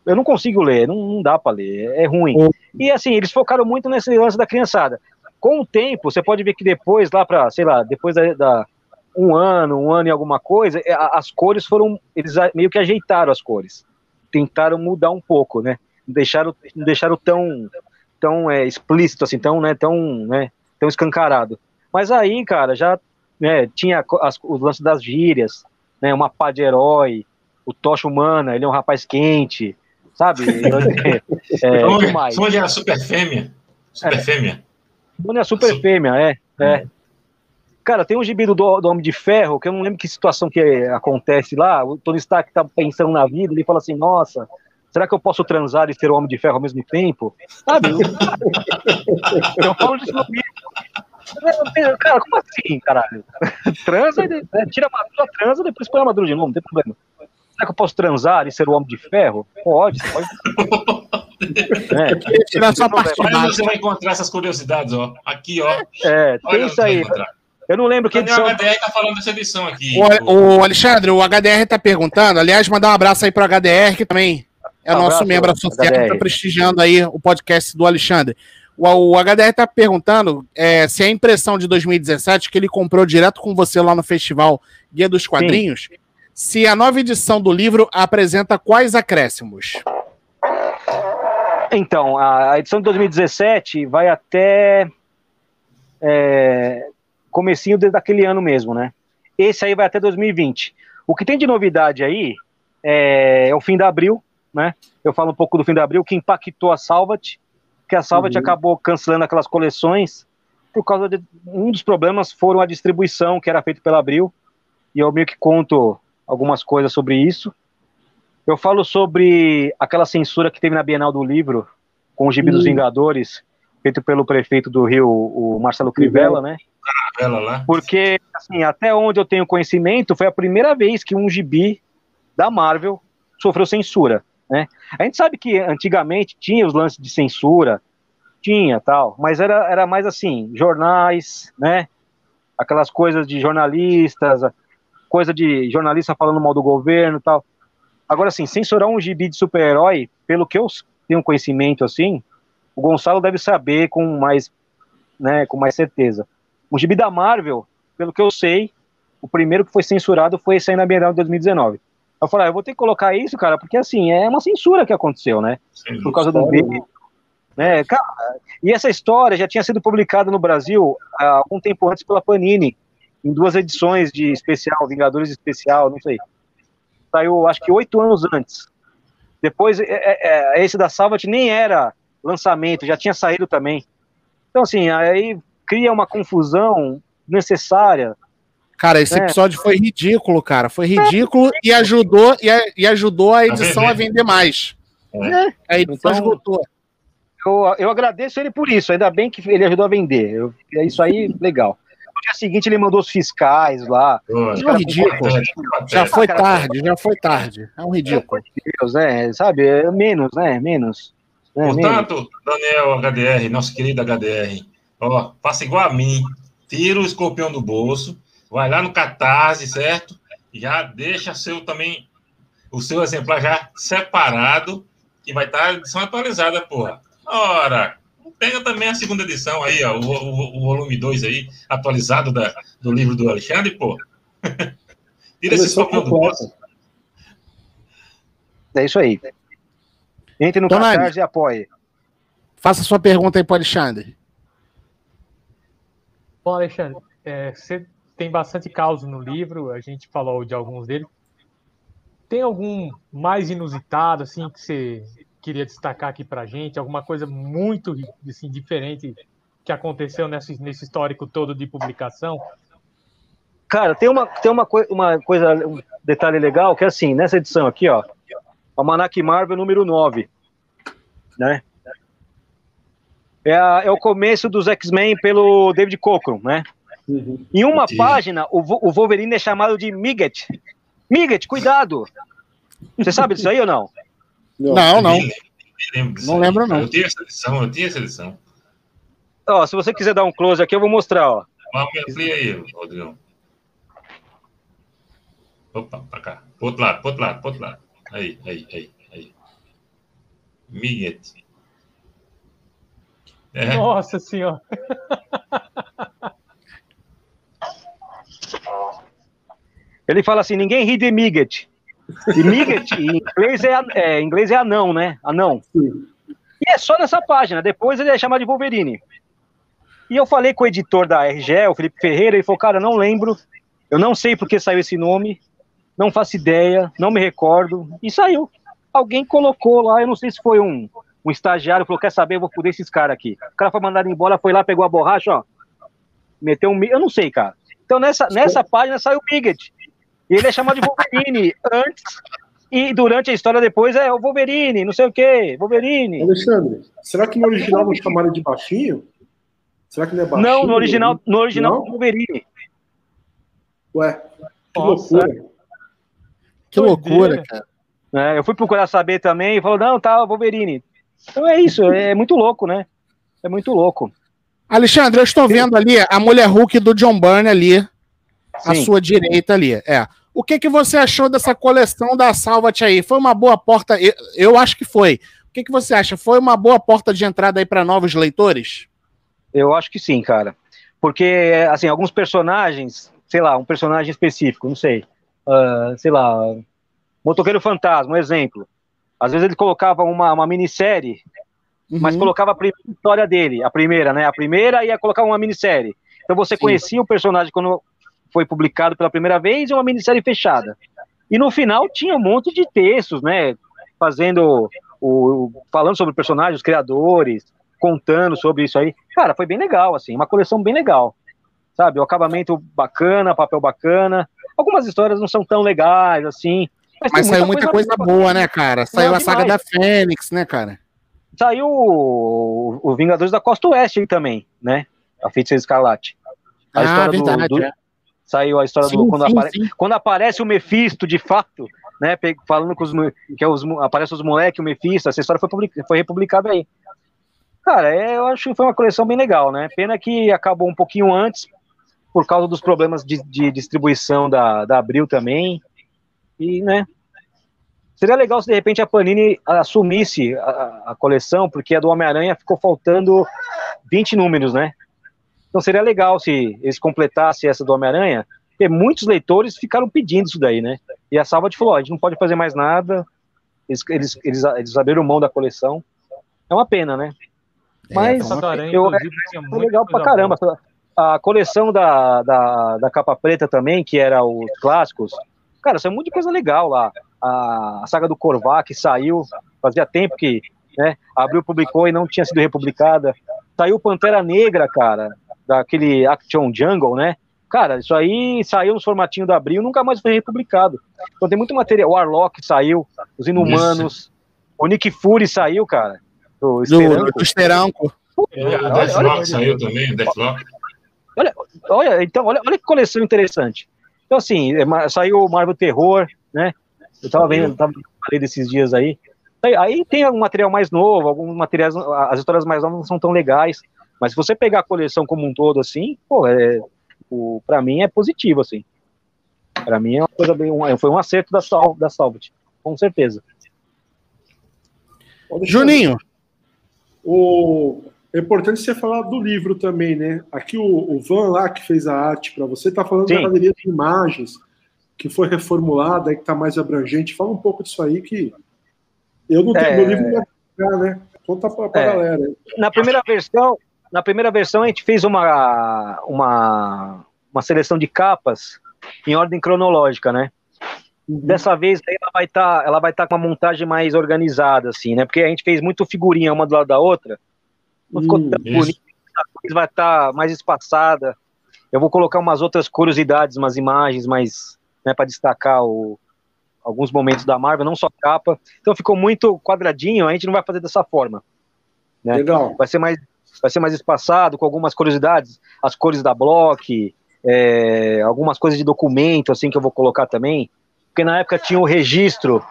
Eu não consigo ler, não, não dá para ler, é ruim. Uhum. E assim, eles focaram muito nesse lance da criançada. Com o tempo, você pode ver que depois, lá para, sei lá, depois da, da um ano, um ano e alguma coisa, é, as cores foram, eles meio que ajeitaram as cores, tentaram mudar um pouco, né? Não deixaram, não deixaram tão, tão é, explícito assim, tão, né, tão, né, tão escancarado. Mas aí, cara, já né, tinha as, os lances das gírias, né, uma pá de herói, o Tocha Humana, ele é um rapaz quente, sabe? é, é, Sonja é a super fêmea. Super é. fêmea. Sonja é a super fêmea, é. é. Cara, tem um gibi do, do Homem de Ferro, que eu não lembro que situação que acontece lá. O Tony Stark tá pensando na vida, ele fala assim: Nossa, será que eu posso transar e ser o Homem de Ferro ao mesmo tempo? Sabe? eu falo disso no livro. Cara, como assim, caralho? Transa, né, tira a madura, transa, depois põe a madura de novo, não tem problema. Será que eu posso transar e ser o Homem de Ferro? Pode, pode. É, tirar sua parte. você vai encontrar essas curiosidades, ó. Aqui, ó. É, tem isso aí. Eu não lembro que edição. O HDR tá falando dessa edição aqui. O, o Alexandre, o HDR tá perguntando. Aliás, mandar um abraço aí pro HDR, que também é um nosso abraço, membro associado, que tá prestigiando aí o podcast do Alexandre. O, o HDR tá perguntando é, se a impressão de 2017 que ele comprou direto com você lá no festival Guia dos Quadrinhos, Sim. se a nova edição do livro apresenta quais acréscimos? Então, a edição de 2017 vai até. É, comecinho daquele ano mesmo, né? Esse aí vai até 2020. O que tem de novidade aí é, é, o fim da Abril, né? Eu falo um pouco do fim da Abril, que impactou a Salvat, que a Salvat uhum. acabou cancelando aquelas coleções por causa de um dos problemas foram a distribuição que era feita pela Abril, e eu meio que conto algumas coisas sobre isso. Eu falo sobre aquela censura que teve na Bienal do Livro, com o Gibi uhum. dos Vingadores, feito pelo prefeito do Rio, o Marcelo Crivella, né? Porque, assim, até onde eu tenho conhecimento, foi a primeira vez que um gibi da Marvel sofreu censura, né? A gente sabe que antigamente tinha os lances de censura, tinha tal, mas era, era mais assim, jornais, né? Aquelas coisas de jornalistas, coisa de jornalista falando mal do governo tal. Agora, assim, censurar um gibi de super-herói, pelo que eu tenho conhecimento, assim, o Gonçalo deve saber com mais, né, com mais certeza. O gibi da Marvel, pelo que eu sei, o primeiro que foi censurado foi esse aí na Bienal de 2019. Eu falei, ah, eu vou ter que colocar isso, cara, porque assim, é uma censura que aconteceu, né? Sim, Por causa do vídeo. Né? Cara, e essa história já tinha sido publicada no Brasil há algum tempo antes pela Panini, em duas edições de especial, Vingadores Especial, não sei. Saiu, acho que oito anos antes. Depois, é, é, é esse da Salvat nem era lançamento, já tinha saído também. Então, assim, aí cria uma confusão necessária Cara, esse é. episódio foi ridículo, cara. Foi ridículo e ajudou e, a, e ajudou a edição a vender mais. É. A edição então, esgotou. Eu, eu agradeço ele por isso. Ainda bem que ele ajudou a vender. Eu, é isso aí, legal. No dia seguinte ele mandou os fiscais lá. É um ridículo. Já foi tarde, já foi tarde. É um ridículo. Deus, é, sabe? É menos, né? Menos. É, Portanto, menos. Daniel HDR, nosso querido HDR, ó, faça igual a mim. Tira o escorpião do bolso vai lá no Catarse, certo? Já deixa seu também o seu exemplar já separado, que vai estar a edição atualizada, porra. Ora, pega também a segunda edição aí, ó, o, o, o volume 2 aí, atualizado da, do livro do Alexandre, pô. Tira esse papel do bolso. É isso aí. Entre no Catarse e apoie. Faça sua pergunta aí para o Alexandre. Bom, Alexandre, é, você tem bastante caos no livro, a gente falou de alguns deles. Tem algum mais inusitado, assim, que você queria destacar aqui pra gente? Alguma coisa muito, assim, diferente que aconteceu nesse, nesse histórico todo de publicação? Cara, tem uma, tem uma, uma coisa, um detalhe legal, que é assim, nessa edição aqui, ó, Almanac Marvel número 9, né? É, a, é o começo dos X-Men pelo David Cockrum, né? Uhum. Em uma Entendi. página, o, o Wolverine é chamado de Miget. Miget, cuidado! Você sabe disso aí ou não? Não, não. Não lembro, não. Eu tinha essa lição, eu tinha essa lição. Ó, se você quiser dar um close aqui, eu vou mostrar, ó. Amplia aí, Rodrigo. Opa, pra cá. Pro outro lado, pro outro lado, pro outro lado. Aí, aí, aí, aí. Miget. É. Nossa senhora. Ele fala assim: ninguém ri de Miget. E Miget em inglês é, é, em inglês é anão, né? Anão. E é só nessa página. Depois ele é chamado de Wolverine. E eu falei com o editor da RGE, o Felipe Ferreira, e falou: cara, não lembro. Eu não sei porque saiu esse nome. Não faço ideia, não me recordo. E saiu. Alguém colocou lá, eu não sei se foi um, um estagiário, falou: quer saber, eu vou foder esses caras aqui. O cara foi mandado embora, foi lá, pegou a borracha, ó. Meteu um. Eu não sei, cara. Então nessa, nessa página saiu o Miget. E ele é chamado de Wolverine antes e durante a história depois é o Wolverine, não sei o quê, Wolverine. Alexandre, será que no original não chamaram de baixinho? Será que não é baixinho? Não, no original, no original não? Wolverine. Ué, que Nossa. loucura. Que loucura, cara. É, eu fui procurar saber também e falou, não, tá, Wolverine. Então é isso, é muito louco, né? É muito louco. Alexandre, eu estou vendo ali a mulher Hulk do John Byrne ali, Sim. à sua direita ali. É. O que, que você achou dessa coleção da Salvat aí? Foi uma boa porta? Eu, eu acho que foi. O que, que você acha? Foi uma boa porta de entrada aí para novos leitores? Eu acho que sim, cara. Porque, assim, alguns personagens, sei lá, um personagem específico, não sei, uh, sei lá, Motoqueiro Fantasma, um exemplo. Às vezes ele colocava uma, uma minissérie, uhum. mas colocava a primeira história dele, a primeira, né? A primeira ia colocar uma minissérie. Então você Sim. conhecia o personagem quando foi publicado pela primeira vez e uma minissérie fechada. E no final tinha um monte de textos, né? Fazendo o, falando sobre personagens, os criadores, contando sobre isso aí. Cara, foi bem legal, assim, uma coleção bem legal. Sabe, o acabamento bacana, papel bacana. Algumas histórias não são tão legais, assim. Mas, mas saiu muita coisa, coisa boa, né, cara? Saiu não, a saga demais. da Fênix, né, cara? Saiu o, o Vingadores da Costa Oeste também, né? A Feiticeira Escarlate. A ah, verdade, do, do, é. Saiu a história sim, do quando, sim, apare, sim. quando aparece o Mephisto, de fato, né? Falando com os que é os, aparece os moleques, o Mephisto, essa história foi, public, foi republicada aí. Cara, é, eu acho que foi uma coleção bem legal, né? Pena que acabou um pouquinho antes, por causa dos problemas de, de distribuição da, da Abril também. E, né? Seria legal se de repente a Panini assumisse a, a coleção, porque a do Homem-Aranha ficou faltando 20 números, né? Então seria legal se eles completassem essa do Homem-Aranha, porque muitos leitores ficaram pedindo isso daí, né? E a Salvat falou: a gente não pode fazer mais nada, eles, eles, eles, eles abriram mão da coleção. É uma pena, né? É, Mas é, eu, é, legal pra caramba. Boa a coleção da, da, da, capa preta também, que era os clássicos, cara, isso é muita coisa legal lá. A, a saga do Korvac saiu, fazia tempo que né, abriu, publicou e não tinha sido republicada. Saiu Pantera Negra, cara, daquele Action Jungle, né? Cara, isso aí saiu no formatinho da Abril, nunca mais foi republicado. Então tem muito material. O Warlock saiu, os Inumanos, isso. o Nick Fury saiu, cara. Do Esteranco. Do, do Esteranco. o Deathlock saiu também, Deathlock. Olha, olha, então, olha, olha que coleção interessante. Então, assim, é, saiu o Marvel Terror, né? Eu tava vendo, tava falei desses dias aí. Aí tem algum material mais novo, alguns materiais, as histórias mais novas não são tão legais. Mas se você pegar a coleção como um todo, assim, pô, é, o, pra mim é positivo, assim. Pra mim é uma coisa bem. Um, foi um acerto da, Sal, da Salvat, com certeza. Juninho. O, é importante você falar do livro também, né? Aqui o, o Van lá que fez a arte para você está falando Sim. da galeria de imagens que foi reformulada e que está mais abrangente. Fala um pouco disso aí que eu não tenho é... meu livro para né? Conta para a é... galera. Na primeira versão, na primeira versão a gente fez uma uma uma seleção de capas em ordem cronológica, né? Uhum. Dessa vez ela vai estar tá, ela vai estar tá com uma montagem mais organizada assim, né? Porque a gente fez muito figurinha uma do lado da outra não ficou tão bonito, a coisa vai estar tá mais espaçada. Eu vou colocar umas outras curiosidades, umas imagens mais, né, para destacar o, alguns momentos da Marvel, não só capa. Então ficou muito quadradinho, a gente não vai fazer dessa forma. Né? Legal. Vai ser mais vai ser mais espaçado, com algumas curiosidades, as cores da Block, é, algumas coisas de documento, assim, que eu vou colocar também, porque na época tinha o registro,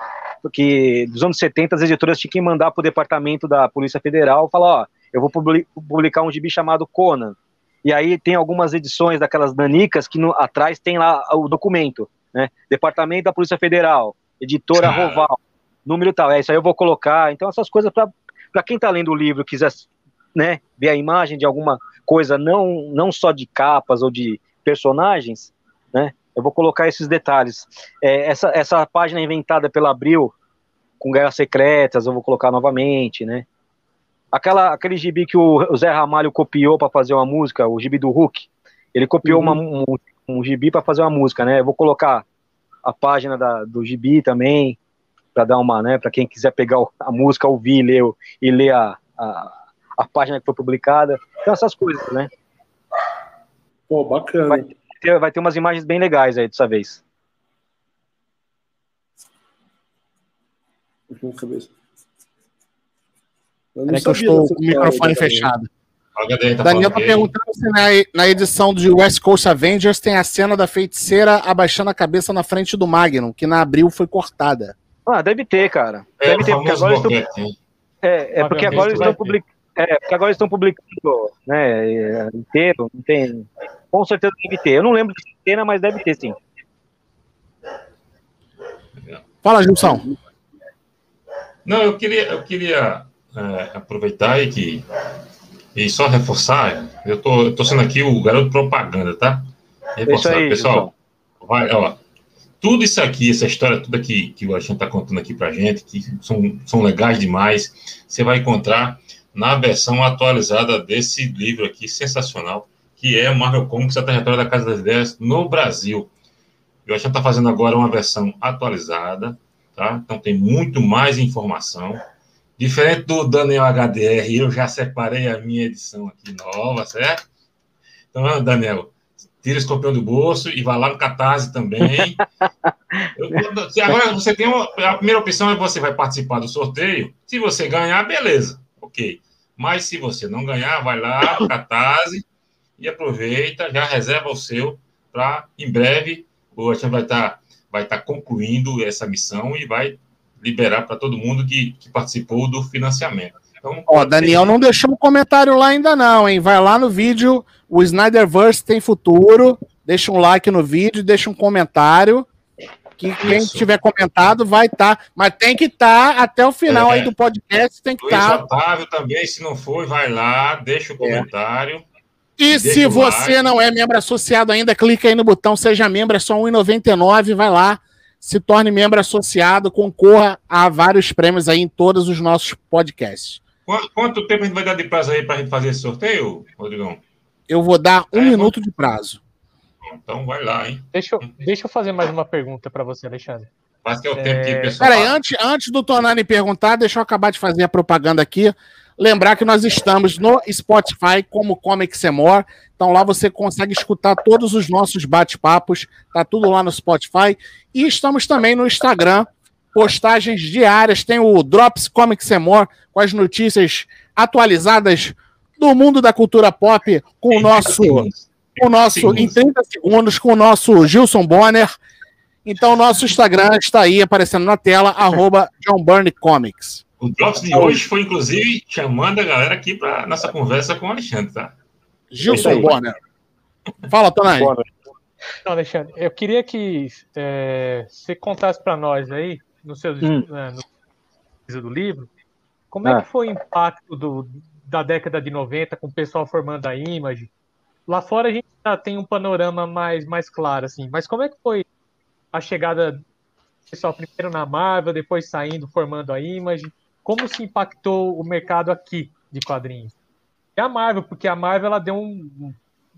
que dos anos 70 as editoras tinham que mandar para o departamento da Polícia Federal, falar, ó, eu vou publicar um gibi chamado Conan. E aí tem algumas edições daquelas nanicas que no, atrás tem lá o documento, né? Departamento da Polícia Federal, editora Roval, número tal. É isso aí eu vou colocar. Então essas coisas para quem está lendo o livro quiser, né, ver a imagem de alguma coisa não não só de capas ou de personagens, né? Eu vou colocar esses detalhes. É, essa essa página inventada pela Abril com guerras secretas, eu vou colocar novamente, né? Aquela, aquele gibi que o, Zé Ramalho copiou para fazer uma música, o gibi do Hulk, ele copiou uhum. uma, um, um gibi para fazer uma música, né? Eu vou colocar a página da, do gibi também, para dar uma, né, para quem quiser pegar a música, ouvir ler, e ler a, a, a, página que foi publicada. Então, essas coisas, né? Pô, bacana. Vai ter, vai ter umas imagens bem legais aí dessa vez. Cabeça. Eu é que eu estou com o microfone fechado. Tá Daniel tá perguntando se na, na, edição de West Coast Avengers tem a cena da feiticeira abaixando a cabeça na frente do Magnum, que na abril foi cortada. Ah, deve ter, cara. É, deve ter, porque agora estão. É, é porque agora eles estão publicando. É, porque agora estão publicando né, é, inteiro, não tem. Com certeza deve ter. Eu não lembro de cena, mas deve ter sim. Fala, Gilson. Não, eu queria, eu queria é, aproveitar e que e só reforçar, eu tô, eu tô sendo aqui o garoto propaganda, tá? Reforçar, aí, pessoal. Vai, ó, tudo isso aqui, essa história tudo aqui que o Alexandre está contando aqui pra gente, que são, são legais demais, você vai encontrar na versão atualizada desse livro aqui, sensacional, que é o Marvel Comics, a trajetória da Casa das Ideias no Brasil. E o Alexandre está fazendo agora uma versão atualizada, tá? Então tem muito mais informação. Diferente do Daniel HDR, eu já separei a minha edição aqui nova, certo? Então, Daniel, tira esse campeão do bolso e vai lá no Catarse também. eu, agora você tem uma, a primeira opção é você vai participar do sorteio. Se você ganhar, beleza, ok. Mas se você não ganhar, vai lá no Catarse e aproveita, já reserva o seu para em breve o Alexandre vai estar tá, vai tá concluindo essa missão e vai liberar para todo mundo que, que participou do financiamento. Então, Ó, Daniel não deixou um comentário lá ainda não, hein? Vai lá no vídeo, o Snyderverse tem futuro, deixa um like no vídeo, deixa um comentário, que quem tiver comentado vai estar, tá, mas tem que estar tá até o final é. aí do podcast, tem que estar. Tá. Otávio também, se não for, vai lá, deixa o é. comentário. É. E se você like. não é membro associado ainda, clica aí no botão Seja Membro, é só R$ 1,99, vai lá, se torne membro associado, concorra a vários prêmios aí em todos os nossos podcasts. Quanto, quanto tempo a gente vai dar de prazo aí para a gente fazer esse sorteio, Rodrigão? Eu vou dar um é, minuto de prazo. Então vai lá, hein? Deixa eu, deixa eu fazer mais uma pergunta para você, Alexandre. Mas que é o tempo que o é, pessoal. Peraí, antes, antes do Tonani perguntar, deixa eu acabar de fazer a propaganda aqui. Lembrar que nós estamos no Spotify como Comic Semor. Então lá você consegue escutar todos os nossos bate-papos. Tá tudo lá no Spotify. E estamos também no Instagram. Postagens diárias. Tem o Drops Comic Semor com as notícias atualizadas do mundo da cultura pop com o nosso, com o nosso em 30 segundos com o nosso Gilson Bonner. Então, nosso Instagram está aí aparecendo na tela, arroba John Burney Comics. O Drops de hoje foi, inclusive, chamando a galera aqui para nossa conversa com o Alexandre, tá? Gilson Bonner. Fala, Tonai. Não, Alexandre, eu queria que é, você contasse para nós aí, no seu hum. Né, no do livro, como é ah. que foi o impacto do, da década de 90 com o pessoal formando a Image? Lá fora a gente já tem um panorama mais, mais claro, assim, mas como é que foi a chegada do pessoal primeiro na Marvel, depois saindo, formando a Image? Como se impactou o mercado aqui de quadrinhos? E a Marvel, porque a Marvel ela deu um,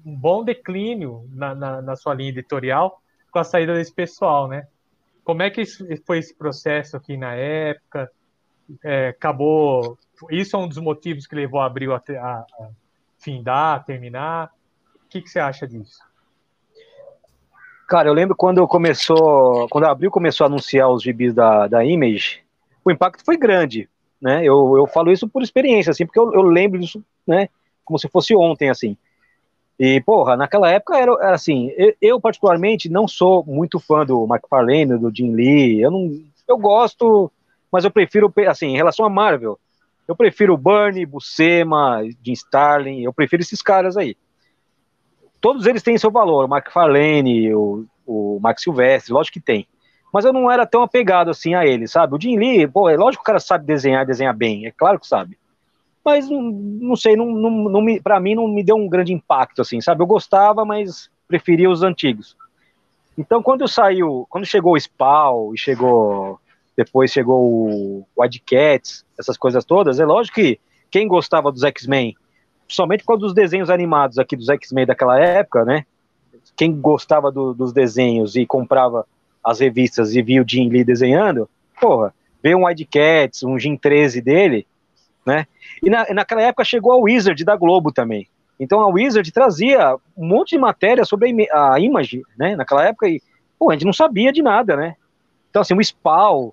um bom declínio na, na, na, sua linha editorial com a saída desse pessoal, né? Como é que foi esse processo aqui na época? É, acabou. Isso é um dos motivos que levou a Abril a, a, a findar, a terminar. O que, que você acha disso? Cara, eu lembro quando começou, quando a Abril começou a anunciar os gibis da, da Image, o impacto foi grande, né? Eu, eu falo isso por experiência, assim, porque eu, eu lembro disso, né? Como se fosse ontem, assim. E, porra, naquela época era, era assim, eu, eu, particularmente não sou muito fã do McFarlane, do Jim Lee, eu não, eu gosto, mas eu prefiro, assim, em relação a Marvel, eu prefiro Bernie, Buscema, Jim Starlin, eu prefiro esses caras aí. Todos eles têm seu valor, o McFarlane, o, o Max Silvestre, lógico que tem mas eu não era tão apegado assim a ele, sabe? O Jim Lee, pô, é lógico que o cara sabe desenhar, desenhar bem, é claro que sabe. Mas não, sei, não, não, não me, pra mim não me deu um grande impacto, assim, sabe? Eu gostava, mas preferia os antigos. Então, quando saiu, quando chegou o Spawn e chegou, depois chegou o Wildcats, essas coisas todas, é lógico que quem gostava dos X-Men, somente por causa dos desenhos animados aqui dos X-Men daquela época, né? Quem gostava do, dos desenhos e comprava as revistas e viu o Jim Lee desenhando, porra, vê um Wildcats, um Jim 13 dele, né? E na, naquela época chegou a Wizard da Globo também. Então a Wizard trazia um monte de matéria sobre a, a Image, né? Naquela época, e, pô, a gente não sabia de nada, né? Então, assim, o Spawn,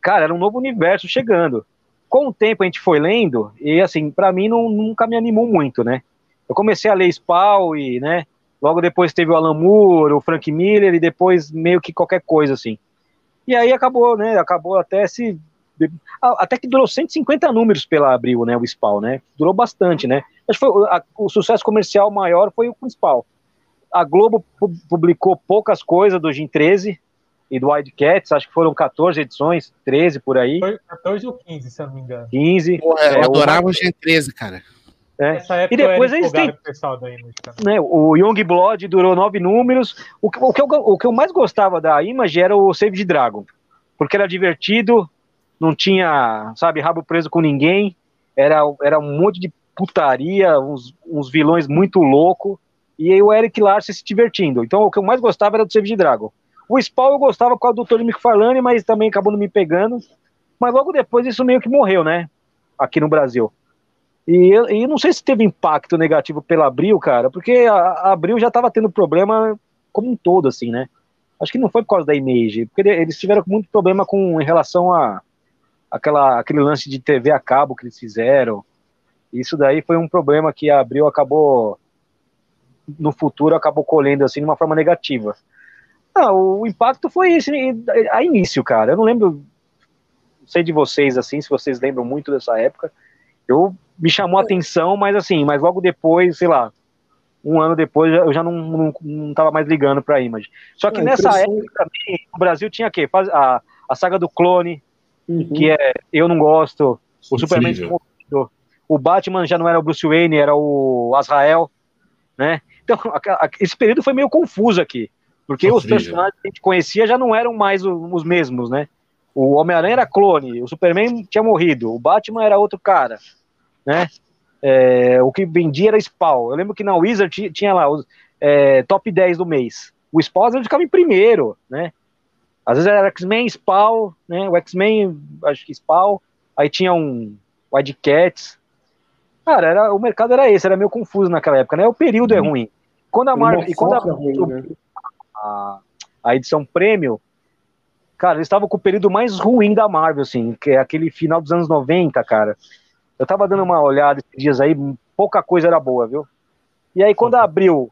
cara, era um novo universo chegando. Com o tempo a gente foi lendo, e assim, para mim não, nunca me animou muito, né? Eu comecei a ler Spawn e, né, Logo depois teve o Alan Moore, o Frank Miller e depois meio que qualquer coisa assim. E aí acabou, né? Acabou até se até que durou 150 números pela Abril, né, o Spawn, né? Durou bastante, né? Acho que foi a, o sucesso comercial maior foi o principal. A Globo publicou poucas coisas do Gin 13 e do Wildcats, acho que foram 14 edições, 13 por aí. Foi 14 ou 15, se eu não me engano. 15. Porra, eu é, adorava o Gin 13, cara. É. E depois eles têm. Né, o Young Blood durou nove números. O que, o, que eu, o que eu mais gostava da Image era o Save the Dragon. Porque era divertido, não tinha, sabe, rabo preso com ninguém. Era, era um monte de putaria, uns, uns vilões muito loucos. E aí o Eric Larson se divertindo. Então o que eu mais gostava era do Save the Dragon. O Spawn eu gostava por causa do Tony McFarlane, mas também acabou não me pegando. Mas logo depois isso meio que morreu, né? Aqui no Brasil. E, e não sei se teve impacto negativo pela Abril, cara, porque a, a Abril já estava tendo problema como um todo, assim, né? Acho que não foi por causa da Image, porque eles tiveram muito problema com em relação a aquela, aquele lance de TV a cabo que eles fizeram. Isso daí foi um problema que a Abril acabou no futuro acabou colhendo assim de uma forma negativa. Ah, o impacto foi esse a início, cara. Eu não lembro, não sei de vocês assim, se vocês lembram muito dessa época. Eu me chamou a atenção, mas assim, mas logo depois, sei lá, um ano depois eu já não, não, não tava mais ligando pra Image. Só que é, nessa época também, o Brasil tinha o quê? A, a saga do clone, uhum. que é Eu Não Gosto, o Superman o Batman já não era o Bruce Wayne, era o Azrael, né? Então, a, a, esse período foi meio confuso aqui, porque os personagens que a gente conhecia já não eram mais o, os mesmos, né? O Homem-Aranha era clone, o Superman tinha morrido, o Batman era outro cara, né? É, o que vendia era Spawn. Eu lembro que na Wizard tinha lá os é, top 10 do mês. O Spawn ficava em primeiro, né? Às vezes era X-Men, Spawn, né? O X-Men, acho que Spawn. Aí tinha um Wildcats. Cara, era, o mercado era esse, era meio confuso naquela época, né? O período é uhum. ruim. Quando a Marvel. E quando a, é ruim, né? a, a edição prêmio, cara, eles estavam com o período mais ruim da Marvel, assim, que é aquele final dos anos 90, cara. Eu tava dando uma olhada esses dias aí, pouca coisa era boa, viu? E aí, quando abriu,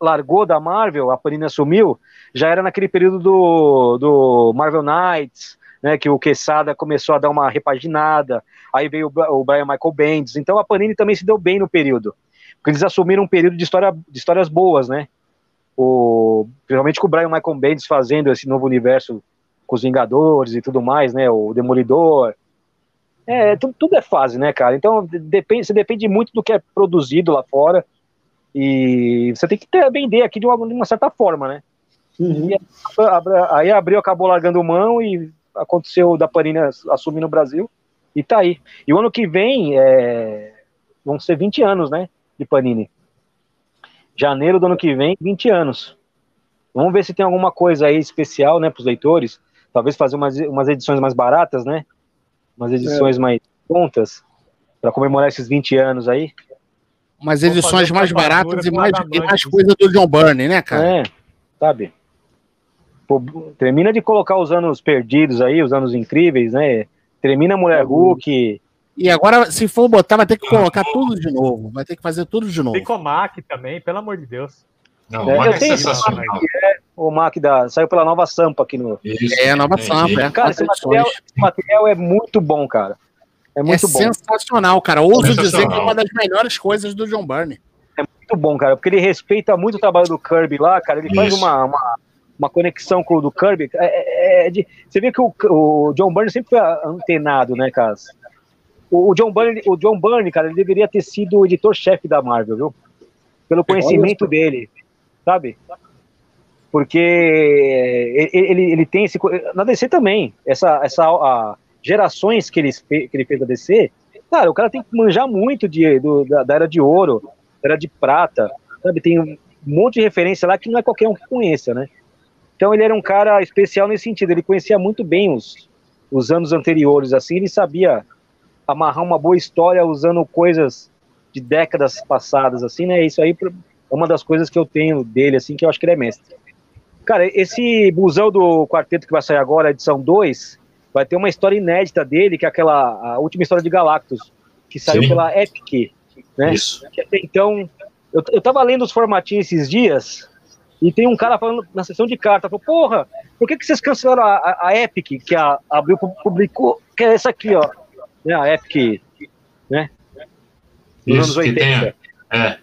largou da Marvel, a Panini assumiu, já era naquele período do, do Marvel Knights, né, que o Quesada começou a dar uma repaginada, aí veio o Brian Michael Bendis, então a Panini também se deu bem no período, porque eles assumiram um período de, história, de histórias boas, né, o, principalmente com o Brian Michael Bendis fazendo esse novo universo com os Vingadores e tudo mais, né, o Demolidor, é, tudo, tudo, é fase, né, cara? Então depende, você depende muito do que é produzido lá fora e você tem que ter, vender aqui de uma, de uma certa forma, né? Uhum. E aí a Abril acabou largando mão e aconteceu da Panini assumir no Brasil e tá aí. E o ano que vem é, vão ser 20 anos, né, de Panini. Janeiro do ano que vem, 20 anos. Vamos ver se tem alguma coisa aí especial, né, para os leitores. Talvez fazer umas, umas edições mais baratas, né? umas edições é. mais prontas para comemorar esses 20 anos aí. Umas edições mais baratas e mais, e mais coisa do John Byrne, né, cara? É, sabe? Pô, termina de colocar os anos perdidos aí, os anos incríveis, né? Termina Mulher Hulk. E agora, se for botar, vai ter que colocar tudo de novo. Vai ter que fazer tudo de novo. Mac também, pelo amor de Deus. Não, é, o Mac é sensacional. É, o Mac da, saiu pela nova Sampa aqui no. Isso, é, a nova Sampa. É. Cara, esse material, esse material, é muito bom, cara. É muito é bom. sensacional, cara. Ouso dizer que é uma das melhores coisas do John Byrne. É muito bom, cara, porque ele respeita muito o trabalho do Kirby lá, cara. Ele Isso. faz uma, uma, uma, conexão com o do Kirby. É, é, é de, você vê que o, o John Byrne sempre foi antenado, né, cara? O, o John Byrne, o John Byrne, cara, ele deveria ter sido o editor-chefe da Marvel, viu? Pelo conhecimento dele sabe? Porque ele, ele tem esse. Na DC também, essa, essa a, gerações que ele, que ele fez da DC, cara, o cara tem que manjar muito de, do, da, da, era de ouro, da era de prata, sabe? Tem um monte de referência lá que não é qualquer um que conheça, né? Então ele era um cara especial nesse sentido, ele conhecia muito bem os, os anos anteriores, assim, ele sabia amarrar uma boa história usando coisas de décadas passadas, assim, né? Isso aí uma das coisas que eu tenho dele, assim, que eu acho que ele é mestre. Cara, esse busão do quarteto que vai sair agora, edição 2, vai ter uma história inédita dele, que é aquela a última história de Galactus, que saiu Sim. pela Epic, né? Isso. então, eu, eu tava lendo os formatinhos esses dias, e tem um cara falando na sessão de carta, falou, porra, por que, que vocês cancelaram a, a, a Epic, que a Abril publicou, que é essa aqui, ó, né, a Epic, né? Nos Isso, anos 80. Tem, é.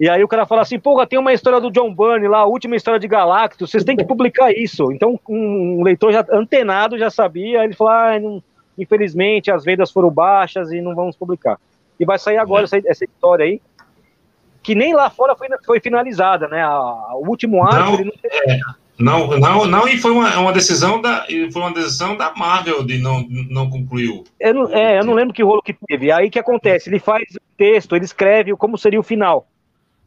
E aí o cara fala assim, porra, tem uma história do John Byrne lá, a última história de Galactus, vocês têm que publicar isso. Então um leitor já antenado já sabia, ele falou, ah, não, infelizmente as vendas foram baixas e não vamos publicar. E vai sair agora é. essa, essa, história aí, que nem lá fora foi, foi finalizada, né? A, o último arco... Não, não, é, não, não, não, e foi uma, uma decisão da foi uma decisão da Marvel de não, não concluir. Eu não, é, eu não lembro que rolo que teve. Aí que acontece? Ele faz o texto, ele escreve como seria o final.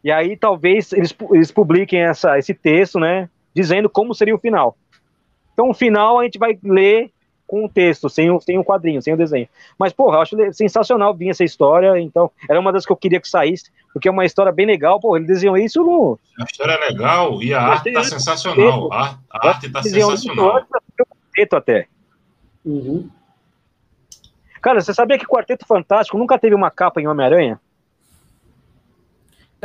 E aí talvez eles, eles publiquem essa, esse texto, né? dizendo como seria o final. Então, o final a gente vai ler com o texto, sem o, sem o quadrinho, sem o desenho. Mas, porra, eu acho sensacional vir essa história, então, era uma das que eu queria que saísse, porque é uma história bem legal, pô, ele desenhou isso no... A história é legal e a arte tá sensacional, a, a arte tá sensacional. Quarteto até. Uhum. Cara, você sabia que Quarteto Fantástico nunca teve uma capa em Homem-Aranha?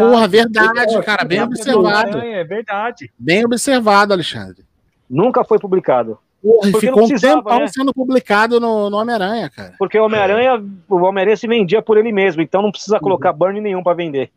Porra, verdade, cara, bem observado. É verdade. Bem observado, Alexandre. Nunca foi publicado. Porra, ficou um tempão né? sendo publicado no, no Homem-Aranha, cara. Porque o Homem-Aranha, o Homem-Aranha se vendia por ele mesmo, então não precisa colocar uhum. burn nenhum para vender.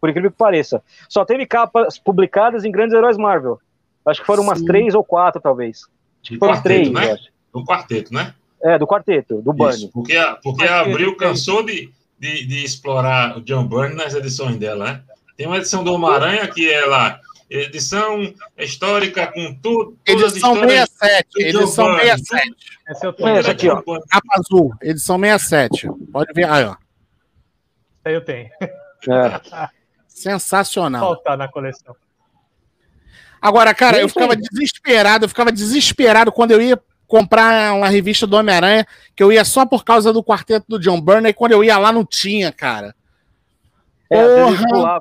Por incrível que pareça. Só teve capas publicadas em Grandes Heróis Marvel. Acho que foram Sim. umas três ou quatro, talvez. Acho que foram três, né? Do quarteto, né? É, do quarteto, do Burn. porque a, porque a Abril cansou de, de, de, explorar o John Byrne nas edições dela, né? Tem uma edição do Homem-Aranha que é lá, edição histórica com tudo. Edição 67. Edição 67. Essa eu tô Essa aqui, ó. Capa azul. Edição 67. Pode ver aí, ó. Aí eu tenho. É. Sensacional. Faltar na coleção. Agora, cara, eu ficava desesperado, eu ficava desesperado quando eu ia comprar uma revista do Homem-Aranha, que eu ia só por causa do quarteto do John Byrne, e quando eu ia lá não tinha, cara. É, Porra!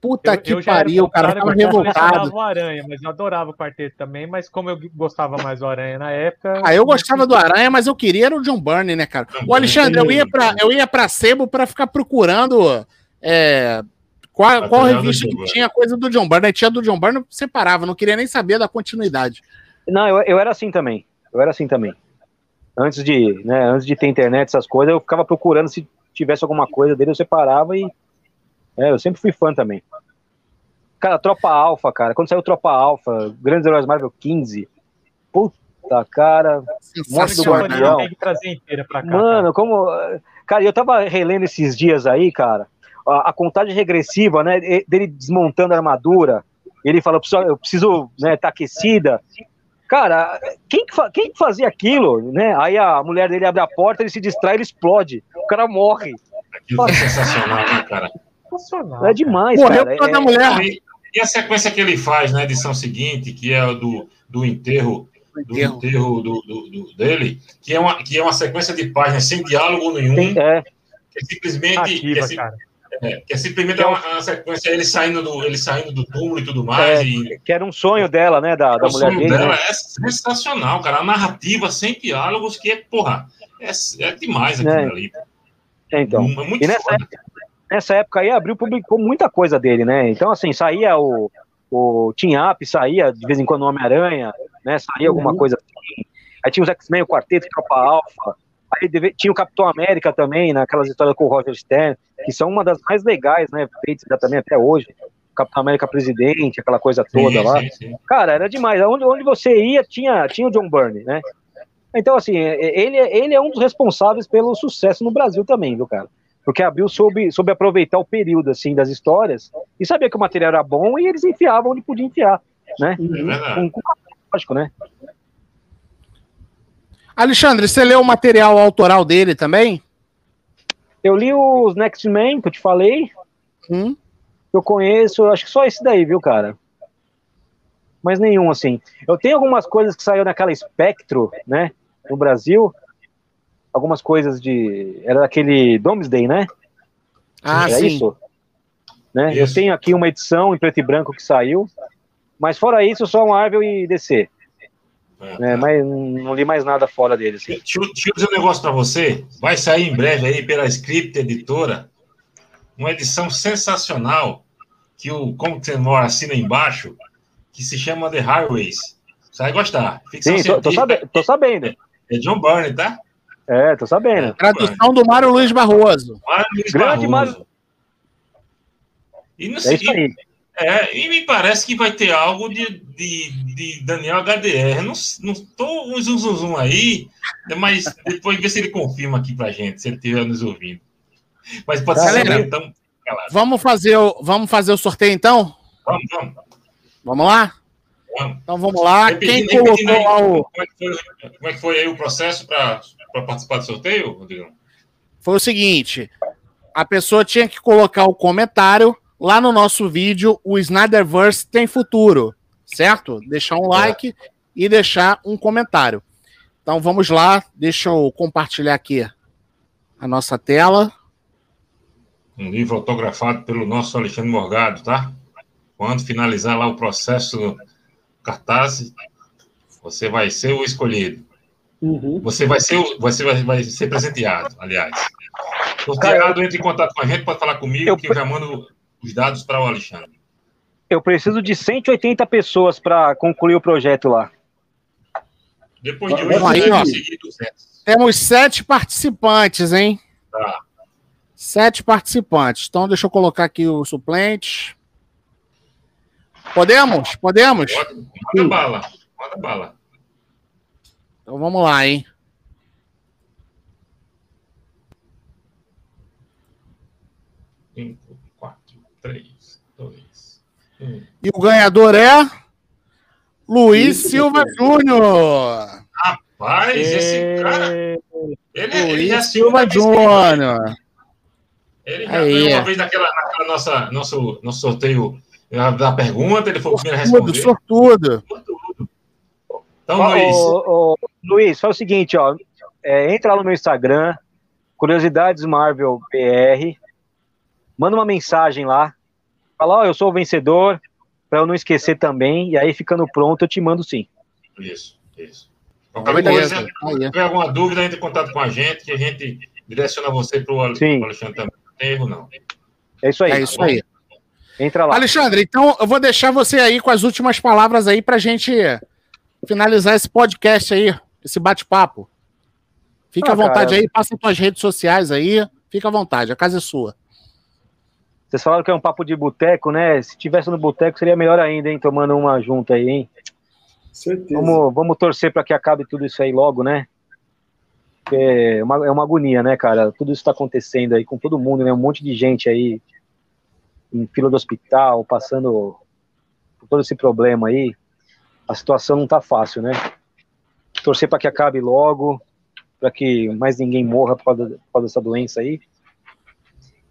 Puta eu, que eu pariu, cara, eu tava revoltado. Eu o Aranha, mas eu adorava o quarteto também, mas como eu gostava mais do Aranha na época... Ah, eu gostava do Aranha, mas eu queria era o John Byrne, né, cara? O Alexandre, eu ia pra, eu ia pra Sebo pra ficar procurando é, qual, qual revista que tinha coisa do John Byrne. Tinha do John Byrne, separava, não queria nem saber da continuidade. Não, eu, eu era assim também. Eu era assim também. Antes de, né, antes de ter internet, essas coisas, eu ficava procurando se tivesse alguma coisa dele, eu separava e. É, eu sempre fui fã também. Cara, Tropa Alpha, cara. Quando saiu Tropa Alpha, Grandes Heróis Marvel 15. Puta, cara. Morte do Guardião. Mano, como. Cara, eu tava relendo esses dias aí, cara. A, a contagem regressiva, né? Dele desmontando a armadura. Ele fala, eu preciso estar né, tá aquecida. Cara, quem, quem fazia aquilo, né? Aí a mulher dele abre a porta, ele se distrai, ele explode. O cara morre. Aquilo é sensacional, né, cara? Sensacional. É demais, Morreu cara. Toda é, mulher. E, e, a sequência que ele faz na edição seguinte, que é do, do enterro, do enterro do, do, do, dele, que é, uma, que é uma sequência de páginas sem diálogo nenhum. Tem, é. Que é simplesmente. Ativa, que é, cara é, que é simplesmente é uma, uma, sequência, ele saindo, do, ele saindo do túmulo e tudo mais. É, e... Que era um sonho dela, né? Da, da o mulher sonho dele, dela né? é sensacional, cara. A narrativa sem diálogos, que é, porra, é, é demais aquilo é. ali. É, então. É muito e nessa época, nessa época aí, abriu, publicou muita coisa dele, né? Então, assim, saía o, o Team Up, saía de vez em quando o Homem-Aranha, né? Saía alguma uhum. coisa assim. Aí tinha os X-Men, o Quarteto, Tropa Alpha. Aí deve, tinha o Capitão América também, naquelas histórias com o Roger Stern, que são uma das mais legais, né? Feitas também até hoje. Capitão América presidente, aquela coisa toda sim, lá. Sim, sim. Cara, era demais. Onde, onde você ia, tinha, tinha o John Byrne, né? Então, assim, ele, ele é um dos responsáveis pelo sucesso no Brasil também, viu, cara? Porque a Bill soube, soube aproveitar o período, assim, das histórias e sabia que o material era bom e eles enfiavam onde podia enfiar, né? É com, com, lógico, né? Alexandre, você leu o material autoral dele também? Eu li os Next Men, que eu te falei. Hum? Eu conheço, acho que só esse daí, viu, cara? Mas nenhum, assim. Eu tenho algumas coisas que saiu naquela Spectro, né? No Brasil. Algumas coisas de. Era daquele Domesday, né? Ah, Era sim. Isso? Né? Isso. Eu tenho aqui uma edição em preto e branco que saiu. Mas fora isso, só Marvel e DC. É, é, mas não li mais nada fora dele. Assim. Deixa, deixa, eu dizer um negócio para você. Vai sair em breve aí pela Script Editora uma edição sensacional que o Como que você mora assina embaixo, que se chama The Highways. Você vai gostar. Ficção Sim, tô, tô, sabendo, tô sabendo. É John Byrne, tá? É, tô sabendo. É, Tradução do Mário Luiz Barroso. Mário Luiz Grande Barroso. Mário... E no é seguinte, é, e me parece que vai ter algo de, de, de Daniel HDR. Não, não tô um zum, zum, zum aí, mas depois ver se ele confirma aqui pra gente, se ele estiver nos ouvindo. Mas pode ser Galera, então. Vamos fazer, o, vamos fazer o sorteio então? Vamos, vamos. Vamos lá? Vamos. Então vamos lá. Repetindo, Quem colocou aí, lá o. Como é, que foi, como é que foi aí o processo para participar do sorteio, Rodrigo? Foi o seguinte: a pessoa tinha que colocar o comentário lá no nosso vídeo, o Snyderverse tem futuro. certo? Deixar um like é. e deixar um comentário. Então vamos lá, deixa eu compartilhar aqui a nossa tela. Um livro autografado pelo nosso Alexandre Morgado, tá? Quando finalizar lá o processo do cartaz, você vai ser o escolhido. Uhum. Você vai ser, você vai, vai ser presenteado, aliás. Sorteado, entre em contato com a gente, pode falar comigo, eu... que eu já mando os dados para o Alexandre. Eu preciso de 180 pessoas para concluir o projeto lá. Depois de hoje, aí, ó, temos sete participantes, hein? Tá. Sete participantes. Então, deixa eu colocar aqui o suplente. Podemos? Podemos? Pode. Manda bala. Manda bala. Então vamos lá, hein? 3, 2, 1. E o ganhador é. Luiz Isso, Silva Júnior! Rapaz, esse cara. Ele, Luiz ele Silva Júnior! Ele já Aí. uma é. vez naquela, naquela nossa, nosso, nosso sorteio eh, da pergunta, ele foi o primeiro a responder. Sortudo, sortudo. Então, Luiz. Luiz, faz o seguinte, ó. É, entra lá no meu Instagram, Curiosidades Marvel PR manda uma mensagem lá, fala, ó, eu sou o vencedor, para eu não esquecer também, e aí ficando pronto, eu te mando sim. Isso, isso. Qualquer coisa, se tiver alguma dúvida, entre em contato com a gente, que a gente direciona você para o Alexandre também. Não tem erro, não. É isso aí. É isso aí. Entra lá. Alexandre, então eu vou deixar você aí com as últimas palavras aí para a gente finalizar esse podcast aí, esse bate-papo. Fica ah, à vontade cara. aí, passa suas redes sociais aí, fica à vontade, a casa é sua. Vocês falaram que é um papo de boteco, né? Se tivesse no boteco seria melhor ainda, hein? Tomando uma junta aí, hein? Certeza. Vamos, vamos torcer para que acabe tudo isso aí logo, né? É uma, é uma agonia, né, cara? Tudo isso está acontecendo aí com todo mundo, né? Um monte de gente aí em fila do hospital, passando por todo esse problema aí a situação não tá fácil, né? Torcer para que acabe logo, para que mais ninguém morra por causa, por causa dessa doença aí.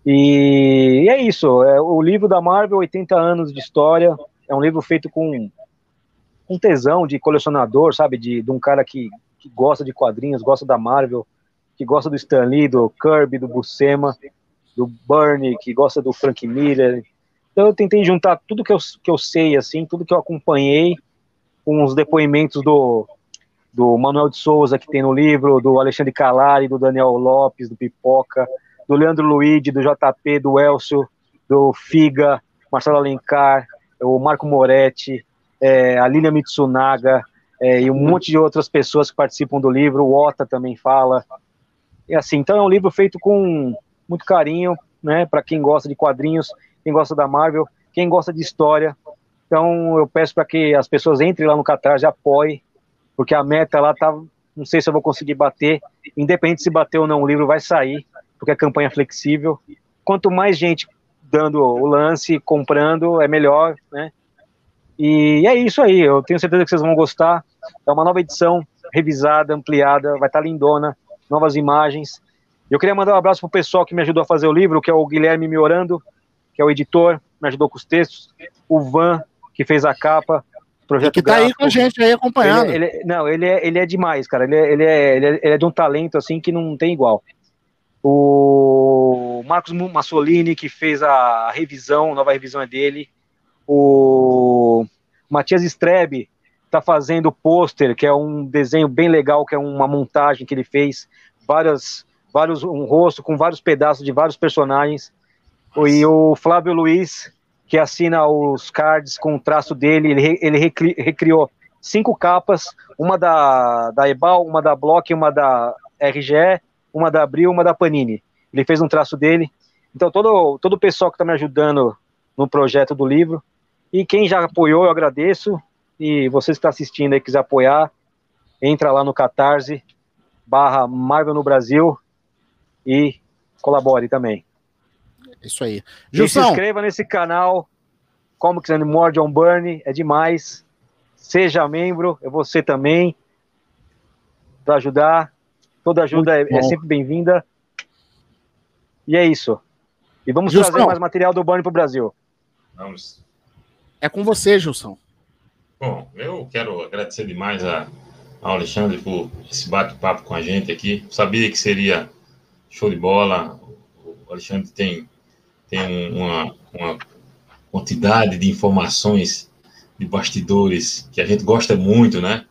E é isso, é o livro da Marvel, 80 anos de história, é um livro feito com um tesão de colecionador, sabe, de, de um cara que, que gosta de quadrinhos, gosta da Marvel, que gosta do Stan Lee, do Kirby, do Buscema, do Bernie, que gosta do Frank Miller. Então eu tentei juntar tudo que eu, que eu sei, assim, tudo que eu acompanhei, com os depoimentos do, do Manuel de Souza, que tem no livro, do Alexandre Calari, do Daniel Lopes, do Pipoca, do Leandro Luigi, do JP, do Elcio, do Figa, Marcelo Alencar, o Marco Moretti, é, a Lilian Mitsunaga, é, e um monte de outras pessoas que participam do livro, o Ota também fala. E assim, então é um livro feito com muito carinho, né, para quem gosta de quadrinhos, quem gosta da Marvel, quem gosta de história, então eu peço para que as pessoas entrem lá no Catarse e apoiem, porque a meta lá tá, não sei se eu vou conseguir bater, independente se bater ou não, o livro vai sair, porque a campanha é flexível. Quanto mais gente dando o lance, comprando, é melhor, né? E é isso aí, eu tenho certeza que vocês vão gostar. É uma nova edição, revisada, ampliada, vai estar tá lindona, novas imagens. Eu queria mandar um abraço pro pessoal que me ajudou a fazer o livro, que é o Guilherme Miorando, que é o editor, me ajudou com os textos, o Van, que fez a capa. Projeto que tá gráfico. aí com a gente aí acompanhando. Ele, ele, não, ele é, ele é demais, cara. Ele é, ele, é, ele, é, ele é de um talento assim que não tem igual. O Marcos Massolini, que fez a revisão, a nova revisão é dele. O Matias Strebe está fazendo o pôster, que é um desenho bem legal, que é uma montagem que ele fez, várias, vários, um rosto com vários pedaços de vários personagens. E o Flávio Luiz, que assina os cards com o traço dele. Ele, ele recri, recriou cinco capas, uma da, da Ebal, uma da Block, uma da RGE, uma da Abril, uma da Panini. Ele fez um traço dele. Então, todo, todo o pessoal que está me ajudando no projeto do livro, e quem já apoiou, eu agradeço. E vocês que estão tá assistindo aí, quiser apoiar, entra lá no Catarse, barra Marvel no Brasil, e colabore também. Isso aí. Gilson. se inscreva nesse canal, Comics and More John Burney, é demais. Seja membro, é você também, para ajudar. Toda ajuda é, é, sempre bem-vinda. E é isso. E vamos Gilson. trazer mais material do Burney para o Brasil. Vamos. É com você, Gilson. Bom, eu quero agradecer demais a, ao Alexandre por esse bate-papo com a gente aqui. Sabia que seria show de bola. O Alexandre tem, tem uma, uma quantidade de informações de bastidores que a gente gosta muito, né?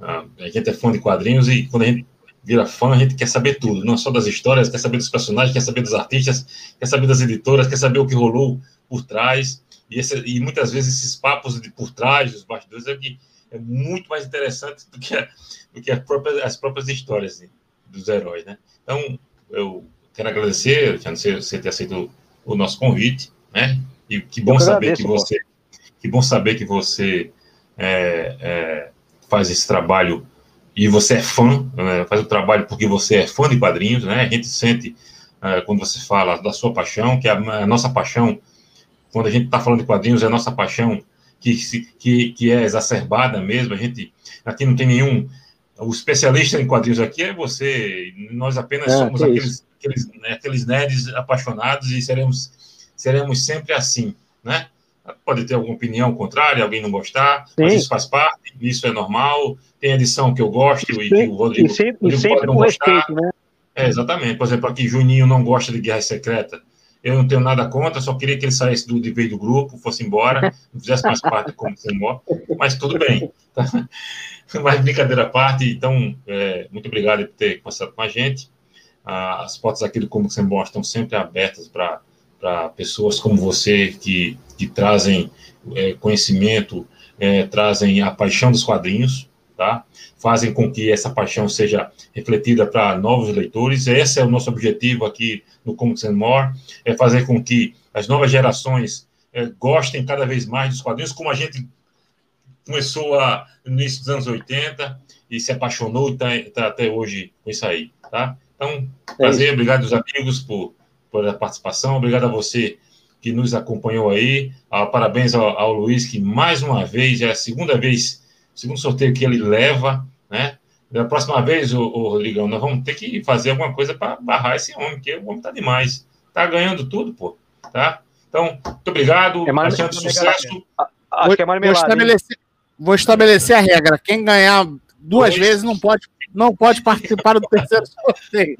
Ah, a gente é fã de quadrinhos e quando a gente vira fã, a gente quer saber tudo, não só das histórias, quer saber dos personagens, quer saber dos artistas, quer saber das editoras, quer saber o que rolou por trás. E, esse, e muitas vezes esses papos de por trás dos bastidores é, que é muito mais interessante do que, a, do que próprias, as próprias histórias dos heróis, né? Então, eu quero agradecer, Alexandre, você, você ter aceito o, o nosso convite, né? E que bom saber que você, que bom saber que você é, é, faz esse trabalho e você é fã, né? faz o trabalho porque você é fã de quadrinhos, né? A gente sente é, quando você fala da sua paixão, que a, a nossa paixão, quando a gente está falando de quadrinhos, é a nossa paixão que, que, que é exacerbada mesmo. A gente aqui não tem nenhum o especialista em quadrinhos aqui é você. Nós apenas é, somos aqueles, aqueles, né, aqueles nerds apaixonados e seremos seremos sempre assim, né? Pode ter alguma opinião contrária, alguém não gostar, Sim. mas isso faz parte, isso é normal. Tem edição que eu gosto e, e que o Rodrigo, e sempre, Rodrigo sempre não gostar. Respeito, né? É, exatamente. Por exemplo, aqui Juninho não gosta de Guerra Secreta. Eu não tenho nada contra, só queria que ele saísse do, de vez do grupo, fosse embora, não fizesse mais parte como você embora, mas tudo bem. Tá? Mas brincadeira à parte, então, é, muito obrigado por ter conversado com a gente. Ah, as portas aqui do Como Você Embora estão sempre abertas para para pessoas como você que, que trazem é, conhecimento, é, trazem a paixão dos quadrinhos, tá? Fazem com que essa paixão seja refletida para novos leitores. Esse é o nosso objetivo aqui no Comics and More, é fazer com que as novas gerações é, gostem cada vez mais dos quadrinhos, como a gente começou a, no início dos anos 80 e se apaixonou e está tá até hoje com isso aí, tá? Então, prazer, obrigado aos amigos por pela participação. Obrigado a você que nos acompanhou aí. Ah, parabéns ao, ao, Luiz, que mais uma vez, é a segunda vez, segundo sorteio que ele leva, né? Da próxima vez, o, o Rodrigão, nós vamos ter que fazer alguma coisa para barrar esse homem, porque o homem tá demais. Tá ganhando tudo, pô. Tá? Então, muito obrigado. É mais sucesso. Acho que é vou, estabelecer, vou estabelecer a regra. Quem ganhar duas vezes não pode não pode participar do terceiro sorteio.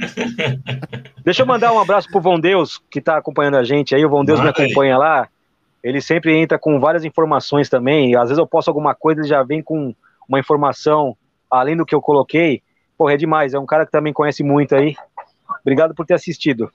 Deixa eu mandar um abraço pro Von Deus, que está acompanhando a gente aí. O Von Deus me acompanha lá. Ele sempre entra com várias informações também. E às vezes eu posto alguma coisa, ele já vem com uma informação além do que eu coloquei. Porra, é demais. É um cara que também conhece muito aí. Obrigado por ter assistido.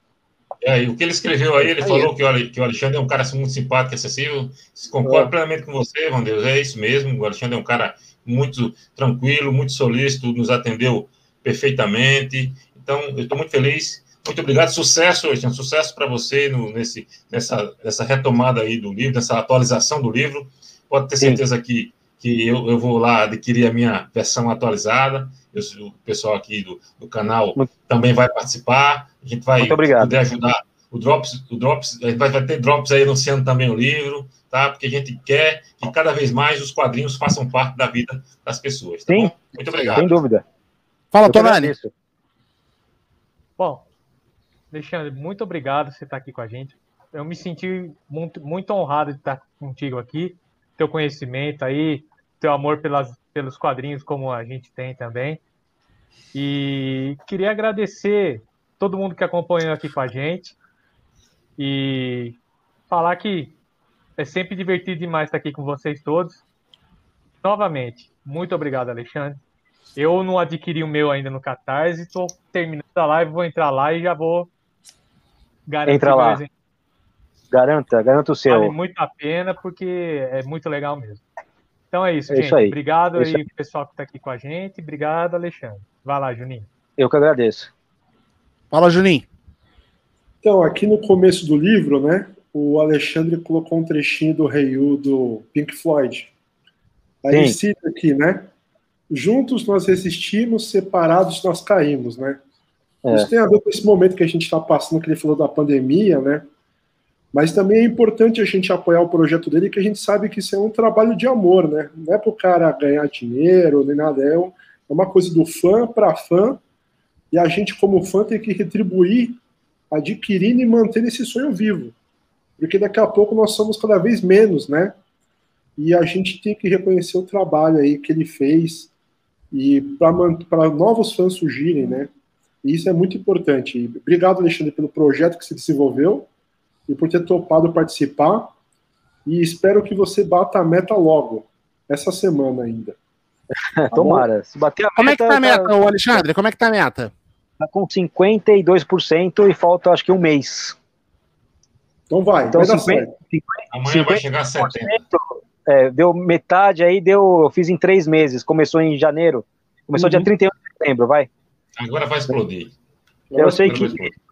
É, e o que ele escreveu aí, ele aí falou que o, que o Alexandre é um cara muito simpático, acessível. Concordo é. plenamente com você, Von Deus. É isso mesmo. O Alexandre é um cara muito tranquilo, muito solícito, nos atendeu perfeitamente. Então, eu estou muito feliz. Muito obrigado. Sucesso, Alexandre. Sucesso para você no, nesse, nessa, nessa retomada aí do livro, nessa atualização do livro. Pode ter certeza Sim. que, que eu, eu vou lá adquirir a minha versão atualizada. Eu, o pessoal aqui do, do canal muito, também vai participar. A gente vai poder ajudar. O Drops, o Drops, vai, vai ter Drops aí anunciando também o livro tá? Porque a gente quer que cada vez mais os quadrinhos façam parte da vida das pessoas. Tá Sim, bom? muito obrigado. Sem dúvida. Fala, Tonani. Bom, Alexandre, muito obrigado por você estar aqui com a gente. Eu me senti muito, muito honrado de estar contigo aqui, teu conhecimento aí, teu amor pelas, pelos quadrinhos, como a gente tem também. E queria agradecer todo mundo que acompanhou aqui com a gente e falar que é sempre divertido demais estar aqui com vocês todos. Novamente, muito obrigado, Alexandre. Eu não adquiri o meu ainda no Catarse, estou terminando a live, vou entrar lá e já vou garantir Entra lá. Garanta, garanta o seu. Vale muito a pena, porque é muito legal mesmo. Então é isso, é gente. Isso aí. Obrigado é aí, aí, pessoal que está aqui com a gente. Obrigado, Alexandre. Vai lá, Juninho. Eu que agradeço. Fala, Juninho. Então, aqui no começo do livro, né, o Alexandre colocou um trechinho do Rei do Pink Floyd. Aí ele cita aqui, né? Juntos nós resistimos, separados nós caímos, né? É. Isso tem a ver com esse momento que a gente está passando, que ele falou da pandemia, né? Mas também é importante a gente apoiar o projeto dele, que a gente sabe que isso é um trabalho de amor, né? Não é para o cara ganhar dinheiro nem nada, é, é uma coisa do fã para fã, e a gente, como fã, tem que retribuir adquirindo e mantendo esse sonho vivo porque daqui a pouco nós somos cada vez menos, né? e a gente tem que reconhecer o trabalho aí que ele fez e para novos fãs surgirem, né? E isso é muito importante. Obrigado, Alexandre, pelo projeto que você desenvolveu e por ter topado participar. E espero que você bata a meta logo, essa semana ainda. Tá Tomara. Se bater a Como meta, é que tá a meta, tá... Alexandre? Como é que tá a meta? Tá com 52% e falta acho que um mês. Então vai, então, vai 50, 50, Amanhã 50, vai chegar a 70%. É, deu metade aí, deu, eu fiz em três meses. Começou em janeiro. Começou uhum. dia 31 de setembro, vai. Agora vai explodir. Eu sei que o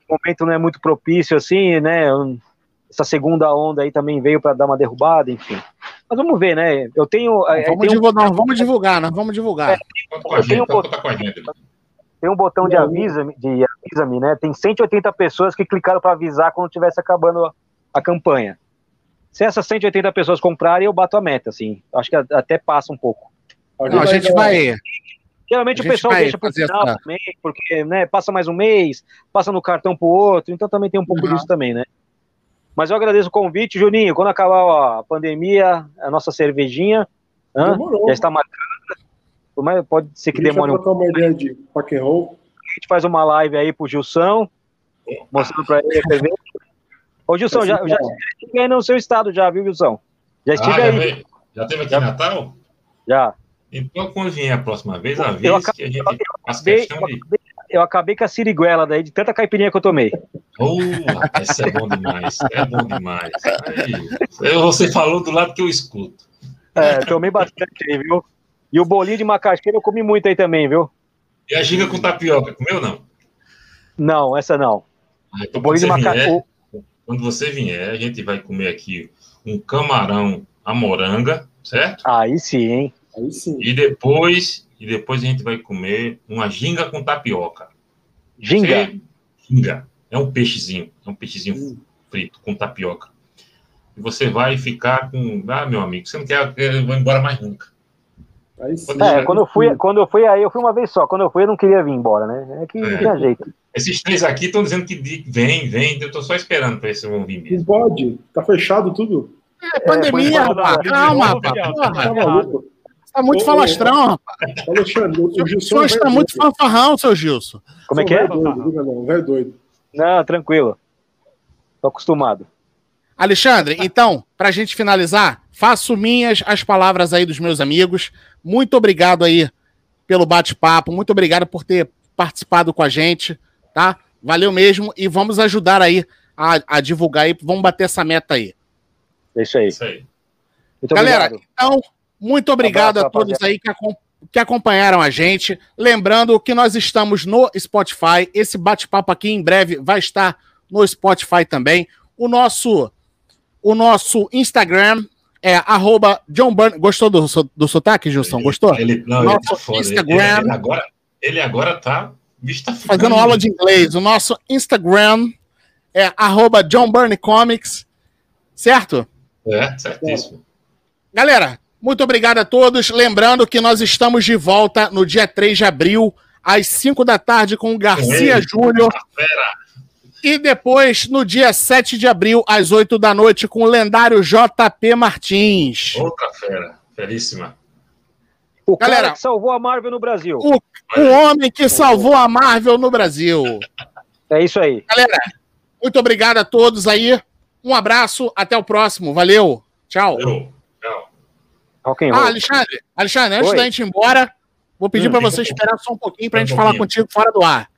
momento não é muito propício assim, né? Essa segunda onda aí também veio para dar uma derrubada, enfim. Mas vamos ver, né? Eu tenho. É, vamos, tenho divulgar, um... vamos divulgar, nós vamos divulgar. É, tem, um botão, tem um botão de avisa-me, de avisa-me, né? Tem 180 pessoas que clicaram para avisar quando tivesse acabando a campanha. Se essas 180 pessoas comprarem, eu bato a meta, assim. Acho que até passa um pouco. Não, a gente vai. Geralmente o pessoal deixa para o final essa... também, porque né, passa mais um mês, passa no cartão para o outro, então também tem um pouco uhum. disso também, né? Mas eu agradeço o convite, Juninho. Quando acabar a pandemia, a nossa cervejinha já está marcada. Pode ser que demore um pouco. uma ideia de rock and roll. A gente faz uma live aí pro Gilson, mostrando para ele a cerveja. Ô, Gilson, já, já estive aí no seu estado já, viu, Gilson? Já estive ah, aí. Já, já teve aqui em Natal? Já. Então, quando vier a próxima vez, avise acabei, que a gente faz questão de... Eu acabei com a siriguela daí, de tanta caipirinha que eu tomei. Essa é bom demais, é bom demais. Aí, você falou do lado que eu escuto. É, tomei bastante aí, viu? E o bolinho de macaxeira eu comi muito aí também, viu? E a giga com tapioca, comeu não? Não, essa não. Ah, então o bolinho de macaxeira quando você vier, a gente vai comer aqui um camarão à moranga, certo? Aí sim, hein? Aí sim. E depois, e depois a gente vai comer uma ginga com tapioca. Ginga? Você, ginga. É um peixezinho, é um peixezinho hum. frito com tapioca. E você vai ficar com, ah, meu amigo, você não quer, eu vou embora mais nunca. Aí sim. É, quando eu fui, quando eu fui aí, eu fui uma vez só. Quando eu fui, eu não queria vir embora, né? É que é. não tinha jeito. Esses três aqui estão dizendo que vem, vem. Eu estou só esperando para ver se vão vir mesmo. Não pode. Tá fechado tudo. É, pandemia, é, rapaz. Calma, rapaz. Tá Tá muito falastrão, rapaz. Alexandre, o Gilson. está muito fanfarrão, seu Gilson. Como é que é? Não, velho doido. Não, tranquilo. Tô acostumado. Alexandre, então, para a gente finalizar, faço minhas as palavras aí dos meus amigos. Muito obrigado aí pelo bate-papo, muito obrigado por ter participado com a gente tá? Valeu mesmo e vamos ajudar aí a, a divulgar aí, vamos bater essa meta aí. É isso aí. Isso aí. Galera, obrigado. então, muito obrigado abraço, a todos aí que, que acompanharam a gente. Lembrando que nós estamos no Spotify. Esse bate-papo aqui em breve vai estar no Spotify também. O nosso, o nosso Instagram é arroba John Burn. Gostou do, do sotaque, Gilson? Gostou? Ele, não, nosso ele tá Instagram. Ele, ele, agora, ele agora tá Tá fazendo aula de inglês. O nosso Instagram é arroba John Burney Comics, certo? É, certíssimo. Galera, muito obrigado a todos. Lembrando que nós estamos de volta no dia 3 de abril, às 5 da tarde, com o Garcia Júnior. E depois, no dia 7 de abril, às 8 da noite, com o lendário JP Martins. Outra fera, feríssima. O Galera, cara que salvou a Marvel no Brasil. O, o homem que salvou a Marvel no Brasil. É isso aí. Galera, muito obrigado a todos aí. Um abraço, até o próximo. Valeu. Tchau. Valeu. Tchau. Ah, Alexandre, Alexandre, antes Oi. da gente ir embora, vou pedir hum, para você esperar só um pouquinho para a gente um falar contigo fora do ar.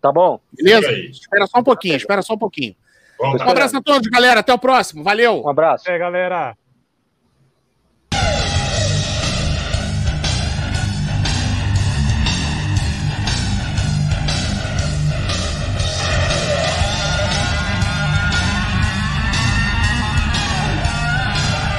Tá bom. Beleza? Espera só um pouquinho, espera só um pouquinho. Bom, um abraço a todos, galera. Até o próximo. Valeu. Um abraço. É, galera.